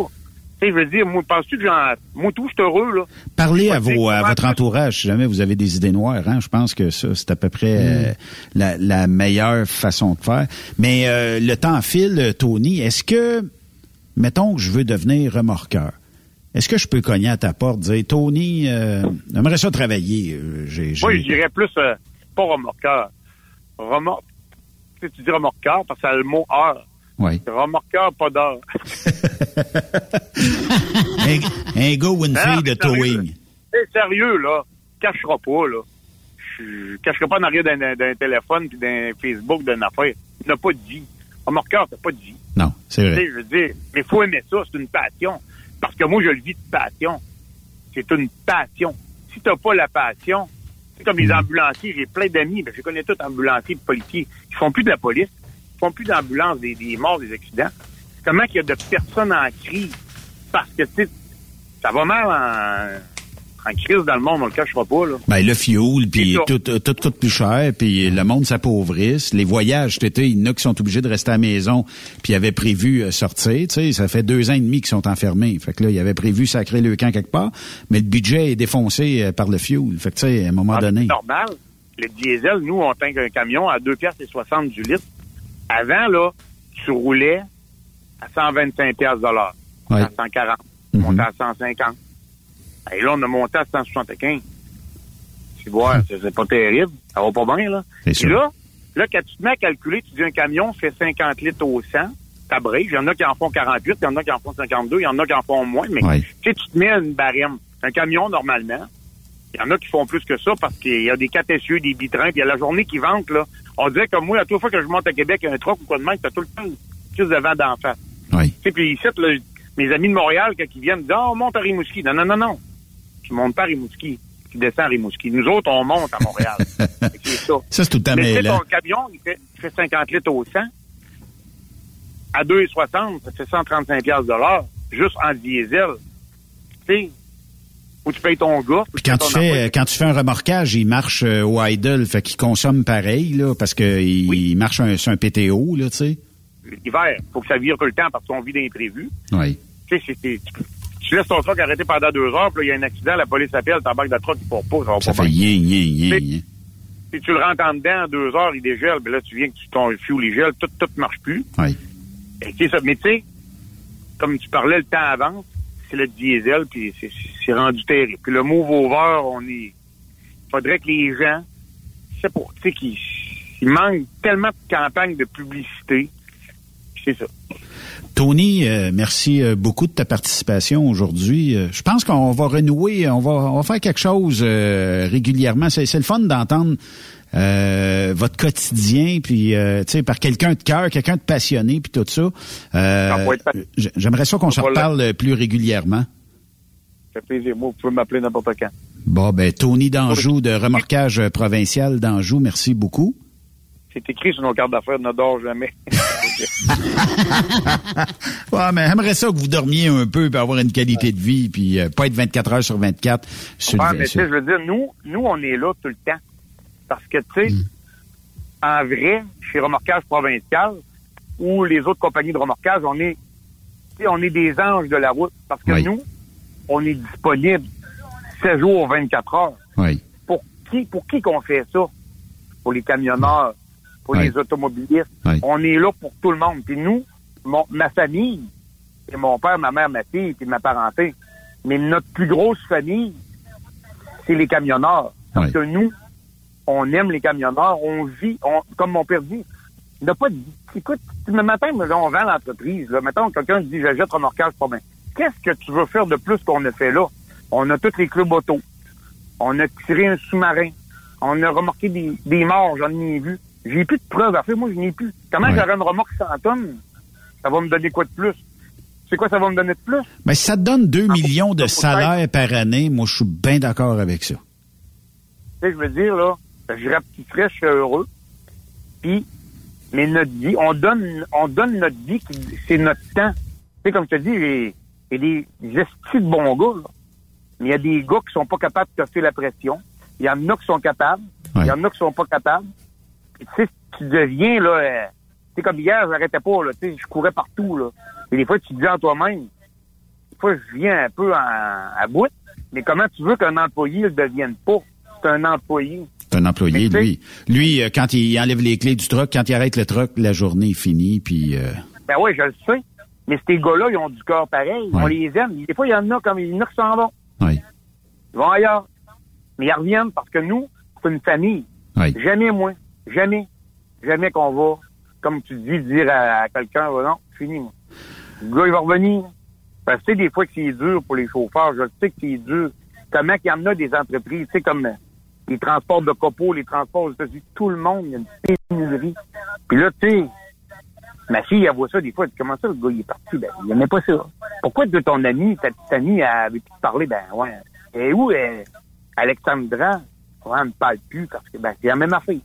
Tu sais, je veux dire, moi, penses-tu que j'en, moi, tout, je suis heureux, là? Parlez à, Je vos, à votre entourage si jamais vous avez des idées noires. Hein? Je pense que ça, c'est à peu près euh, la, la meilleure façon de faire. Mais euh, le temps file, Tony. Est-ce que, mettons que je veux devenir remorqueur, est-ce que je peux cogner à ta porte dire, Tony, euh, j'aimerais ça travailler. euh, j'ai- j'ai- Moi, je dirais plus, euh, pas remorqueur. Remor... Tu sais, tu dis remorqueur parce que ça a le mot heure. Oui. Remorqueur, pas d'heure. (laughs) un, un gars ou une Non, fille mais de towing. C'est sérieux, là. Cachera pas, là. Je cacherai pas en arrière d'un, d'un téléphone puis d'un Facebook, d'une affaire. Il n'a pas de vie. Remorqueur, t'as pas de vie. Non, c'est Tu vrai. sais, je veux dire, mais faut aimer ça, c'est une passion. Parce que moi, je le vis de passion. C'est une passion. Si t'as pas la passion, c'est comme les ambulanciers, j'ai plein d'amis, ben, je connais tous ambulanciers et policiers. Ils font plus de la police, ils font plus d'ambulance des, des morts, des accidents. comment qu'il y a de personnes en crise? Parce que, tu sais, ça va mal en, en crise dans le monde, on le cachera pas, là. Ben, le fuel, puis ça. tout, tout, tout coûte plus cher, puis le monde s'appauvrisse. Les voyages, cet été, il y en a qui sont obligés de rester à la maison, puis ils avaient prévu euh, sortir. Tu sais, ça fait deux ans et demi qu'ils sont enfermés. Fait que là, ils avaient prévu sacrer le camp quelque part, mais le budget est défoncé euh, par le fuel. Fait que, tu sais, à un moment Ah, donné... C'est normal. Le diesel, nous, on tank un camion à 2 piastres et 60 du litre. Avant, là, tu roulais à 125 piastres de l'heure. Ouais. À 140. Mhm. Monté à 150. Et là, on a monté à 175. Tu vois, c'est c'est pas terrible. Ça va pas bien, là. Puis là, là, quand tu te mets à calculer, tu dis un camion fait 50 litres au 100, t'abrèges. Il y en a qui en font 48, il y en a qui en font 52, il y en a qui en font moins. Mais Ouais. tu sais, tu te mets à une barème. Un camion, normalement, il y en a qui font plus que ça parce qu'il y a des 4 essieux, des bitrains, puis il y a la journée qui vente, là. On dirait comme moi, à toute fois que je monte à Québec, un truck ou quoi de même, t'as tout le temps crise de vent d'en face. Oui. Puis ici, là, mes amis de Montréal, quand ils viennent, disent, on monte à Rimouski. Non, non, non, non. Tu montes pas à Rimouski. Tu descends à Rimouski. Nous autres, on monte à Montréal. (laughs) Ça. Ça, c'est tout le temps Mais ton camion, il fait, il fait 50 litres au 100. À 2,60, ça fait 135 piastres de l'heure, juste en diesel. Tu sais, où tu payes ton gars. Puis quand tu fais quand tu fais un remorquage, il marche euh, au idle, fait qu'il consomme pareil là, parce que il, il marche un, sur un PTO là, tu sais. L'hiver, faut que ça vire tout le temps parce qu'on vit d'imprévus. Oui. Tu sais, tu, laisses ton truck arrêté pendant deux heures, puis là, il y a un accident, la police appelle, t'embarques dans le truck, il part pas, ça va Ça pas fait yin yin yin. yin. Si tu le rentres en dedans, en deux heures, il dégèle, puis là, tu viens que tu, ton fuel, il gèle, tout, tout marche plus. Oui. Et c'est ça. Mais tu sais, comme tu parlais, le temps avance, c'est le diesel, puis c'est- c'est c'est rendu terrible. Puis le move over, on est... faudrait que les gens, sais pas, tu sais, qu'il il manque tellement de campagnes de publicité. C'est ça. Tony, euh, merci euh, beaucoup de ta participation aujourd'hui. Euh, je pense qu'on va renouer, on va, on va faire quelque chose euh, régulièrement. C'est c'est le fun d'entendre euh, votre quotidien, puis euh, tu sais, par quelqu'un de cœur, quelqu'un de passionné, puis tout ça. Euh, J'aimerais ça qu'on se reparle plus régulièrement. Ça fait plaisir. Moi, vous pouvez m'appeler n'importe quand. Bon, ben Tony d'Anjou de remorquage euh, provincial d'Anjou, merci beaucoup. C'est écrit sur nos cartes d'affaires, ne dors jamais. (laughs) Ouais, mais j'aimerais ça que vous dormiez un peu, puis avoir une qualité de vie, puis euh, pas être 24 heures sur 24 sur Ouais, mais sur- je veux dire, nous, nous, on est là tout le temps. Parce que, tu sais, Hmm. en vrai, chez Remorquage Provincial ou les autres compagnies de remorquage, on est, on est des anges de la route. Parce que Oui. nous, on est disponible 16 jours, 24 heures. Oui. Pour qui, pour qui qu'on fait ça? Pour les camionneurs, pour Oui. les automobilistes. Oui. On est là pour tout le monde. Puis nous, mon- ma famille, c'est mon père, ma mère, ma fille, puis ma parenté. Mais notre plus grosse famille, c'est les camionneurs. Parce Oui. que nous, on aime les camionneurs, on vit, on, comme mon père dit, il n'a pas de... Écoute, le matin, on vend l'entreprise. Là, mettons, quelqu'un dit, j'achète remorquage pas bien. Qu'est-ce que tu veux faire de plus qu'on a fait là? On a tous les clubs auto. On a tiré un sous-marin. On a remorqué des, des morts, j'en ai vu. J'ai plus de preuves à faire, moi, je n'ai plus. Comment Ouais. j'aurais une remorque 100 tonnes? Ça va me donner quoi de plus? C'est quoi ça va me donner de plus? Mais ça te donne 2 millions de salaires par année, moi, je suis bien d'accord avec ça. Tu sais, je veux dire, là, je rapetisserais, je serais heureux. Puis, mais notre vie, on donne, on donne notre vie, c'est notre temps. Tu sais, comme je te dis, j'ai j'ai des gestis de bons gars, là. Mais il y a des gars qui sont pas capables de faire la pression. Il y en a qui sont capables. Il y en a qui sont pas capables. Tu sais, tu deviens, là, euh, tu sais, comme hier, j'arrêtais pas, là, tu sais, je courais partout, là. Et des fois, tu te dis en toi-même, des fois, je viens un peu en, à bout, mais comment tu veux qu'un employé ne le devienne pas? C'est un employé. C'est un employé, Mais lui. Lui, euh, quand il enlève les clés du truck, quand il arrête le truck, la journée est finie, puis... euh, Ben oui, je le sais. Mais ces gars-là, ils ont du corps pareil. On les aime. Des fois, il y en a comme il y en a qui s'en vont. Oui. Ils vont ailleurs. Mais ils reviennent parce que nous, c'est une famille. Oui. Jamais moins. Jamais. Jamais qu'on va, comme tu dis, dire à, quelqu'un, oh non, fini, moi. Le gars, il va revenir. Parce que tu sais, des fois que c'est dur pour les chauffeurs. Je sais que c'est dur. Comment qu'il y en a des entreprises, tu sais, comme euh, les transports de copeaux, les transports aux États-Unis, tout le monde, il y a une pénurie. Puis là, tu sais, Ma fille, elle voit ça des fois. Elle comment ça, le gars, il est parti? Ben, il aimait pas ça. Pourquoi de ton ami, ta petite amie, elle avait pu te parler? Ben, ouais. Et où, euh, Alexandra? Ouais, elle me parle plus parce que, ben, c'est la même affaire.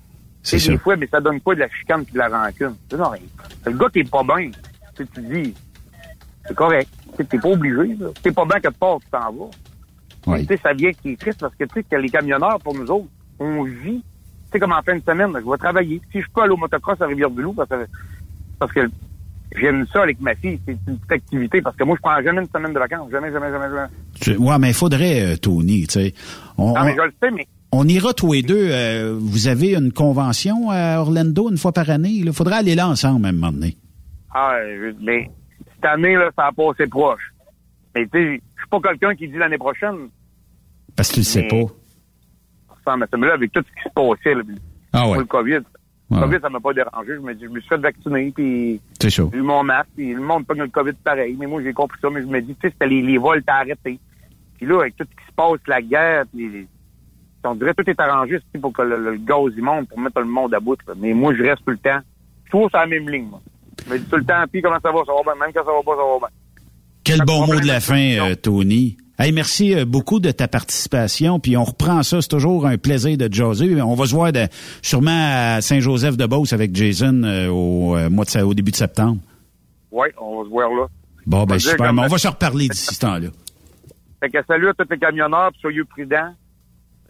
C'est des fois, mais ça donne pas de la chicane puis de la rancune. C'est non. Le gars est pas bien, tu dis, c'est correct. Tu t'es pas obligé. t'es pas bien part, tu t'en vas. Oui. Tu sais, ça vient qui est triste parce que tu sais que les camionneurs, pour nous autres, on vit. Tu sais, comme en fin de semaine, je vais travailler. Si je peux aller au motocross à Rivière-du-Loup, parce que, parce que j'aime ça avec ma fille, c'est une petite activité, parce que moi, je prends jamais une semaine de vacances. Jamais, jamais, jamais, jamais. Ouais, mais il faudrait, euh, Tony, tu sais. On, Non, mais je le sais, mais on ira tous les deux. euh, vous avez une convention à Orlando une fois par année? Il faudrait aller là ensemble, même un moment donné. Ah, mais cette année, là, ça a passé proche. Mais tu sais, je suis pas quelqu'un qui dit l'année prochaine, Parce que tu le sais Mais- pas. ça mais là, avec tout ce qui se passait, là, Ah ouais. le COVID, le. COVID, ça m'a pas dérangé. Je me, dis, je me suis fait vacciner, puis j'ai eu mon masque, puis le monde pogne le COVID pareil. Mais moi, j'ai compris ça, mais je me dis, tu sais, c'était les, les vols, t'as arrêté. Puis là, avec tout ce qui se passe, la guerre, puis les- on dirait que tout est arrangé pour que le, le gaz y monte, pour mettre le monde à bout. là. Mais moi, je reste tout le temps. Je trouve sur la même ligne, moi. Je me dis tout le temps, puis comment ça va, ça va bien. Même quand ça va pas, ça va bien. Quel bon mot de la fin, euh, Tony. Hey, merci euh, beaucoup de ta participation. Puis on reprend ça. C'est toujours un plaisir de jaser. On va se voir de- sûrement à Saint-Joseph-de-Beauce avec Jason euh, au, euh, mois de, au début de septembre. Oui, on va se voir là. Bon, ben super. Mais on va se reparler d'ici ce temps-là. Fait que salut à tous les camionneurs, puis soyez prudents.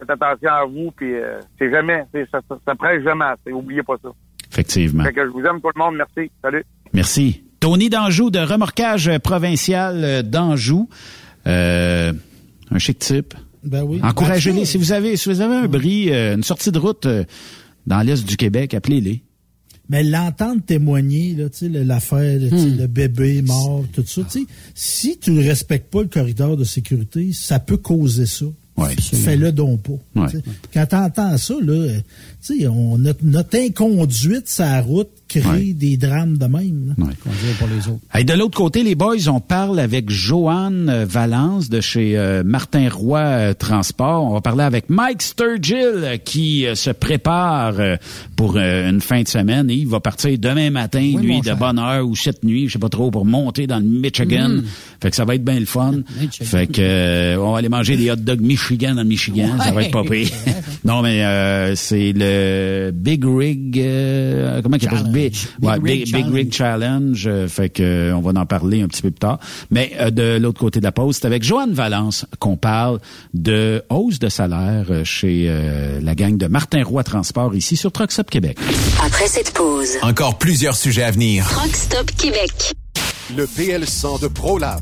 Faites attention à vous, puis euh, c'est jamais, c'est- ça, ça, ça presse jamais assez. Oubliez pas ça. Effectivement. Fait que je vous aime tout le monde. Merci. Salut. Merci. Tony d'Anjou de remorquage provincial euh, d'Anjou. Euh, un chic type. Ben oui. Encouragez-les. Si vous avez, si vous avez un bris, euh, une sortie de route euh, dans l'est du Québec, appelez-les. Mais l'entendre témoigner, là, tu sais, le- l'affaire, sais, le bébé mort, tout ça, tu sais, si tu ne respectes pas le corridor de sécurité, ça peut causer ça. Ouais. Fais-le donc pas. Ouais. Quand tu entends ça, là, euh, on, notre, notre inconduite sa route Ouais. des drames de même. pour les autres. Hey, de l'autre côté, les boys, on parle avec Joanne euh, Valence de chez euh, Martin Roy euh, Transport. On va parler avec Mike Sturgill qui euh, se prépare euh, pour une fin de semaine. Et il va partir demain matin, Oui, lui, de bonne heure ou cette nuit, je sais pas trop, pour monter dans le Michigan. Fait que ça va être bien le fun. (laughs) Michigan. fait que on va aller manger des hot dogs Michigan dans le Michigan. Ça va être pas pire. (laughs) non, mais euh, c'est le Big Rig... euh, comment il appelle ça? Challenge. Big, Big ouais, Rig Big, Big Challenge. Rig Challenge. euh, fait que euh, on va en parler un petit peu plus tard. Mais euh, de l'autre côté de la pause, c'est avec Joanne Valence qu'on parle de hausse de salaire chez euh, la gang de Martin Roy Transport ici sur Trucks Up Québec. Après cette pause, Encore plusieurs sujets à venir. Truck Stop Québec. Le PL100 de ProLab.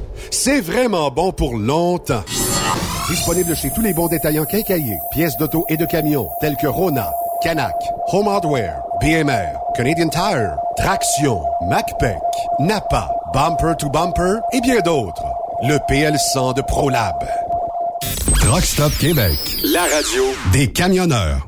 c'est vraiment bon pour longtemps. Disponible chez tous les bons détaillants quincaillés, pièces d'auto et de camions, tels que Rona, Canac, Home Hardware, BMR, Canadian Tire, Traction, MacPac, Napa, Bumper to Bumper et bien d'autres. Le PL100 de ProLab. Truck Stop Québec. La radio des camionneurs.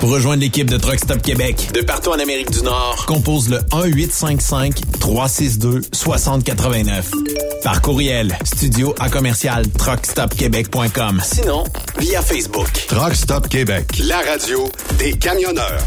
Pour rejoindre l'équipe de Truck Stop Québec, de partout en Amérique du Nord, compose le 1-855-362-6089. Par courriel, studio à commercial truckstopquebec.com. Sinon, via Facebook. Truck Stop Québec. La radio des camionneurs.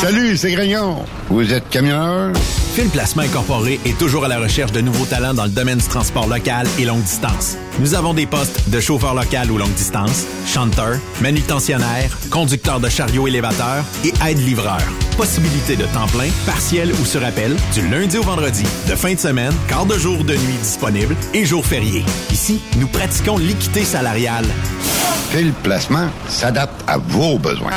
Salut, c'est Grignon. Vous êtes camionneur? Fil Placement Incorporé est toujours à la recherche de nouveaux talents dans le domaine du transport local et longue distance. Nous avons des postes de chauffeur local ou longue distance, chanteur, manutentionnaire, conducteur de chariot élévateur et aide-livreur. Possibilité de temps plein, partiel ou sur appel, du lundi au vendredi, de fin de semaine, quart de jour de nuit disponible et jours fériés. Ici, nous pratiquons l'équité salariale. Quel placement s'adapte à vos besoins?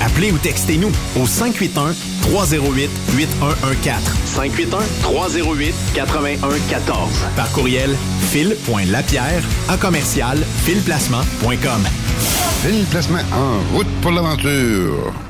Appelez ou textez-nous au 581 308 8114. 581 308 8114. Par courriel fil.lapierre à commercial filplacement.com. Quel placement en route pour l'aventure.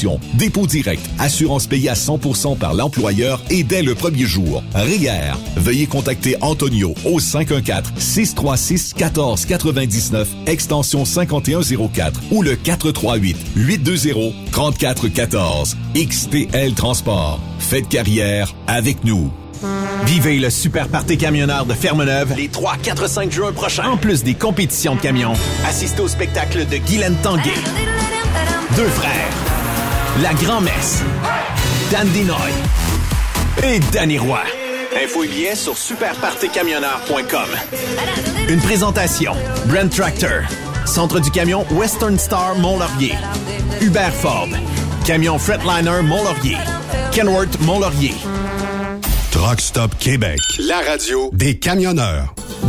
dépôt direct, assurance payée à 100% par l'employeur et dès le premier jour. RIER. Veuillez contacter Antonio au 514-636-1499, extension 5104 ou le 438-820-3414. XTL Transport. Faites carrière avec nous. Vivez le super party camionneur de Fermeneuve les 3, 4, 5 juin prochains. En plus des compétitions de camions, assistez au spectacle de Guylaine Tanguay. Deux frères. La Grand-Messe. Dan Dinoy. Et Danny Roy. Info et billets sur superpartycamionneur.com. Une présentation. Brand Tractor. Centre du camion Western Star Mont-Laurier. Hubert Ford. Camion Fretliner Mont-Laurier. Kenworth Mont-Laurier. Truck Stop Québec. La radio Des camionneurs.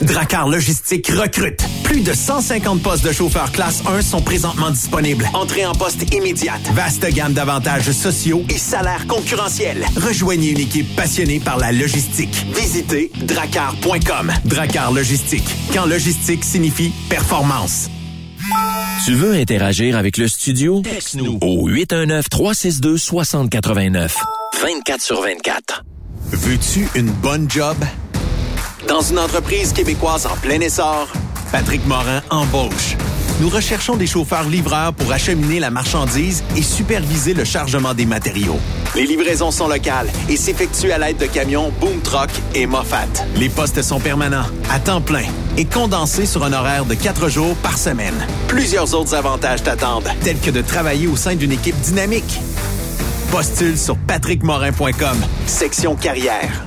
Dracar Logistique recrute. Plus de 150 postes de chauffeurs classe 1 sont présentement disponibles. Entrée en poste immédiate. Vaste gamme d'avantages sociaux et salaires concurrentiels. Rejoignez une équipe passionnée par la logistique. Visitez dracar.com. Dracar Logistique. Quand logistique signifie performance. Tu veux interagir avec le studio? Texte-nous au 819-362-6089. 24 sur 24. Veux-tu une bonne job? Dans une entreprise québécoise en plein essor, Patrick Morin embauche. Nous recherchons des chauffeurs livreurs pour acheminer la marchandise et superviser le chargement des matériaux. Les livraisons sont locales et s'effectuent à l'aide de camions Boom Truck et Moffat. Les postes sont permanents, à temps plein et condensés sur un horaire de quatre jours par semaine. Plusieurs autres avantages t'attendent, tels que de travailler au sein d'une équipe dynamique. Postule sur patrickmorin.com, section carrière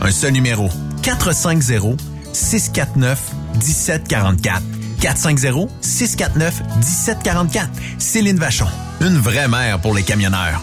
Un seul numéro. 450-649-1744. 450-649-1744. Céline Vachon. Une vraie mère pour les camionneurs.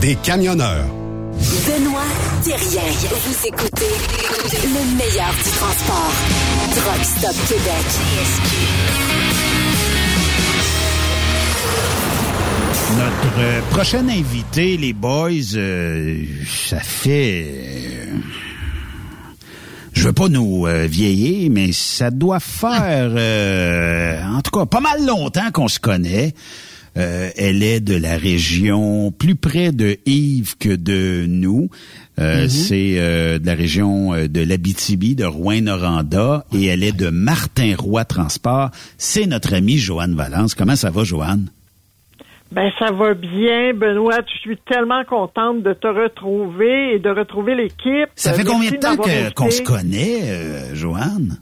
des camionneurs. Benoît Thérien. Vous écoutez le meilleur du transport. Truck Stop Québec. Notre euh, prochain invité, les boys, euh, ça fait... je veux pas nous euh, vieillir, mais ça doit faire, euh, en tout cas, pas mal longtemps qu'on se connaît. Euh, elle est de la région plus près de Yves que de nous. Euh, Mhm. C'est euh, de la région de l'Abitibi, de Rouen-Noranda, et elle est de Martin Roy Transport. C'est notre amie Joanne Valence. Comment ça va, Joanne? Ben ça va bien, Benoît. Je suis tellement contente de te retrouver et de retrouver l'équipe. Ça fait Merci combien de temps qu'on se connaît, euh, Joanne?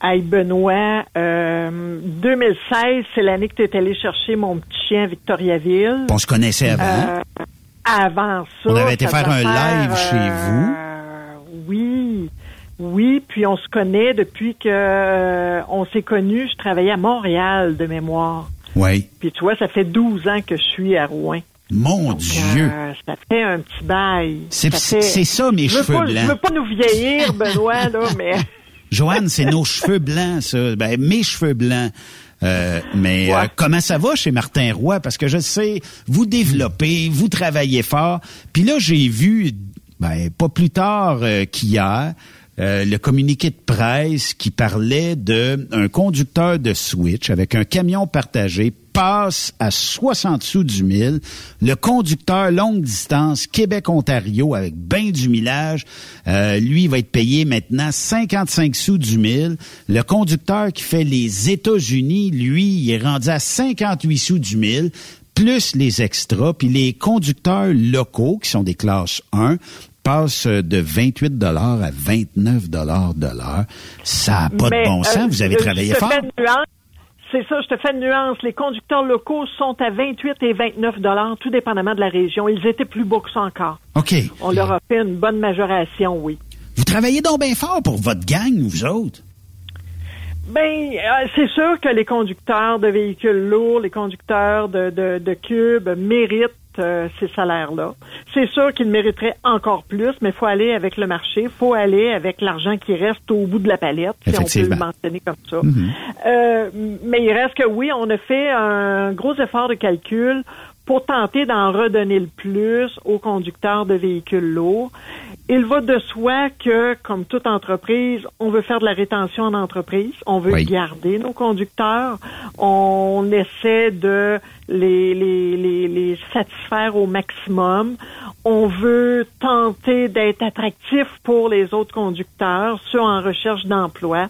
Hey Benoît, euh, 2016, c'est l'année que tu es allé chercher mon petit chien à Victoriaville. On se connaissait avant. Euh, avant ça. On avait été faire un live chez vous. euh, Oui. Oui, puis on se connaît depuis que euh, on s'est connus. Je travaillais à Montréal de mémoire. Oui. Puis tu vois, ça fait 12 ans que je suis à Rouen. Mon Dieu. Euh, ça fait un petit bail. C'est- Ça fait- c'est ça, mes Je veux cheveux pas- blancs. Je veux pas nous vieillir, Benoît, là, mais... (laughs) Joanne, c'est nos cheveux blancs, ça. Ben, mes cheveux blancs. Euh, mais euh, comment ça va chez Martin Roy? Parce que je sais, vous développez, vous travaillez fort. Puis là, j'ai vu, ben, pas plus tard euh, qu'hier, euh, le communiqué de presse qui parlait de un conducteur de Switch avec un camion partagé passe à 60 sous du mille. Le conducteur longue distance Québec-Ontario avec bain du millage, euh, lui va être payé maintenant 55 sous du mille. Le conducteur qui fait les États-Unis, lui, il est rendu à 58 sous du mille plus les extras, puis les conducteurs locaux, qui sont des classes 1, passent de 28 dollars à 29 dollars de l'heure. Ça n'a pas Mais, de bon euh, sens. Vous avez travaillé fort? nuance. C'est ça, je te fais une nuance. Les conducteurs locaux sont à 28 et 29 dollars, tout dépendamment de la région. Ils étaient plus beaux que ça encore. OK. On leur a fait une bonne majoration, oui. Vous travaillez donc bien fort pour votre gang, vous autres? Ben, euh, c'est sûr que les conducteurs de véhicules lourds, les conducteurs de, de, de cubes méritent euh, ces salaires-là. C'est sûr qu'ils mériteraient encore plus, mais il faut aller avec le marché, il faut aller avec l'argent qui reste au bout de la palette, si on peut le mentionner comme ça. Mhm. Euh, mais il reste que oui, on a fait un gros effort de calcul pour tenter d'en redonner le plus aux conducteurs de véhicules lourds. Il va de soi que, comme toute entreprise, on veut faire de la rétention en entreprise, on veut Oui. garder nos conducteurs, on essaie de les, les, les, les satisfaire au maximum, on veut tenter d'être attractif pour les autres conducteurs, ceux en recherche d'emploi,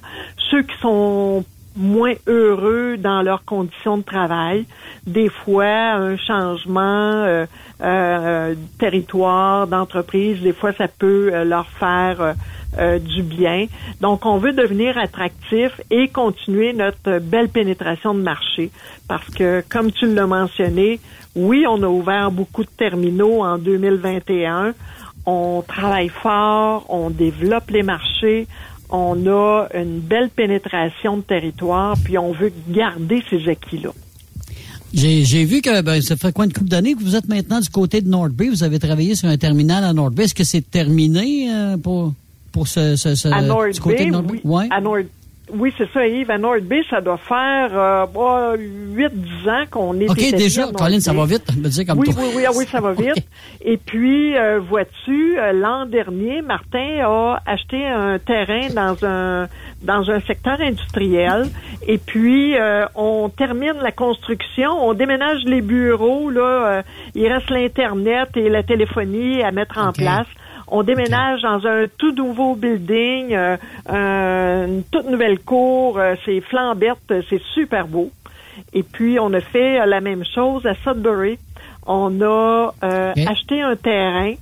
ceux qui sont moins heureux dans leurs conditions de travail. Des fois, un changement euh, euh, de territoire, d'entreprise, des fois, ça peut euh, leur faire euh, euh, du bien. Donc, on veut devenir attractif et continuer notre belle pénétration de marché. Parce que, comme tu l'as mentionné, oui, on a ouvert beaucoup de terminaux en 2021. On travaille fort, on développe les marchés, on a une belle pénétration de territoire, puis on veut garder ces acquis-là. J'ai j'ai vu que ben, ça fait quoi une couple d'années que vous êtes maintenant du côté de North Bay? Vous avez travaillé sur un terminal à North Bay. Est-ce que c'est terminé euh, pour, pour ce, ce, ce- à North du côté Bay, de North Bay? oui. À North- oui, c'est ça, Yves. À North Bay, ça doit faire euh, bah, 8-10 ans qu'on est OK, déjà, Colin, ça va vite. Me disais comme oui, toi. oui, oui, ah oui, ça va (laughs) vite. Et puis, euh, vois-tu, euh, l'an dernier, Martin a acheté un terrain dans un dans un secteur industriel. Et puis, euh, on termine la construction, on déménage les bureaux. Là, euh, il reste l'internet et la téléphonie à mettre en place. On déménage dans un tout nouveau building, euh, un- une toute nouvelle cour. euh, c'est flambette, c'est super beau. Et puis, on a fait la même chose à Sudbury. On a euh, acheté un terrain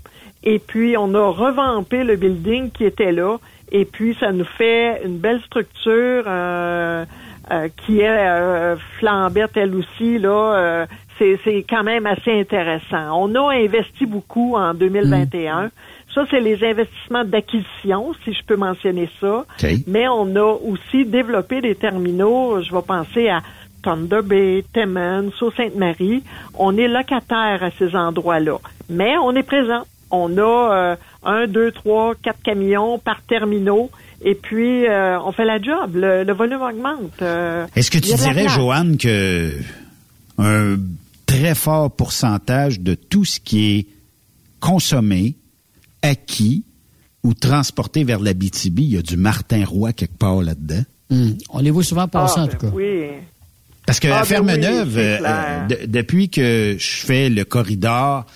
et puis on a revampé le building qui était là. Et puis, ça nous fait une belle structure euh, euh, qui est euh, flambette, elle aussi. là. c'est, c'est quand même assez intéressant. On a investi beaucoup en 2021. Ça, c'est les investissements d'acquisition, si je peux mentionner ça. Mais on a aussi développé des terminaux, je vais penser à Thunder Bay, Timmins, Sault-Sainte-Marie. On est locataire à ces endroits-là. Mais on est présent. On a euh, un, deux, trois, quatre camions par terminaux. Et puis, euh, on fait la job. Le, le volume augmente. Euh, Est-ce que tu dirais. Joanne, que un très fort pourcentage de tout ce qui est consommé, acquis ou transporté vers la BTB, il y a du Martin Roy quelque part là-dedans? Hmm. On les voit souvent passer, Ah, en tout ben cas. Oui. Parce que Ah, à ben Ferme-Neuve, oui, c'est euh, depuis que je fais le corridor,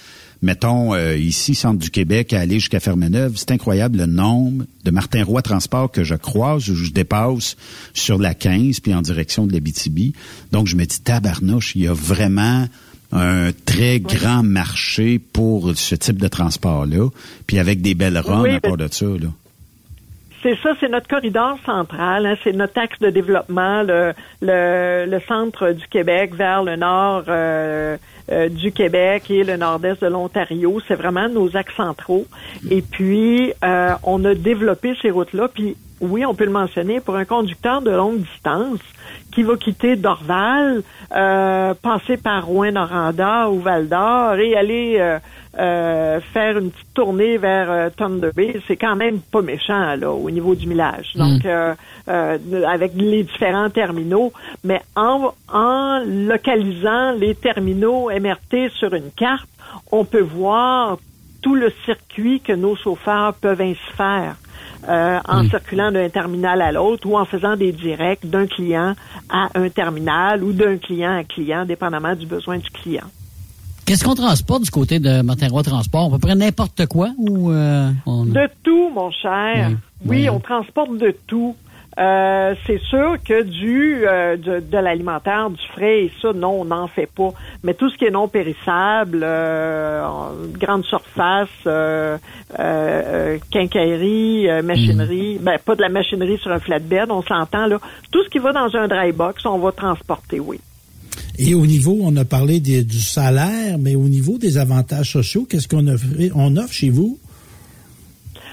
mettons euh, ici, centre du Québec, à aller jusqu'à Ferme-Neuve, c'est incroyable le nombre de Martin Roy Transport que je croise ou je dépasse sur la 15 puis en direction de l'Abitibi. Donc je me dis tabarnouche, il y a vraiment un très grand marché pour ce type de transport-là, puis avec des belles runs Oui, à part de ça. Là. C'est ça, c'est notre corridor central, hein, c'est notre axe de développement, le, le, le centre du Québec vers le nord euh, euh, du Québec et le nord-est de l'Ontario. C'est vraiment nos axes centraux. Et puis, euh, on a développé ces routes-là. Puis, oui, on peut le mentionner, pour un conducteur de longue distance qui va quitter Dorval, euh, passer par Rouen-Noranda ou Val-d'Or et aller euh, faire une petite tournée vers euh, Thunder Bay, c'est quand même pas méchant là au niveau du millage. Donc euh, euh, avec les différents terminaux, mais en, en localisant les terminaux MRT sur une carte, on peut voir tout le circuit que nos chauffeurs peuvent ainsi faire. euh, en circulant d'un terminal à l'autre ou en faisant des directs d'un client à un terminal ou d'un client à client, dépendamment du besoin du client. Qu'est-ce qu'on transporte du côté de Martin Roy Transport? On peut prendre n'importe quoi ou euh, on- De tout, mon cher. Oui. On transporte de tout. Euh, c'est sûr que du euh, de, de l'alimentaire, du frais et ça, non, on n'en fait pas. Mais tout ce qui est non périssable, euh, grande surface, quincaillerie, machinerie, ben pas de la machinerie sur un flatbed, on s'entend là. Tout ce qui va dans un dry box, on va transporter, oui. Et au niveau, on a parlé des- du salaire, mais au niveau des avantages sociaux, qu'est-ce qu'on offre, on chez vous?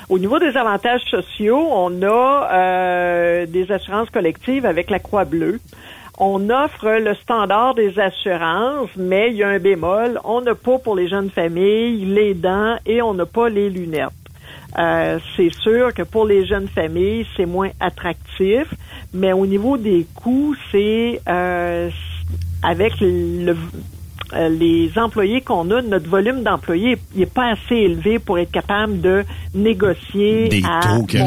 Au niveau des avantages sociaux, on a euh, des assurances collectives avec la Croix-Bleue. On offre le standard des assurances, mais il y a un bémol. On n'a pas pour les jeunes familles les dents et on n'a pas les lunettes. Euh, c'est sûr que pour les jeunes familles, c'est moins attractif, mais au niveau des coûts, c'est euh, avec le, euh, les employés qu'on a, notre volume d'employés n'est pas assez élevé pour être capable de négocier Des à taux qui.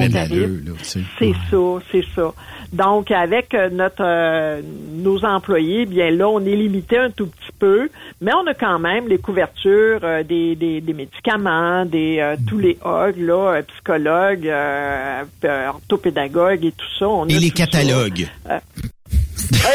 C'est ça, c'est ça. Donc, avec euh, notre euh, nos employés, bien là, on est limité un tout petit peu, mais on a quand même les couvertures euh, des, des, des médicaments, des euh, tous les OG, là, psychologues, orthopédagogues et tout ça. On Et a les ça.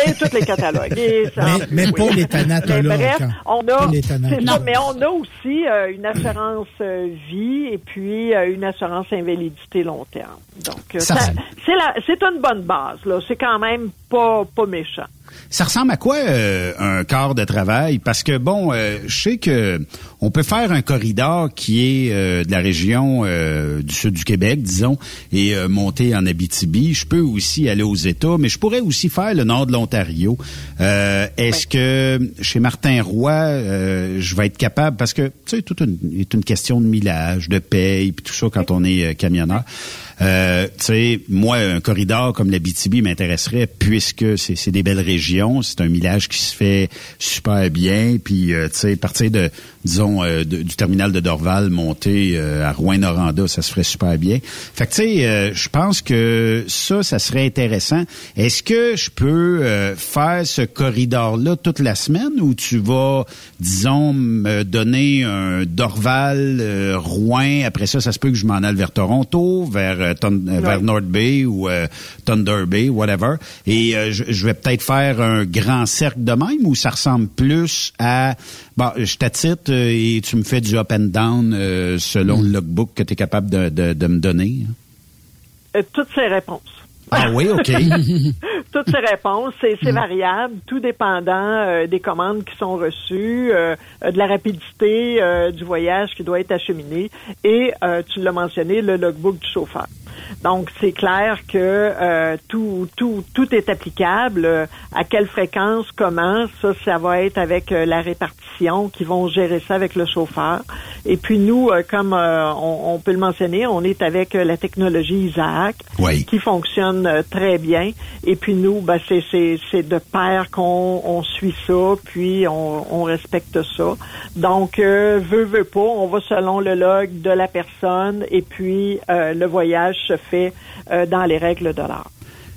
Et tous les catalogues. Et ça, Mais- mais pas les thanatologues, Mais bref, hein. on a, ça, mais on a aussi euh, une assurance euh, vie et puis euh, une assurance invalidité long terme. Donc, Ça, ça- c'est- c'est la- c'est une bonne base. là. C'est quand même pas, pas méchant. Ça ressemble à quoi euh, un corps de travail? Parce que bon, euh, je sais que on peut faire un corridor qui est euh, de la région euh, du sud du Québec, disons, et euh, monter en Abitibi. Je peux aussi aller aux États, mais je pourrais aussi faire le nord de l'Ontario. Euh, Est-ce que chez Martin Roy, euh, je vais être capable? Parce que tu sais, toute une, est une question de millage, de paye, puis tout ça quand on est euh, camionneur. Euh, tu sais, moi, un corridor comme l'Abitibi m'intéresserait puisque c'est c'est des belles régions, c'est un millage qui se fait super bien, puis euh, tu sais, partir de, disons, euh, de- du terminal de Dorval, monter euh, à Rouen-Noranda, ça se ferait super bien. Fait que tu sais, euh, je pense que ça, ça serait intéressant. Est-ce que je peux euh, faire ce corridor-là toute la semaine ou tu vas, disons, me donner un Dorval, euh, Rouen, après ça, ça se peut que je m'en aille vers Toronto, vers, euh, vers North Bay ou euh, Thunder Bay, whatever. Et euh, je, je vais peut-être faire un grand cercle de même ou ça ressemble plus à, bon, je t'attite euh, et tu me fais du up and down euh, selon le logbook que tu es capable de, de, de me donner. hein? Euh, toutes ces réponses. Ah oui, OK. (laughs) Toutes ces réponses, c'est c'est variable, tout dépendant euh, des commandes qui sont reçues, euh, euh, de la rapidité euh, du voyage qui doit être acheminé et, euh, tu l'as mentionné, le logbook du chauffeur. Donc, c'est clair que euh, tout, tout, tout est applicable. Euh, À quelle fréquence, comment, ça, ça va être avec euh, la répartition qui vont gérer ça avec le chauffeur. Et puis nous, comme on, on peut le mentionner, on est avec la technologie Isaac Oui. qui fonctionne très bien. Et puis nous, ben, c'est, c'est, c'est de pair qu'on on suit ça, puis on, on respecte ça. Donc, veut, veut pas, on va selon le log de la personne et puis le voyage se fait euh, dans les règles de l'art.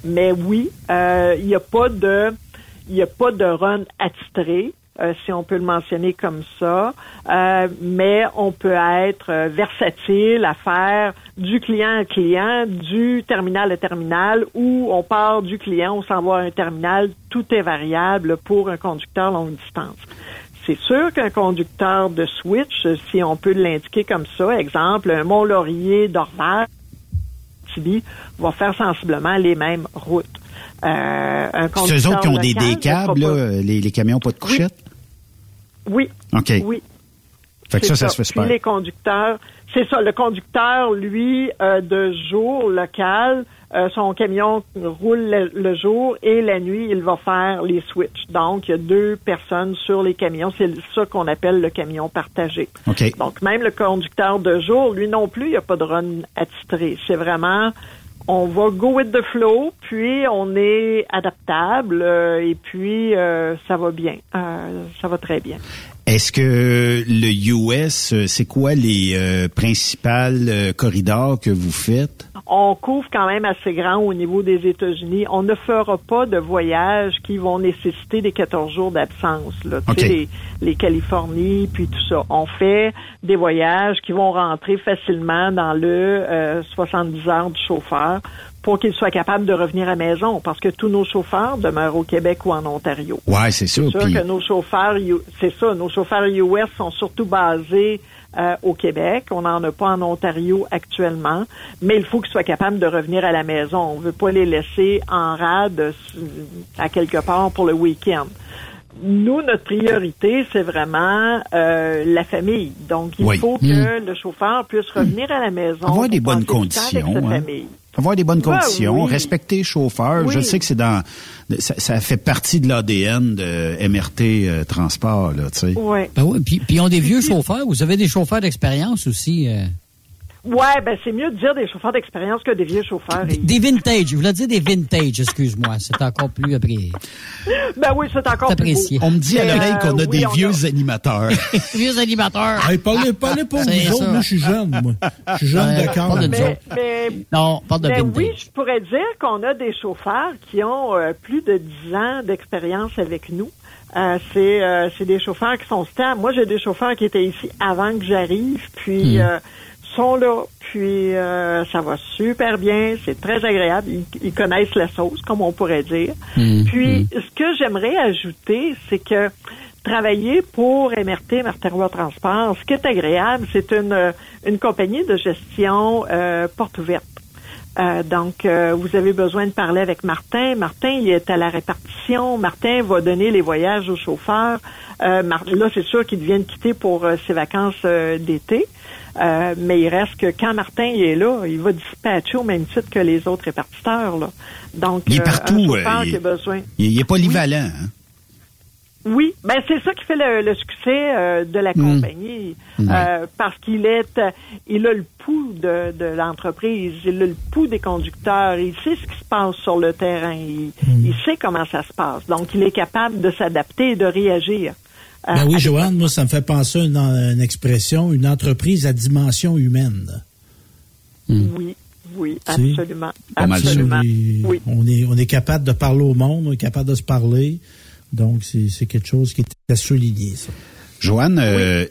Mais oui, euh, il n'y a pas de il a pas de run attitré. euh, si on peut le mentionner comme ça, Euh, mais on peut être euh, versatile à faire du client à client, du terminal à terminal, ou on part du client, on s'en va à un terminal, tout est variable pour un conducteur longue distance. C'est sûr qu'un conducteur de switch, si on peut l'indiquer comme ça, exemple, un Mont-Laurier d'Orval, Tibi, va faire sensiblement les mêmes routes. Euh, un C'est eux autres qui ont des, local là, les, les camions pas de couchette? Oui. OK. Oui. Fait que ça, ça se fait super. Puis les conducteurs, c'est ça, le conducteur, lui, euh, de jour local, euh, son camion roule le, le jour et la nuit, il va faire les switches. Donc, il y a deux personnes sur les camions. C'est ça qu'on appelle le camion partagé. Donc, même le conducteur de jour, lui non plus, il n'y a pas de run attitré. C'est vraiment, on va go with the flow, puis on est adaptable, euh, et puis euh, ça va bien. Euh, ça va très bien. Est-ce que le US, euh, c'est quoi les euh, principales euh, corridors que vous faites? on couvre quand même assez grand au niveau des États-Unis. On ne fera pas de voyages qui vont nécessiter des 14 jours d'absence. Là. Tu sais, les, les Californies, puis tout ça. On fait des voyages qui vont rentrer facilement dans le euh, 70 heures du chauffeur pour qu'il soit capable de revenir à la maison, parce que tous nos chauffeurs demeurent au Québec ou en Ontario. Ouais, c'est sûr puis- que nos chauffeurs, c'est ça, nos chauffeurs US sont surtout basés euh, au Québec. On n'en a pas en Ontario actuellement, mais il faut qu'ils soient capables de revenir à la maison. On veut pas les laisser en rade euh, à quelque part pour le week-end. Nous, notre priorité, c'est vraiment euh, la famille. Donc, il Oui. faut Mm. que le chauffeur puisse revenir à la maison. Avoir des bonnes temps avec conditions. sa hein. famille. Avoir des bonnes Ben conditions, oui. respecter les chauffeurs. Oui. Je sais que c'est dans ça, ça fait partie de l'ADN de MRT euh, Transport, là, tu sais. Ouais. Ben oui, puis, puis ils ont des vieux chauffeurs. Vous avez des chauffeurs d'expérience aussi. euh? Ouais, ben c'est mieux de dire des chauffeurs d'expérience que des vieux chauffeurs. Des, des vintage. Je voulais dire des vintage, excuse-moi. C'est encore plus après. (laughs) Ben oui, c'est encore C'est plus beau. apprécié. On me dit à l'oreille euh, qu'on a oui, des vieux animateurs. (laughs) vieux animateurs. Hey, parlez, parlez pas (laughs) vous autres, moi, je suis jeune, moi. Je suis jeune Ouais, d'accord. parle de nous Mais, autres. mais, Non, parle de mais vintage. oui, je pourrais dire qu'on a des chauffeurs qui ont euh, plus de 10 ans d'expérience avec nous. Euh, c'est euh, c'est des chauffeurs qui sont stables. Moi, j'ai des chauffeurs qui étaient ici avant que j'arrive, puis Hmm. euh, sont là, puis euh, ça va super bien, c'est très agréable. Ils, ils connaissent la sauce, comme on pourrait dire. Hmm. Puis, ce que j'aimerais ajouter, c'est que travailler pour MRT, Martin Transport, ce qui est agréable, c'est une, euh, une compagnie de gestion euh, porte ouverte. Euh, donc, euh, vous avez besoin de parler avec Martin. Martin, il est à la répartition. Martin va donner les voyages aux chauffeurs. Euh, là, c'est sûr qu'il vient de quitter pour euh, ses vacances euh, d'été. Euh, mais il reste que quand Martin il est là, il va dispatcher au même titre que les autres répartiteurs. Là. Donc, Il est euh, partout, euh, besoin. Il est polyvalent. hein? Oui, ben c'est ça qui fait le, le succès euh, de la Mm. compagnie, Mm. euh, parce qu'il est, euh, il a le pouls de, de l'entreprise, il a le pouls des conducteurs, il sait ce qui se passe sur le terrain, il, il sait comment ça se passe, donc il est capable de s'adapter et de réagir. Euh, Ben oui, Joanne, moi, ça me fait penser à une, une expression, une entreprise à dimension humaine. Oui, oui, Si. absolument, Pas mal ça. absolument. Et Oui. On est, on est capable de parler au monde, on est capable de se parler. Donc, c'est c'est quelque chose qui est à souligner, ça. Joanne, euh,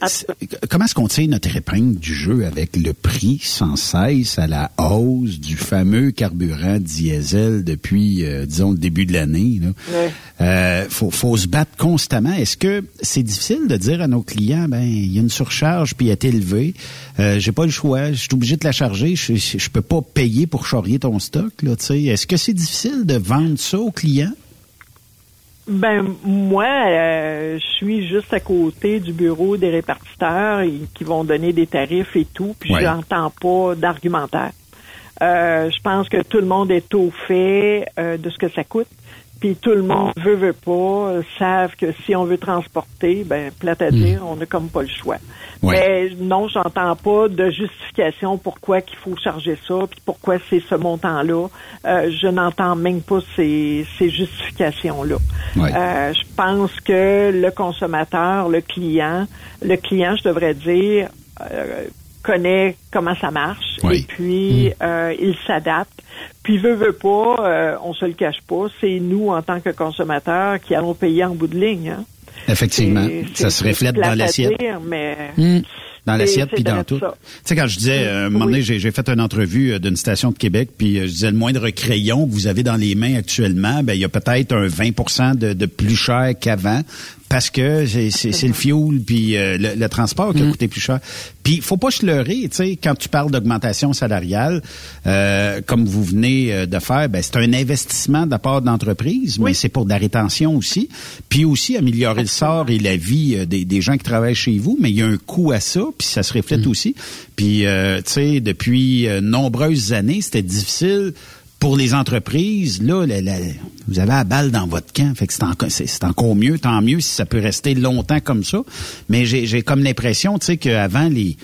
comment est-ce qu'on tire notre épingle du jeu avec le prix sans cesse à la hausse du fameux carburant diesel depuis, euh, disons, le début de l'année? Ouais. Euh, faut, faut se battre constamment. Est-ce que c'est difficile de dire à nos clients, ben, il y a une surcharge puis elle est élevée, euh, j'ai pas le choix, je suis obligé de la charger, je, je, peux pas payer pour charrier ton stock, là. Est-ce que c'est difficile de vendre ça aux clients? Ben moi, euh, je suis juste à côté du bureau des répartiteurs et, qui vont donner des tarifs et tout, puis Ouais. j'entends pas d'argumentaire. Euh, je pense que tout le monde est au fait euh, de ce que ça coûte. Puis tout le monde veut, veut pas, euh, savent que si on veut transporter, ben plate à dire, on n'a comme pas le choix. Mais non, j'entends pas de justification pourquoi qu'il faut charger ça, puis pourquoi c'est ce montant-là. Euh, je n'entends même pas ces, ces justifications-là. Ouais. Euh, je pense que le consommateur, le client, le client, je devrais dire, euh, connaît comment ça marche Oui. et puis euh, il s'adapte. Puis veut veut pas, euh, on se le cache pas, c'est nous en tant que consommateurs qui allons payer en bout de ligne. hein. Effectivement. Ça se reflète dans l'assiette. dire, mais Dans l'assiette puis dans tout. Tu sais, quand je disais, euh, un moment donné, j'ai j'ai fait une entrevue euh, d'une station de Québec, puis euh, je disais, le moindre crayon que vous avez dans les mains actuellement, ben il y a peut-être un 20% de, de plus cher qu'avant, parce que c'est- le fuel puis euh, le, le transport qui a coûté plus cher. Puis faut pas se leurrer, tu sais, quand tu parles d'augmentation salariale, euh, comme vous venez euh, de faire, ben c'est un investissement de la part d'entreprise, mais c'est pour de la rétention aussi, puis aussi améliorer le sort et la vie euh, des, des gens qui travaillent chez vous, mais il y a un coût à ça, puis ça se reflète aussi. Puis euh, tu sais, depuis euh, nombreuses années, c'était difficile pour les entreprises, là, la- vous avez la balle dans votre camp. Fait que c'est encore, c'est, encore mieux, tant mieux si ça peut rester longtemps comme ça. Mais j'ai, j'ai comme l'impression, tu sais, qu'avant, les,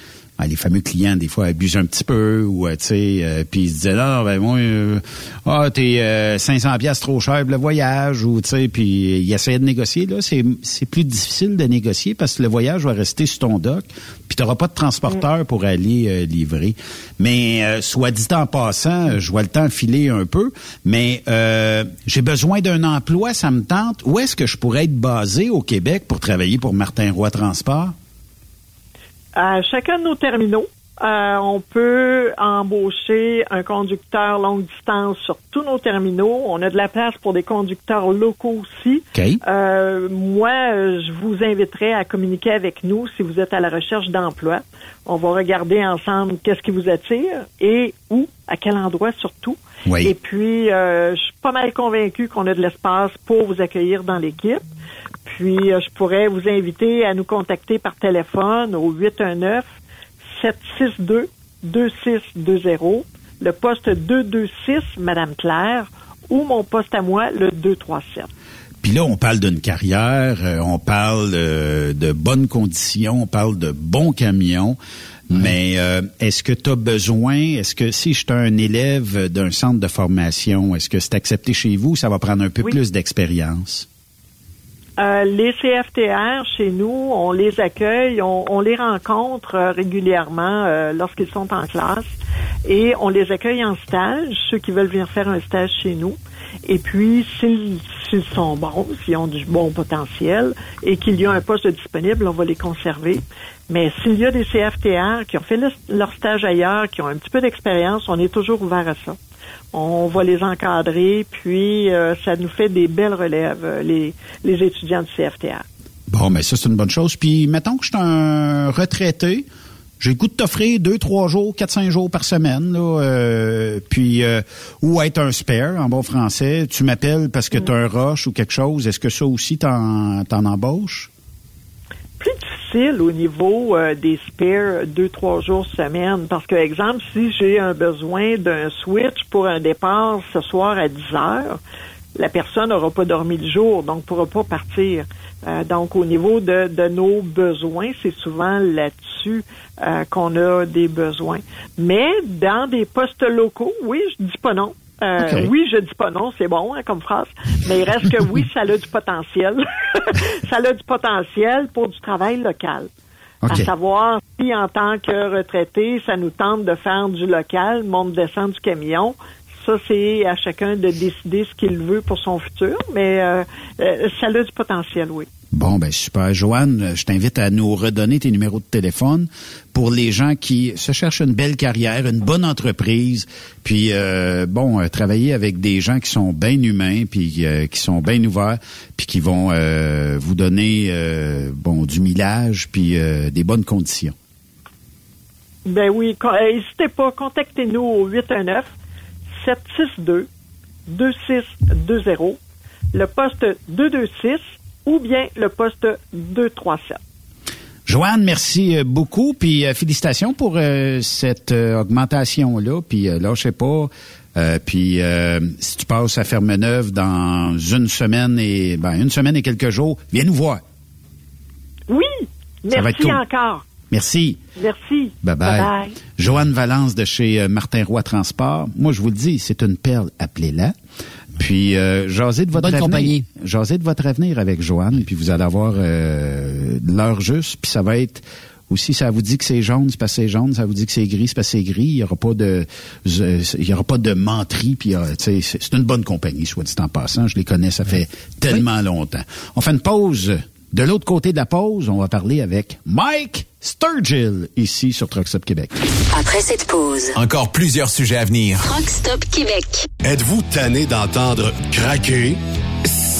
les fameux clients, des fois, abusent un petit peu, ou, euh, tu sais, euh, puis ils se disaient, ah, ben, moi, euh, ah, t'es euh, 500 pièces trop cher pour le voyage, ou, tu sais, puis ils essayaient de négocier. Là, c'est, c'est plus difficile de négocier parce que le voyage va rester sur ton dock, puis t'auras pas de transporteur pour aller euh, livrer. Mais, euh, soit dit en passant, je vois le temps filer un peu, mais euh, j'ai besoin d'un emploi, ça me tente. Où est-ce que je pourrais être basé au Québec pour travailler pour Martin Roy Transport? À chacun de nos terminaux, euh, on peut embaucher un conducteur longue distance sur tous nos terminaux. On a de la place pour des conducteurs locaux aussi. OK. Euh, moi, je vous inviterai à communiquer avec nous si vous êtes à la recherche d'emploi. On va regarder ensemble qu'est-ce qui vous attire et où, à quel endroit surtout. Oui. Et puis, euh, je suis pas mal convaincue qu'on a de l'espace pour vous accueillir dans l'équipe. Puis, euh, je pourrais vous inviter à nous contacter par téléphone au 819 762 2620, le poste 226, Madame Claire, ou mon poste à moi, le 237. Puis là, on parle d'une carrière, euh, on parle euh, de bonnes conditions, on parle de bons camions. Mais euh, est-ce que tu as besoin, est-ce que si je suis un élève d'un centre de formation, est-ce que c'est accepté chez vous? Ou ça va prendre un peu Oui. plus d'expérience? Euh, les CFTR, chez nous, on les accueille, on, les rencontre euh, régulièrement euh, lorsqu'ils sont en classe et on les accueille en stage, ceux qui veulent venir faire un stage chez nous. Et puis, s'ils sont bons, s'ils ont du bon potentiel et qu'il y a un poste disponible, on va les conserver. Mais s'il y a des CFTR qui ont fait le- leur stage ailleurs, qui ont un petit peu d'expérience, on est toujours ouvert à ça. On va les encadrer, puis euh, ça nous fait des belles relèves, euh, les, les étudiants du CFTR. Bon, mais ça, c'est une bonne chose. Puis, mettons que je suis un retraité. J'ai le goût de t'offrir deux, trois jours, quatre, cinq jours par semaine, là, euh, puis euh, ou être un spare en bon français. Tu m'appelles parce que tu as un rush ou quelque chose. Est-ce que ça aussi t'en t'en embauches? Plus difficile au niveau euh, des spares deux, trois jours semaine. Parce que, exemple, si j'ai un besoin d'un switch pour un départ ce soir à 10 heures, la personne n'aura pas dormi le jour, donc pourra pas partir. Euh, donc, au niveau de, de nos besoins, c'est souvent là-dessus euh, qu'on a des besoins. Mais dans des postes locaux, oui, je dis pas non. Euh. Oui, je dis pas non, c'est bon hein, comme phrase, mais il reste que oui, (laughs) ça a du potentiel. (laughs) ça a du potentiel pour du travail local. À savoir si en tant que retraité, ça nous tente de faire du local, monte-descend du camion. Ça, c'est à chacun de décider ce qu'il veut pour son futur, mais euh, euh, ça a du potentiel, oui. Bon, ben super. Joanne, euh, je t'invite à nous redonner tes numéros de téléphone pour les gens qui se cherchent une belle carrière, une bonne entreprise, puis euh, bon, travailler avec des gens qui sont bien humains, puis euh, qui sont bien ouverts, puis qui vont euh, vous donner bon du millage, puis des bonnes conditions. Ben oui, n'hésitez pas, contactez-nous au 819 762 2620, le poste 226 ou bien le poste 237. Joanne, merci euh, beaucoup, puis euh, félicitations pour euh, cette euh, augmentation-là, puis là, je sais pas, puis si tu passes à Fermeneuve dans une semaine et ben une semaine et quelques jours, viens nous voir. Oui, merci encore. Merci. Merci. Bye bye. Bye-bye. Joanne Valence de chez euh, Martin Roy Transport. Moi, je vous le dis, c'est une perle. Appelez-la. Puis, euh, de votre Bonne avenir. compagnie. Jasez de votre avenir avec Joanne, puis vous allez avoir euh, l'heure juste, puis ça va être Ou si ça vous dit que c'est jaune, c'est parce que c'est jaune. Ça vous dit que c'est gris, c'est parce que c'est gris. Il y aura pas de, il y aura pas de menterie. Puis, euh, tu sais, c'est c'est une bonne compagnie, soit dit en passant. Je les connais, ça fait tellement longtemps. On fait une pause. De l'autre côté de la pause, on va parler avec Mike Sturgill, ici sur Truck Stop Québec. Après cette pause, Encore plusieurs sujets à venir. Rock Stop Québec. Êtes-vous tanné d'entendre craquer,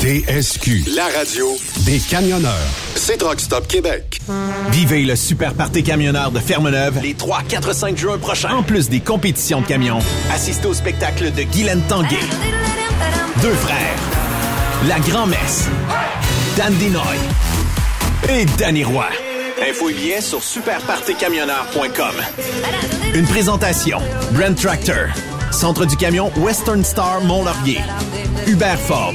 TSQ, la radio des camionneurs. C'est Truck Stop Québec. Vivez le super party camionneur de Fermeneuve les 3, 4, 5 juin prochains. En plus des compétitions de camions, assistez au spectacle de Guylaine Tanguay. Deux frères. La Grand-Messe. Dan Dinoy. Et Danny Roy. Info et billets sur superpartycamionneur.com. Une présentation. Brent Tractor. Centre du camion Western Star Mont-Laurier. Hubert Ford.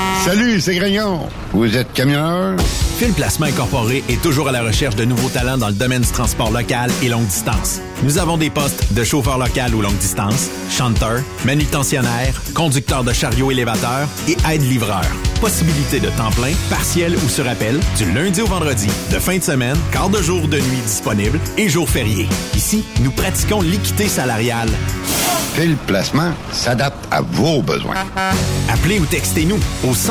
Salut, c'est Grignon. Vous êtes camionneur? Fil Placement Incorporé est toujours à la recherche de nouveaux talents dans le domaine du transport local et longue distance. Nous avons des postes de chauffeur local ou longue distance, chanteur, manutentionnaire, conducteur de chariot élévateur et aide-livreur. Possibilité de temps plein, partiel ou sur appel, du lundi au vendredi, de fin de semaine, quart de jour de nuit disponible et jours fériés. Ici, nous pratiquons l'équité salariale. Fil Placement s'adapte à vos besoins. Appelez ou textez-nous au 581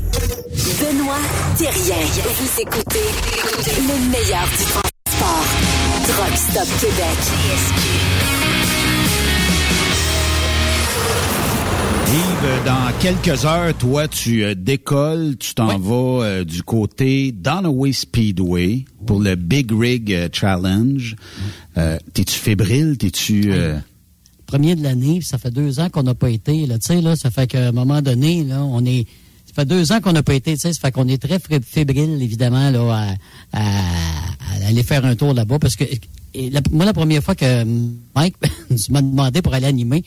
Benoît Thérien. Vous écoutez le meilleur du transport. Truck Stop Québec. Yves, dans quelques heures, toi, tu euh, décolles, tu t'en vas euh, du côté Donaway Speedway pour le Big Rig euh, Challenge. Euh, T'es-tu fébrile? T'es-tu... euh, Premier de l'année, ça fait deux ans qu'on n'a pas été. Là, tu sais, là, ça fait qu'à un moment donné, là, on est. Ça fait deux ans qu'on n'a pas été, tu sais, ça fait qu'on est très fé- fébrile, évidemment, là, à, à- à aller faire un tour là-bas. Parce que et la- moi, la première fois que Mike (laughs) m'a demandé pour aller animer,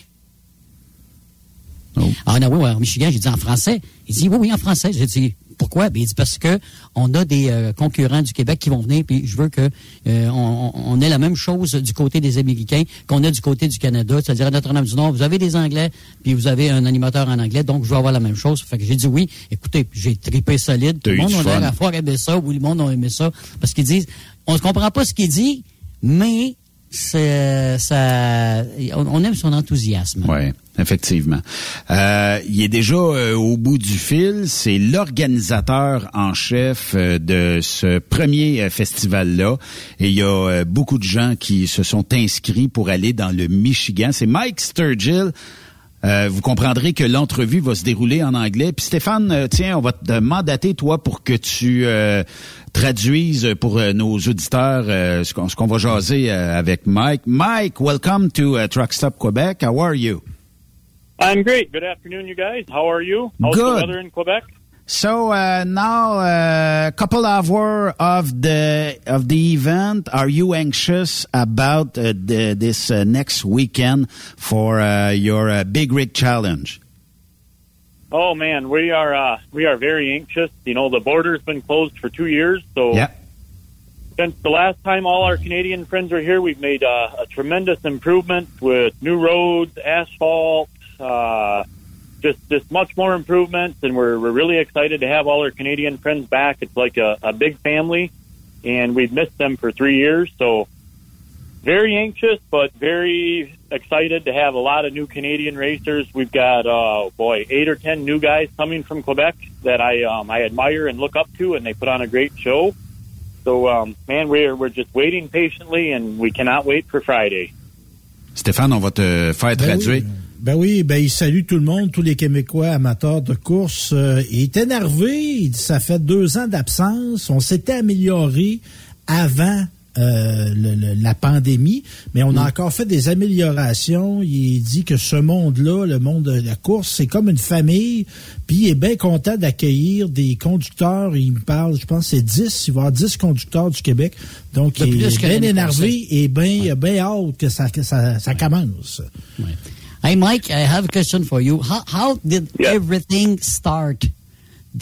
ah non, oui, oui, en Michigan, j'ai dit en français. Il dit oui, oui, en français. J'ai dit pourquoi? Ben, il dit parce que on a des euh, concurrents du Québec qui vont venir, puis je veux que euh, on, on ait la même chose du côté des Américains qu'on a du côté du Canada. C'est-à-dire à Notre-Dame-du-Nord, vous avez des Anglais, puis vous avez un animateur en anglais, donc je veux avoir la même chose. Fait que j'ai dit oui. Écoutez, j'ai tripé solide. Tout le monde a l'air à fort aimé ça, oui, le monde a aimé ça. Parce qu'ils disent, on ne comprend pas ce qu'il dit, mais c'est ça, on, on aime son enthousiasme. Oui, effectivement. Euh, il est déjà euh, au bout du fil. C'est l'organisateur en chef euh, de ce premier euh, festival-là. Et il y a euh, beaucoup de gens qui se sont inscrits pour aller dans le Michigan. C'est Mike Sturgill. Euh, vous comprendrez que l'entrevue va se dérouler en anglais. Puis Stéphane, tiens, on va te mandater, toi, pour que tu traduises pour nos auditeurs ce qu'on va jaser avec Mike. Mike, welcome to Truck Stop Quebec. How are you? I'm great. Good afternoon, you guys. How are you? How's Good. the weather in Quebec? So uh, now, a couple hour of the of the event. Are you anxious about uh, the, this uh, next weekend for uh, your uh, big rig challenge? Oh man, we are uh, we are very anxious. You know, the border's been closed for two years, so Yeah. since the last time all our Canadian friends were here, we've made uh, a tremendous improvement with new roads, asphalt, uh, just just much more improvements, and we're we're really excited to have all our Canadian friends back. It's like a, a big family, and we've missed them for three years, so very anxious, but very excited to have a lot of new Canadian racers. We've got, uh, boy, eight or ten new guys coming from Quebec that I um, I admire and look up to, and they put on a great show. So, um, man, we're we're just waiting patiently, and we cannot wait for Friday. Stéphane, on va te faire Ben traduire. Ben oui, ben il salue tout le monde, tous les Québécois amateurs de course. Euh, il est énervé, il dit ça fait deux ans d'absence, on s'était amélioré avant euh, le- le- la pandémie, mais on a encore fait des améliorations. Il dit que ce monde-là, le monde de la course, c'est comme une famille, puis il est bien content d'accueillir des conducteurs. Il me parle, je pense, c'est 10, il va y avoir 10 conducteurs du Québec. Donc, il est bien énervé et bien bien hâte que ça, que ça, ça commence. Hey, Mike, I have a question for you. How, how did everything start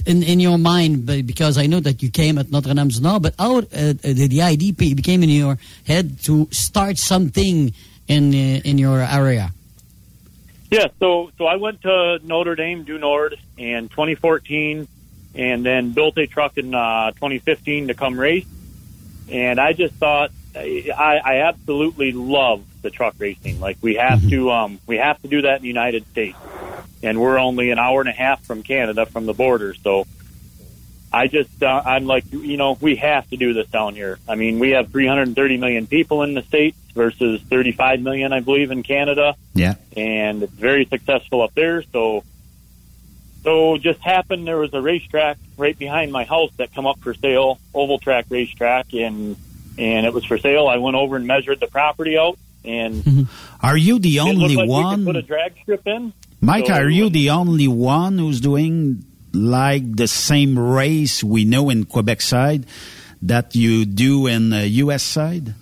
in, in your mind? Because I know that you came at Notre Dame Nord, but how uh, did the idea be- became in your head to start something in uh, in your area? Yeah, so so I went to Notre Dame du Nord in 2014, and then built a truck in uh, 2015 to come race. And I just thought I, I absolutely love the truck racing. Like we have to um, we have to do that in the United States, and we're only an hour and a half from Canada from the border. So I just uh, I'm like you know we have to do this down here. I mean we have 330 million people in the states versus 35 million I believe in Canada Yeah. and it's very successful up there. So, so just happened there was a racetrack right behind my house that come up for sale, oval track racetrack, and and it was for sale. I went over and measured the property out, and (laughs) Are you the only like one? put a drag strip in. Mike, So are you the only one who's doing like the same race we know in Quebec side that you do in uh, the U.S. side?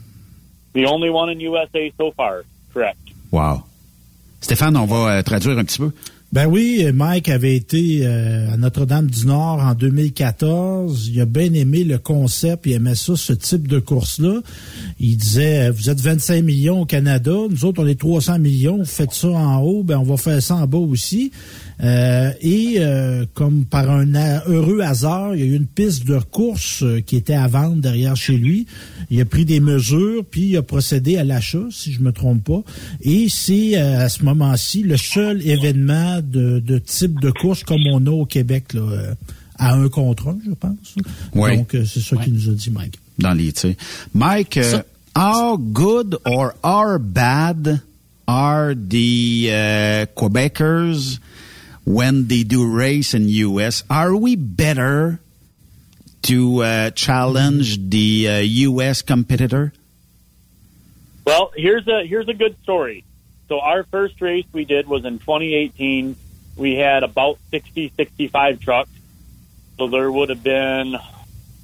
The only one in USA so far, correct? Wow. Stéphane, on va euh, traduire un petit peu. Ben oui, Mike avait été euh, à Notre-Dame-du-Nord en 2014. Il a bien aimé le concept, il aimait ça, ce type de course-là. Il disait, euh, vous êtes 25 millions au Canada, nous autres, on est 300 millions, faites ça en haut, ben on va faire ça en bas aussi. Euh, et euh, comme par un a- heureux hasard, il y a eu une piste de course euh, qui était à vendre derrière chez lui. Il a pris des mesures, puis il a procédé à l'achat, si je me trompe pas. Et c'est euh, à ce moment-ci le seul événement de, de type de course comme on a au Québec, là, euh, à un contre un, je pense. Oui. Donc, euh, c'est ça qu'il nous a dit, Mike. Dans les tirs. Mike, uh, how good or how bad? Are the uh, Quebecers when they do race in U.S.? Are we better to uh, challenge the uh, U.S. competitor? Well, here's a here's a good story. So our first race we did was in 2018. We had about 60, 65 trucks. So there would have been,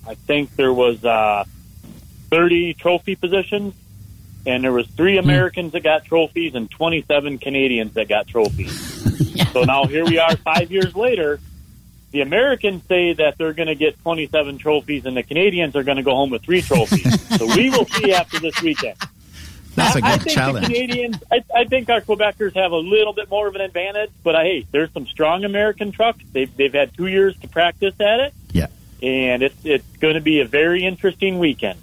I think there was uh, 30 trophy positions, and there was three Americans that got trophies and 27 Canadians that got trophies. (laughs) so now here we are, five years later. The Americans say that they're going to get 27 trophies, and the Canadians are going to go home with three trophies. so we will see after this weekend. That's a I- I good think challenge. The Canadians, I, I think our Quebecers have a little bit more of an advantage, but uh, hey, there's some strong American trucks. They've they've had two years to practice at it. Yeah. and it's it's going to be a very interesting weekend.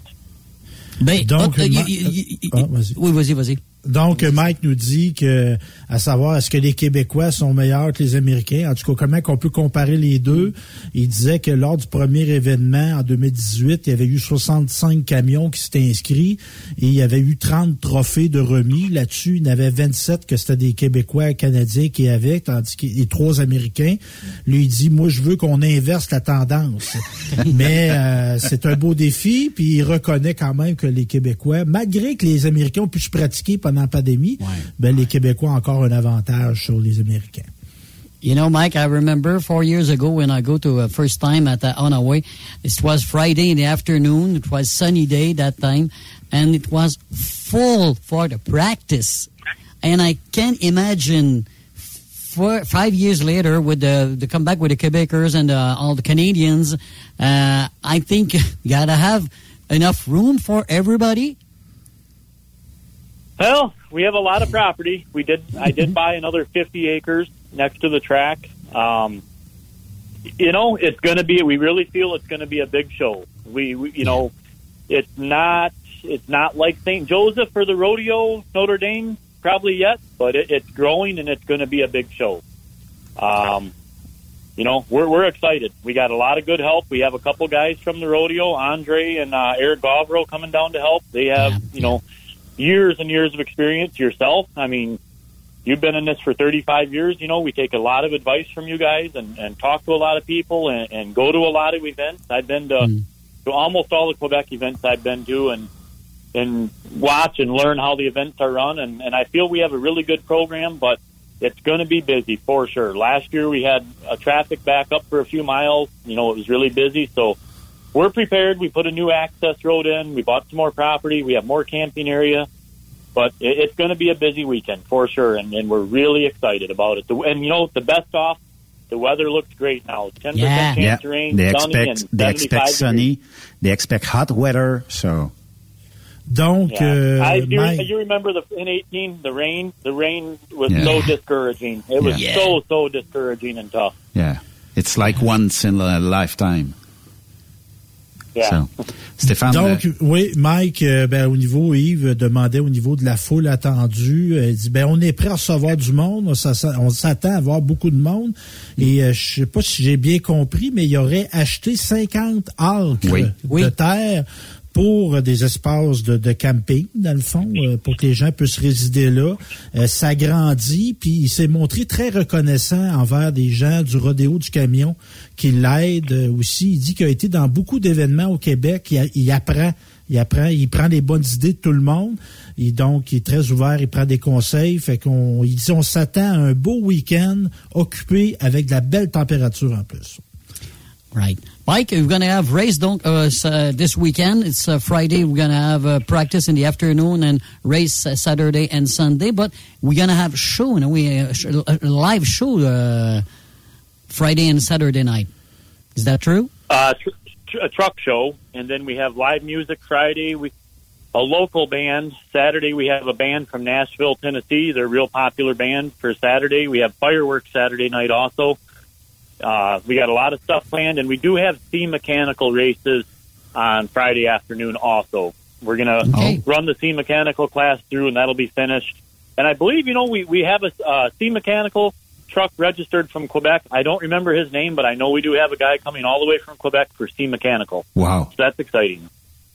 Ben, Donc, oh, Ma- y- y- y- Ah, vas-y. oui, vas-y, vas-y. Donc, Mike nous dit que, à savoir, est-ce que les Québécois sont meilleurs que les Américains? En tout cas, comment qu'on peut comparer les deux? Il disait que lors du premier événement, en 2018, il y avait eu 65 camions qui s'étaient inscrits et il y avait eu 30 trophées de remis. Là-dessus, il y en avait 27 que c'était des Québécois canadiens qui avaient, tandis que les trois Américains. Lui, il dit, moi, je veux qu'on inverse la tendance. (laughs) Mais euh, c'est un beau défi, puis il reconnaît quand même que les Québécois, malgré que les Américains ont pu se pratiquer pendant la pandémie, ben, les Québécois ont encore un avantage sur les Américains. You know, Mike, I remember four years ago when I go to a first time at uh, Onaway. It was Friday in the afternoon. It was sunny day that time, and it was full for the practice. And I can't imagine four, five years later with the the comeback with the Quebecers and uh, all the Canadians. Uh, I think you (laughs) gotta have enough room for everybody? Well, we have a lot of property. We did. I did buy another 50 acres next to the track. Um, you know, it's going to be. We really feel it's going to be a big show. We, we you know, it's not. It's not like St. Joseph for the rodeo, Notre Dame, probably yet, but it, it's growing and it's going to be a big show. Um, you know, we're we're excited. We got a lot of good help. We have a couple guys from the rodeo, Andre and uh, Eric Gavro, coming down to help. They have, you know, years and years of experience. Yourself, I mean, you've been in this for 35 years. You know, we take a lot of advice from you guys and, and talk to a lot of people and, and go to a lot of events. I've been to, mm. to almost all the Quebec events I've been to and and watch and learn how the events are run. And, and I feel we have a really good program, but it's going to be busy for sure. Last year we had a traffic back up for a few miles. You know, it was really busy. So we're prepared. We put a new access road in. We bought some more property. We have more camping area. But it, it's going to be a busy weekend for sure, and, and we're really excited about it. The, and you know, the best off, the weather looks great now. Ten percent chance of rain, They sunny, expect and they expect 75 sunny. They expect hot weather. So Donc, Yeah. euh, I do, Mike- you remember the in eighteen the rain? The rain was Yeah. so discouraging. It was Yeah. so so discouraging and tough. yeah, it's like once in a lifetime. Yeah. So, Stéphane. Donc, euh, oui, Mike, euh, ben, au niveau, Yves demandait au niveau de la foule attendue, euh, il dit, ben, on est prêt à recevoir du monde, on s'attend à avoir beaucoup de monde. Et euh, je sais pas si j'ai bien compris, mais il aurait acheté 50 acres Oui. de terre pour des espaces de, camping, dans le fond, euh, pour que les gens puissent résider là. Euh, ça grandit, puis il s'est montré très reconnaissant envers des gens du rodéo du camion qui l'aident euh, aussi. Il dit qu'il a été dans beaucoup d'événements au Québec. Il apprend, il apprend, il prend les bonnes idées de tout le monde. Et donc, il est très ouvert, il prend des conseils. Fait qu'on, il dit, on s'attend à un beau week-end occupé avec de la belle température en plus. Right. Mike, we're going to have race don't, uh, uh, this weekend. It's uh, Friday. We're going to have uh, practice in the afternoon and race uh, Saturday and Sunday. But we're going to have show, know, we, uh, a live show uh, Friday and Saturday night. Is that true? uh, tr- tr- a truck show, and then we have live music Friday. We a local band Saturday. We have a band from Nashville, Tennessee. They're a real popular band for Saturday. We have fireworks Saturday night also. Uh, we got a lot of stuff planned, and we do have C mechanical races on Friday afternoon also. We're gonna Okay. run the C mechanical class through, and that'll be finished. And I believe you know we we have a uh, C mechanical truck registered from Quebec. I don't remember his name, but I know we do have a guy coming all the way from Quebec for C mechanical. Wow, So that's exciting.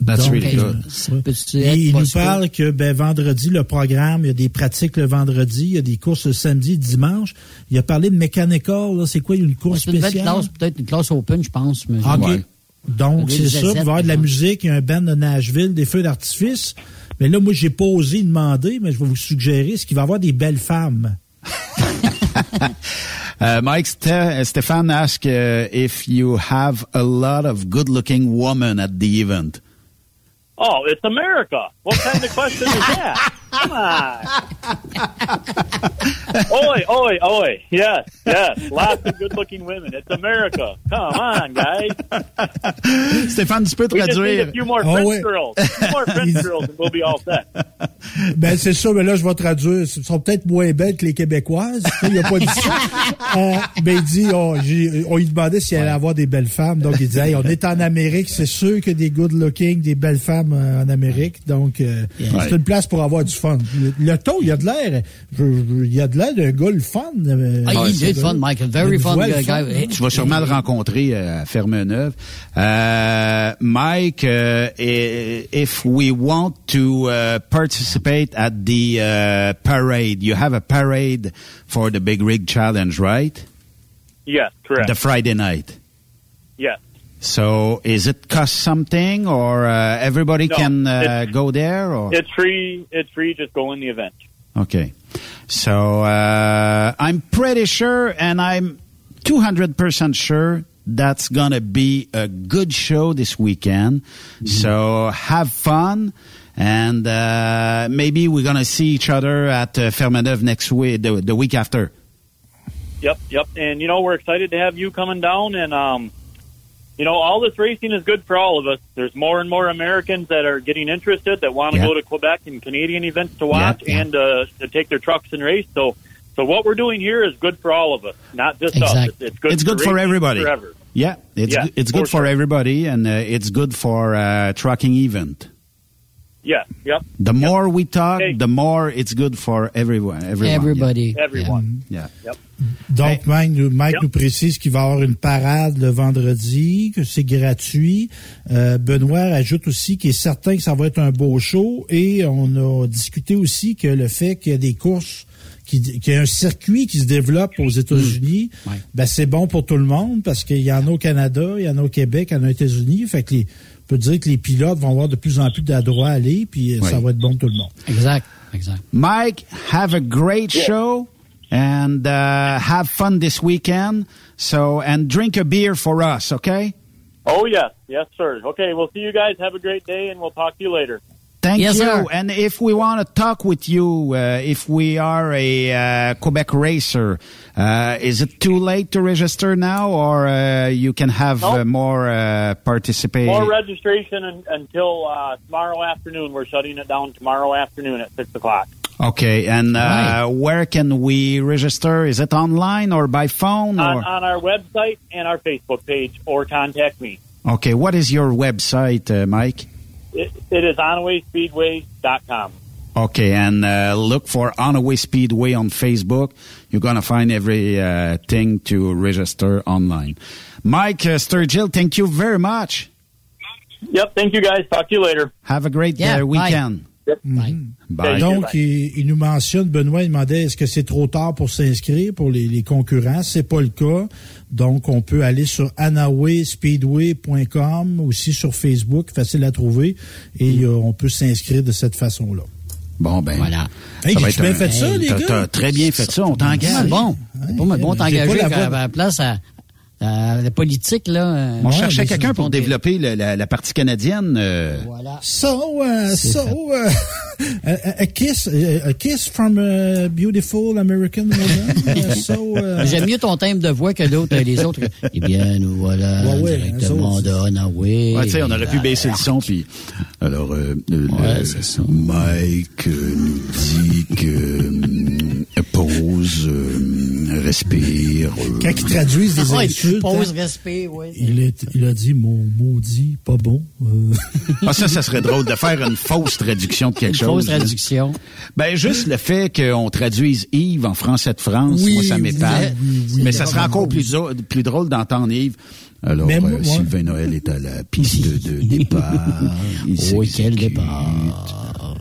That's Donc, really euh, good. Et il nous parle que ben, vendredi, le programme, il y a des pratiques le vendredi, il y a des courses le samedi, dimanche. Il a parlé de mechanical, là, c'est quoi, une course belle spéciale? classe, peut-être une classe open, je pense. Mais OK. Ouais. Donc, c'est ça. Il va y avoir de la musique, il y a un band de Nashville, des feux d'artifice. Mais là, moi, j'ai pas osé demander, mais je vais vous suggérer, est-ce qu'il va y avoir des belles femmes? (laughs) Uh, Mike, Ste- Stéphane asked uh, if you have a lot of good-looking women at the event. Oh, it's America. What kind of question is that? Come on. (laughs) oi, oi, oi. Yes, yes. Lots of good looking women. It's America. Come on, guys. Stéphane, tu peux We just need a traduire. few more Oh, French wait. girls. A few more French (laughs) girls and we'll be all set. Ben, c'est ça, mais là, je vais traduire. Elles sont peut-être moins belles que les Québécoises. Il a pas dit ça. (laughs) Euh, ben, il dit, oh, on lui demandait s'il allait avoir des belles femmes. Donc, il dit, Hey, on est en Amérique, c'est sûr que des good looking, des belles femmes euh, en Amérique. Donc, euh, c'est une place pour avoir du fun. Le, le ton, il y a de l'air, il y a de l'air d'un gars le fun. euh, Ah, il est fun, a very fun guy. fun, guy. hein? Tu vas sûrement le rencontrer euh, à Fermeneuve. Uh, Mike, uh, if we want to uh, participate at the uh, parade, you have a parade for the Big Rig Challenge, right? Yes, correct. The Friday night. yes. So is it cost something or uh, everybody No, can uh, go there? Or? It's free. It's free. Just go in the event. Okay. So uh, I'm pretty sure, and I'm 200% sure that's going to be a good show this weekend. So have fun. And uh, maybe we're going to see each other at uh, Fermeneuve next week, the, the week after. Yep, yep. And you know, we're excited to have you coming down and um you know, all this racing is good for all of us. There's more and more Americans that are getting interested that want to Yeah. go to Quebec and Canadian events to watch yeah. and uh, to take their trucks and race. So, so what we're doing here is good for all of us, not just us. It's, it's good. It's good for everybody. Forever. Yeah, it's it's for good for everybody, and uh, it's good for uh, trucking event. Yeah. Yep. The more we talk, Hey. the more it's good for everyone. Everyone. Everybody. Everyone. Yeah. Yep. Donc, Mike, nous, Mike nous précise qu'il va y avoir une parade le vendredi, que c'est gratuit. Euh, Benoît ajoute aussi qu'il est certain que ça va être un beau show et on a discuté aussi que le fait qu'il y a des courses, qui- qu'il y a un circuit qui se développe aux États-Unis, Hmm. ben c'est bon pour tout le monde parce qu'il y en a au Canada, il y en a au Québec, il y en a aux États-Unis. Fait que les, peut dire que les pilotes vont avoir de plus en plus d'adroits à aller, puis euh, ça Oui. va être bon pour tout le monde. Exact. Exact. Mike, have a great show and uh, have fun this weekend. So and drink a beer for us, okay? Oh yes, yes, sir. Okay, we'll see you guys. Have a great day, and we'll talk to you later. Thank Yes, you. sir. And if we want to talk with you, uh, if we are a uh, Quebec racer, uh, is it too late to register now, or uh, you can have Nope. uh, more uh, participate? More registration un until uh, tomorrow afternoon. We're shutting it down tomorrow afternoon at six o'clock. Okay, and uh, where can we register? Is it online or by phone? on, Or on our website and our Facebook page, or contact me. okay, what is your website, uh, Mike? It, it is onawayspeedway.com. Okay, and uh, look for Onaway Speedway on Facebook. You're gonna find every uh, thing to register online. Mike uh, Sturgill, thank you very much. Yep. Thank you guys. Talk to you later. Have a great Yeah, uh, bye. Bye. Donc, il, il nous mentionne, Benoît, il demandait est-ce que c'est trop tard pour s'inscrire pour les, les concurrents? C'est pas le cas. Donc, on peut aller sur anawayspeedway.com, aussi sur Facebook, facile à trouver, et euh, on peut s'inscrire de cette façon-là. Bon, ben. Voilà. Hey, va j'ai être bien un- fait ça, Hey, les gars? t'as très bien fait ça, on t'engage. bon. Mal bon t'engager la à la place à, à la politique, là. euh, On ouais, cherchait quelqu'un pour développer la, la partie canadienne. euh, Voilà. So, uh, so, uh, (laughs) a, a kiss, a, kiss from a beautiful American woman? (laughs) Uh, so, uh, J'aime mieux ton thème de voix que l'autre, les autres. (laughs) Eh bien, nous voilà Ouais, ouais, directement de Onaway. Ouais, tu sais, on aurait pu baisser le son, puis... Alors, euh, le-. Mike euh, nous dit que... pause, euh, respire... euh, quand ils traduisent des Ouais, insultes, pause, hein, respect, oui. il, est- il a dit mon maudit, pas bon. Euh, (laughs) Ah, ça, ça serait drôle de faire une fausse traduction de quelque Une fausse chose. traduction. Ben, juste le fait qu'on traduise Yves en français de France, Oui, moi, ça oui, m'épate. oui, oui, Mais ça serait encore plus, drôle d'entendre Yves. Alors, moi, euh, Sylvain Noël est à la piste de départ. (laughs) Il Oui, quel départ.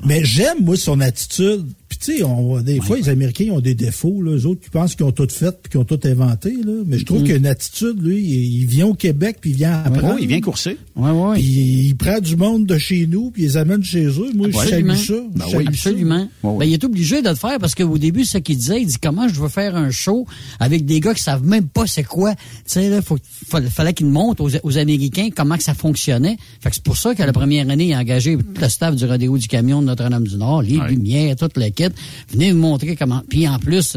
Mais j'aime, moi, son attitude. Puis, tu sais, on, des fois, les Américains ils ont des défauts, là. Eux autres qui pensent qu'ils ont tout fait puis qu'ils ont tout inventé, là. Mais je trouve qu'il a une attitude, lui. Il, il vient au Québec puis il vient apprendre. Oh, il vient courser. Oui, oui. Puis il prend du monde de chez nous puis il les amène chez eux. Moi, je salue ça. Je Ben oui, ça. Absolument. Ouais, ouais. Ben, il est obligé de le faire parce qu'au début, c'est ce qu'il disait. Il dit comment je veux faire un show avec des gars qui savent même pas c'est quoi? Tu sais, là, faut, fa- fallait qu'il montre aux, aux Américains comment que ça fonctionnait. Fait que c'est pour ça que la première année, il a engagé tout le staff du rodéo du camion de Notre-Dame-du-Nord, les Ouais. lumières, toute l'équipe. Venez nous montrer comment. Puis en plus,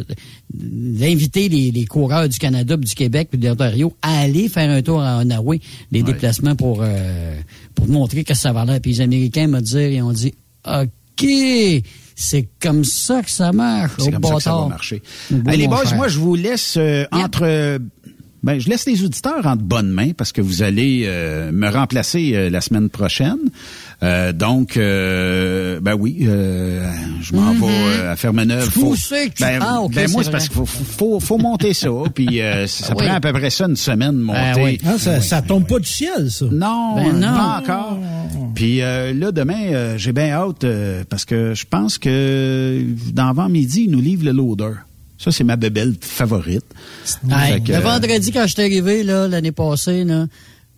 d'inviter les, les coureurs du Canada, du Québec, puis de l'Ontario à aller faire un tour à Onaway, des déplacements pour euh, pour montrer que ça va l'air. Puis les Américains m'ont dit, ils ont dit, OK, c'est comme ça que ça marche. C'est comme ça que ça va marcher. Les mon boys, moi, je vous laisse euh, entre... euh, Ben, je laisse les auditeurs entre bonnes mains parce que vous allez euh, me remplacer la semaine prochaine. Euh, donc, euh, ben oui, euh, je m'en vais euh, à Fermeneuve. Que tu- ben, Ah, ok, ben moi, c'est parce qu'il faut, faut, faut monter ça. (laughs) Puis euh, ça oui. prend à peu près ça une semaine de monter. Ben oui. Ah, ça, ça tombe pas du ciel, ça. Non, Ben non. pas encore. Puis euh, là, demain, euh, j'ai bien hâte euh, parce que je pense que dans avant-midi, ils nous livrent le loader. Ça, c'est ma bébelle favorite. Hey, Fait que, le vendredi, quand je suis arrivé, là, l'année passée, là,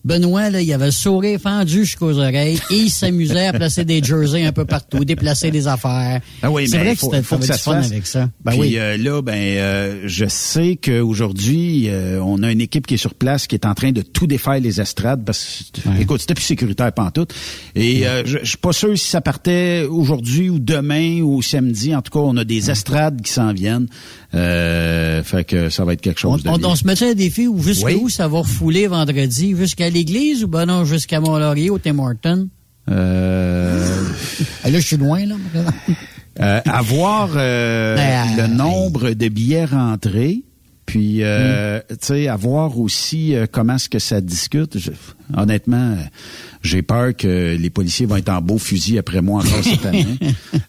Benoît, là, il avait le sourire fendu jusqu'aux oreilles et il s'amusait à placer des jerseys un peu partout, déplacer des affaires. Ah oui, c'est mais vrai faut, que c'était faut que t'avais ça du se fun fasse. avec ça. Ben Puis oui. euh, là, ben, euh, je sais qu'aujourd'hui, euh, on a une équipe qui est sur place qui est en train de tout défaire les estrades parce que, Ouais. écoute, c'était plus sécuritaire pantoute. Et euh, je, je suis pas sûr si ça partait aujourd'hui ou demain ou samedi. En tout cas, on a des estrades qui s'en viennent. Euh, fait que ça va être quelque On, chose de on- bien. on se mettait un défi où jusqu'à Oui. où ça va refouler vendredi, jusqu'à l'église ou ben non, jusqu'à Mont-Laurier au Tim Hortons? Euh... là, je suis loin, là. (laughs) Euh, avoir euh, Ben, le nombre de billets rentrés, puis euh, tu sais avoir aussi euh, comment est-ce que ça discute? Je- honnêtement, euh, j'ai peur que les policiers vont être en beau fusil après moi encore cette (laughs) année.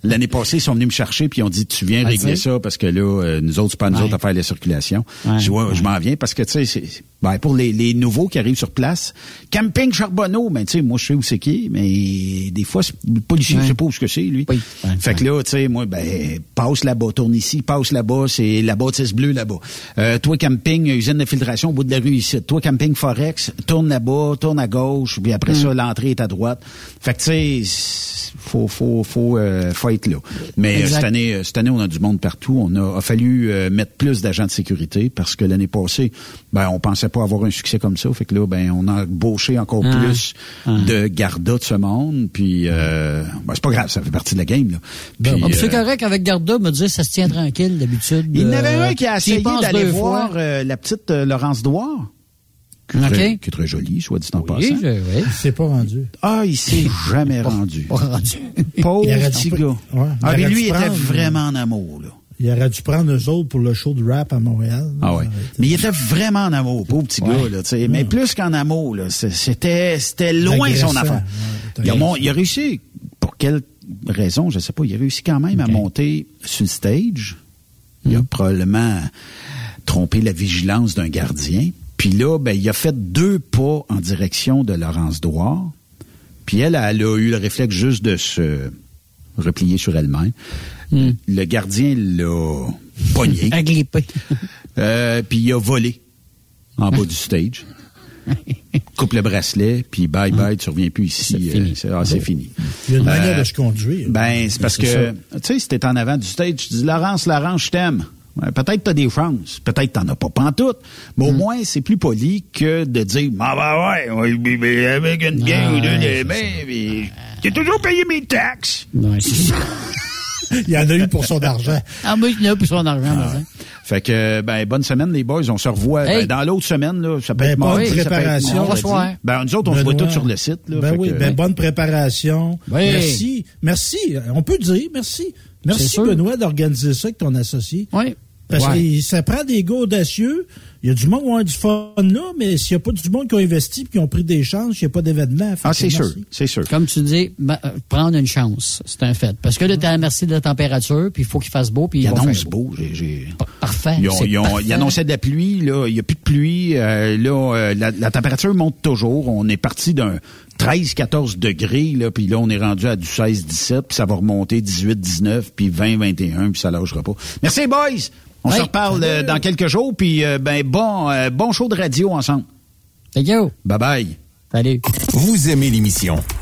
L'année passée, ils sont venus me chercher puis ils ont dit tu viens régler ça parce que là euh, nous autres c'est pas nous Ouais. autres à faire la circulation. Ouais, je vois, je m'en viens parce que tu sais c'est ben, pour les, les nouveaux qui arrivent sur place, camping Charbonneau, ben tu sais moi je sais où c'est qui, mais des fois le policier je sais pas où que c'est lui. Fait que là, tu sais, moi, ben, passe là-bas, tourne ici, passe là-bas, c'est la bâtisse bleue là-bas. Euh, toi, camping, usine de filtration au bout de la rue ici. Toi, camping Forex, tourne là-bas, tourne à gauche, puis après Mm. ça, l'entrée est à droite. Fait que, tu sais, faut, faut, faut, euh, faut être là. Mais euh, Exact. cette année, euh, cette année, on a du monde partout. On a, a fallu mettre plus d'agents de sécurité parce que l'année passée, ben, on pensait pas avoir un succès comme ça. Fait que là, ben, on a embauché encore Ah. plus de gardas de ce monde. Puis, euh, ben, c'est pas grave, ça fait partie de la game. Là. Puis, Ah, puis c'est correct avec Garda, me dire ça se tient tranquille d'habitude. il y en avait un qui a essayé d'aller voir la petite Laurence Douard. Qui est, très, qui est très jolie, soit dit en Oui, passant. je- oui. Il s'est pas rendu. Ah, il s'est jamais rendu. Pas rendu. Pauvre petit gars. Ouais, ah, mais lui, dû il était prendre- vraiment en amour, là. Il aurait dû prendre eux autres pour le show de rap à Montréal. Ah ouais. Mais il était vraiment en amour, pauvre petit gars, là. Mais plus qu'en amour, là. C'était, c'était loin Agressant, son affaire. ouais, il, a, mon- il a réussi, pour quelle raison, je sais pas, il a réussi quand même à monter sur le stage. Il a Mm. probablement trompé la vigilance d'un gardien. Puis là, ben, il a fait deux pas en direction de Laurence Douard. Puis elle, elle a eu le réflexe juste de se replier sur elle-même. Le gardien l'a pogné. (laughs) Agrippé. Euh, puis il a volé en bas du stage. (laughs) Coupe le bracelet, puis bye bye, tu reviens plus ici. euh, C'est ah, c'est fini. Il y a une manière Euh, de se conduire. Ben, c'est parce que, tu sais, si t'es en avant du stage, tu dis, Laurence, Laurence, je t'aime. Peut-être t'as des chances, peut-être t'en as pas pantoute, mais au Hmm. moins c'est plus poli que de dire ah ben ouais, ouais, mais- mais avec une bière Ah, ou deux, j'ai toujours payé mes taxes. Ouais, c'est ça. (laughs) Il y en a eu pour son argent. Ah, moi, il a pour son argent, moi, hein. Fait que ben bonne semaine les boys, on se revoit Hey. ben, dans l'autre semaine là, ça peut Ben, être bonne mardi, ça peut être préparation. Ben nous autres on se voit tous sur le site là. Ben Fait oui, que- ben bonne préparation. Oui. Merci. Merci. On peut dire merci. Merci. Benoît, d'organiser ça avec ton associé. Oui. Parce Ouais. que ça prend des gars audacieux. Il y a du monde qui a du fun là, mais s'il n'y a pas du monde qui a investi et qui ont pris des chances, il n'y a pas d'événement. Ah c'est sûr, c'est sûr. Comme tu dis, ben, euh, prendre une chance, c'est un fait. Parce que là, à la merci de la température, puis il faut qu'il fasse beau, puis Il il annonce beau, j'ai- j'ai Parfait. Ils, ont, c'est ils, ont- parfait. ils annonçaient de la pluie, là. Il n'y a plus de pluie. euh, là, euh, la, la température monte toujours. On est parti d'un 13-14 degrés, là, puis là, on est rendu à du 16-17, puis ça va remonter 18-19, puis 20-21, puis ça lâchera pas. Merci, boys! On Oui. se reparle euh, dans quelques jours, puis euh, ben bon, euh, bon show de radio ensemble. Thank you. Bye-bye. Salut. Vous aimez l'émission?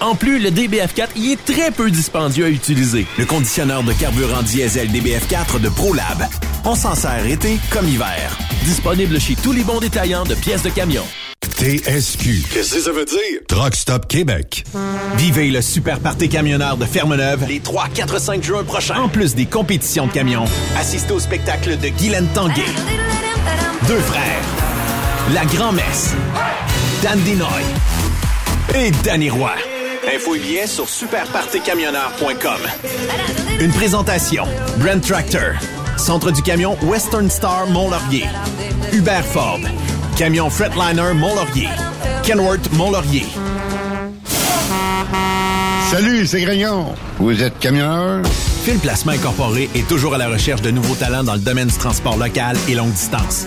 En plus, le DBF4 y est très peu dispendieux à utiliser. Le conditionneur de carburant diesel DBF4 de ProLab. On s'en sert été comme hiver. Disponible chez tous les bons détaillants de pièces de camion. TSQ. Qu'est-ce que ça veut dire? Truck Stop Québec. Vivez le super party camionneur de Fermeneuve les 3, 4, 5 juin prochains. En plus des compétitions de camions, assistez au spectacle de Guylaine Tanguay. Deux frères. La Grand-Messe. Dan Dinoy. Et Danny Roy. Info et billets sur superpartycamionneur.com. Une présentation. Brand Tractor. Centre du camion Western Star Mont-Laurier. Hubert Ford. Camion Fretliner Mont-Laurier. Kenworth Mont-Laurier. Salut, c'est Grignon. Vous êtes camionneur? Fil Placement Incorporé est toujours à la recherche de nouveaux talents dans le domaine du transport local et longue distance.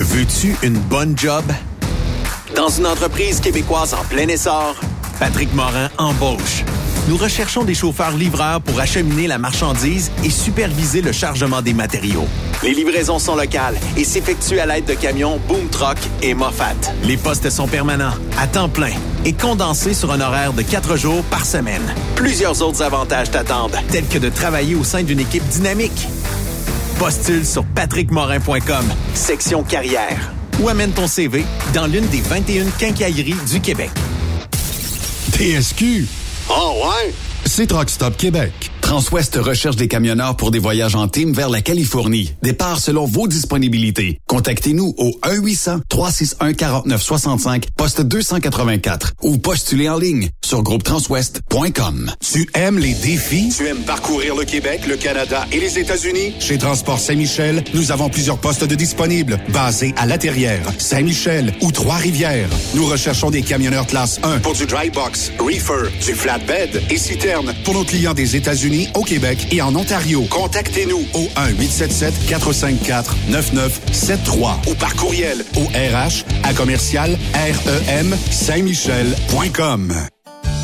Veux-tu une bonne job? Dans une entreprise québécoise en plein essor, Patrick Morin embauche. Nous recherchons des chauffeurs livreurs pour acheminer la marchandise et superviser le chargement des matériaux. Les livraisons sont locales et s'effectuent à l'aide de camions Boom Truck et Moffat. Les postes sont permanents, à temps plein et condensés sur un horaire de quatre jours par semaine. Plusieurs autres avantages t'attendent, tels que de travailler au sein d'une équipe dynamique. Postule sur patrickmorin.com, section carrière, ou amène ton CV dans l'une des 21 quincailleries du Québec. TSQ. Oh ouais? C'est Truck Stop Québec. Transwest recherche des camionneurs pour des voyages en team vers la Californie. Départ selon vos disponibilités. Contactez-nous au 1-800-361-4965, poste 284 ou postulez en ligne sur groupetranswest.com. Tu aimes les défis? Tu aimes parcourir le Québec, le Canada et les États-Unis? Chez Transport Saint-Michel, nous avons plusieurs postes de disponibles, basés à La Terrière, Saint-Michel ou Trois-Rivières. Nous recherchons des camionneurs classe 1 pour du dry box, reefer, du flatbed et citerne pour nos clients des États-Unis, au Québec et en Ontario. Contactez-nous au 1-877-454-9973 ou par courriel au RH à commercial REM Saint-Michel.com.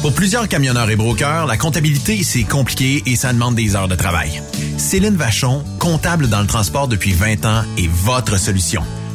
Pour plusieurs camionneurs et brokers, la comptabilité, c'est compliqué et ça demande des heures de travail. Céline Vachon, comptable dans le transport depuis 20 ans, est votre solution.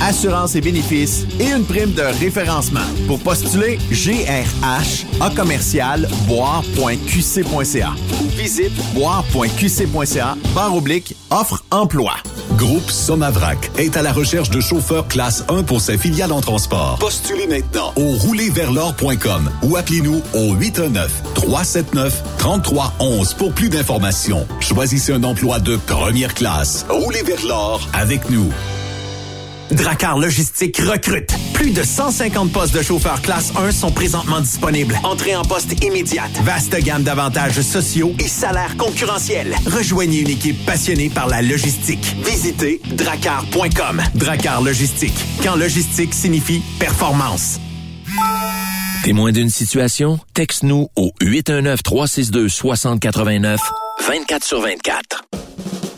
assurance et bénéfices et une prime de référencement. Pour postuler, GRH à commercial boire.qc.ca ou visite boire.qc.ca barre oblique offre emploi. Groupe Somavrac est à la recherche de chauffeurs classe 1 pour ses filiales en transport. Postulez maintenant au roulerversl'or.com ou appelez-nous au 819-379-3311 pour plus d'informations. Choisissez un emploi de première classe. Roulez vers l'or avec nous. Dracar Logistique recrute. Plus de 150 postes de chauffeurs classe 1 sont présentement disponibles. Entrée en poste immédiate. Vaste gamme d'avantages sociaux et salaires concurrentiels. Rejoignez une équipe passionnée par la logistique. Visitez dracar.com. Dracar Logistique. Quand logistique signifie performance. Témoin d'une situation? Texte-nous au 819-362-6089, 24 sur 24.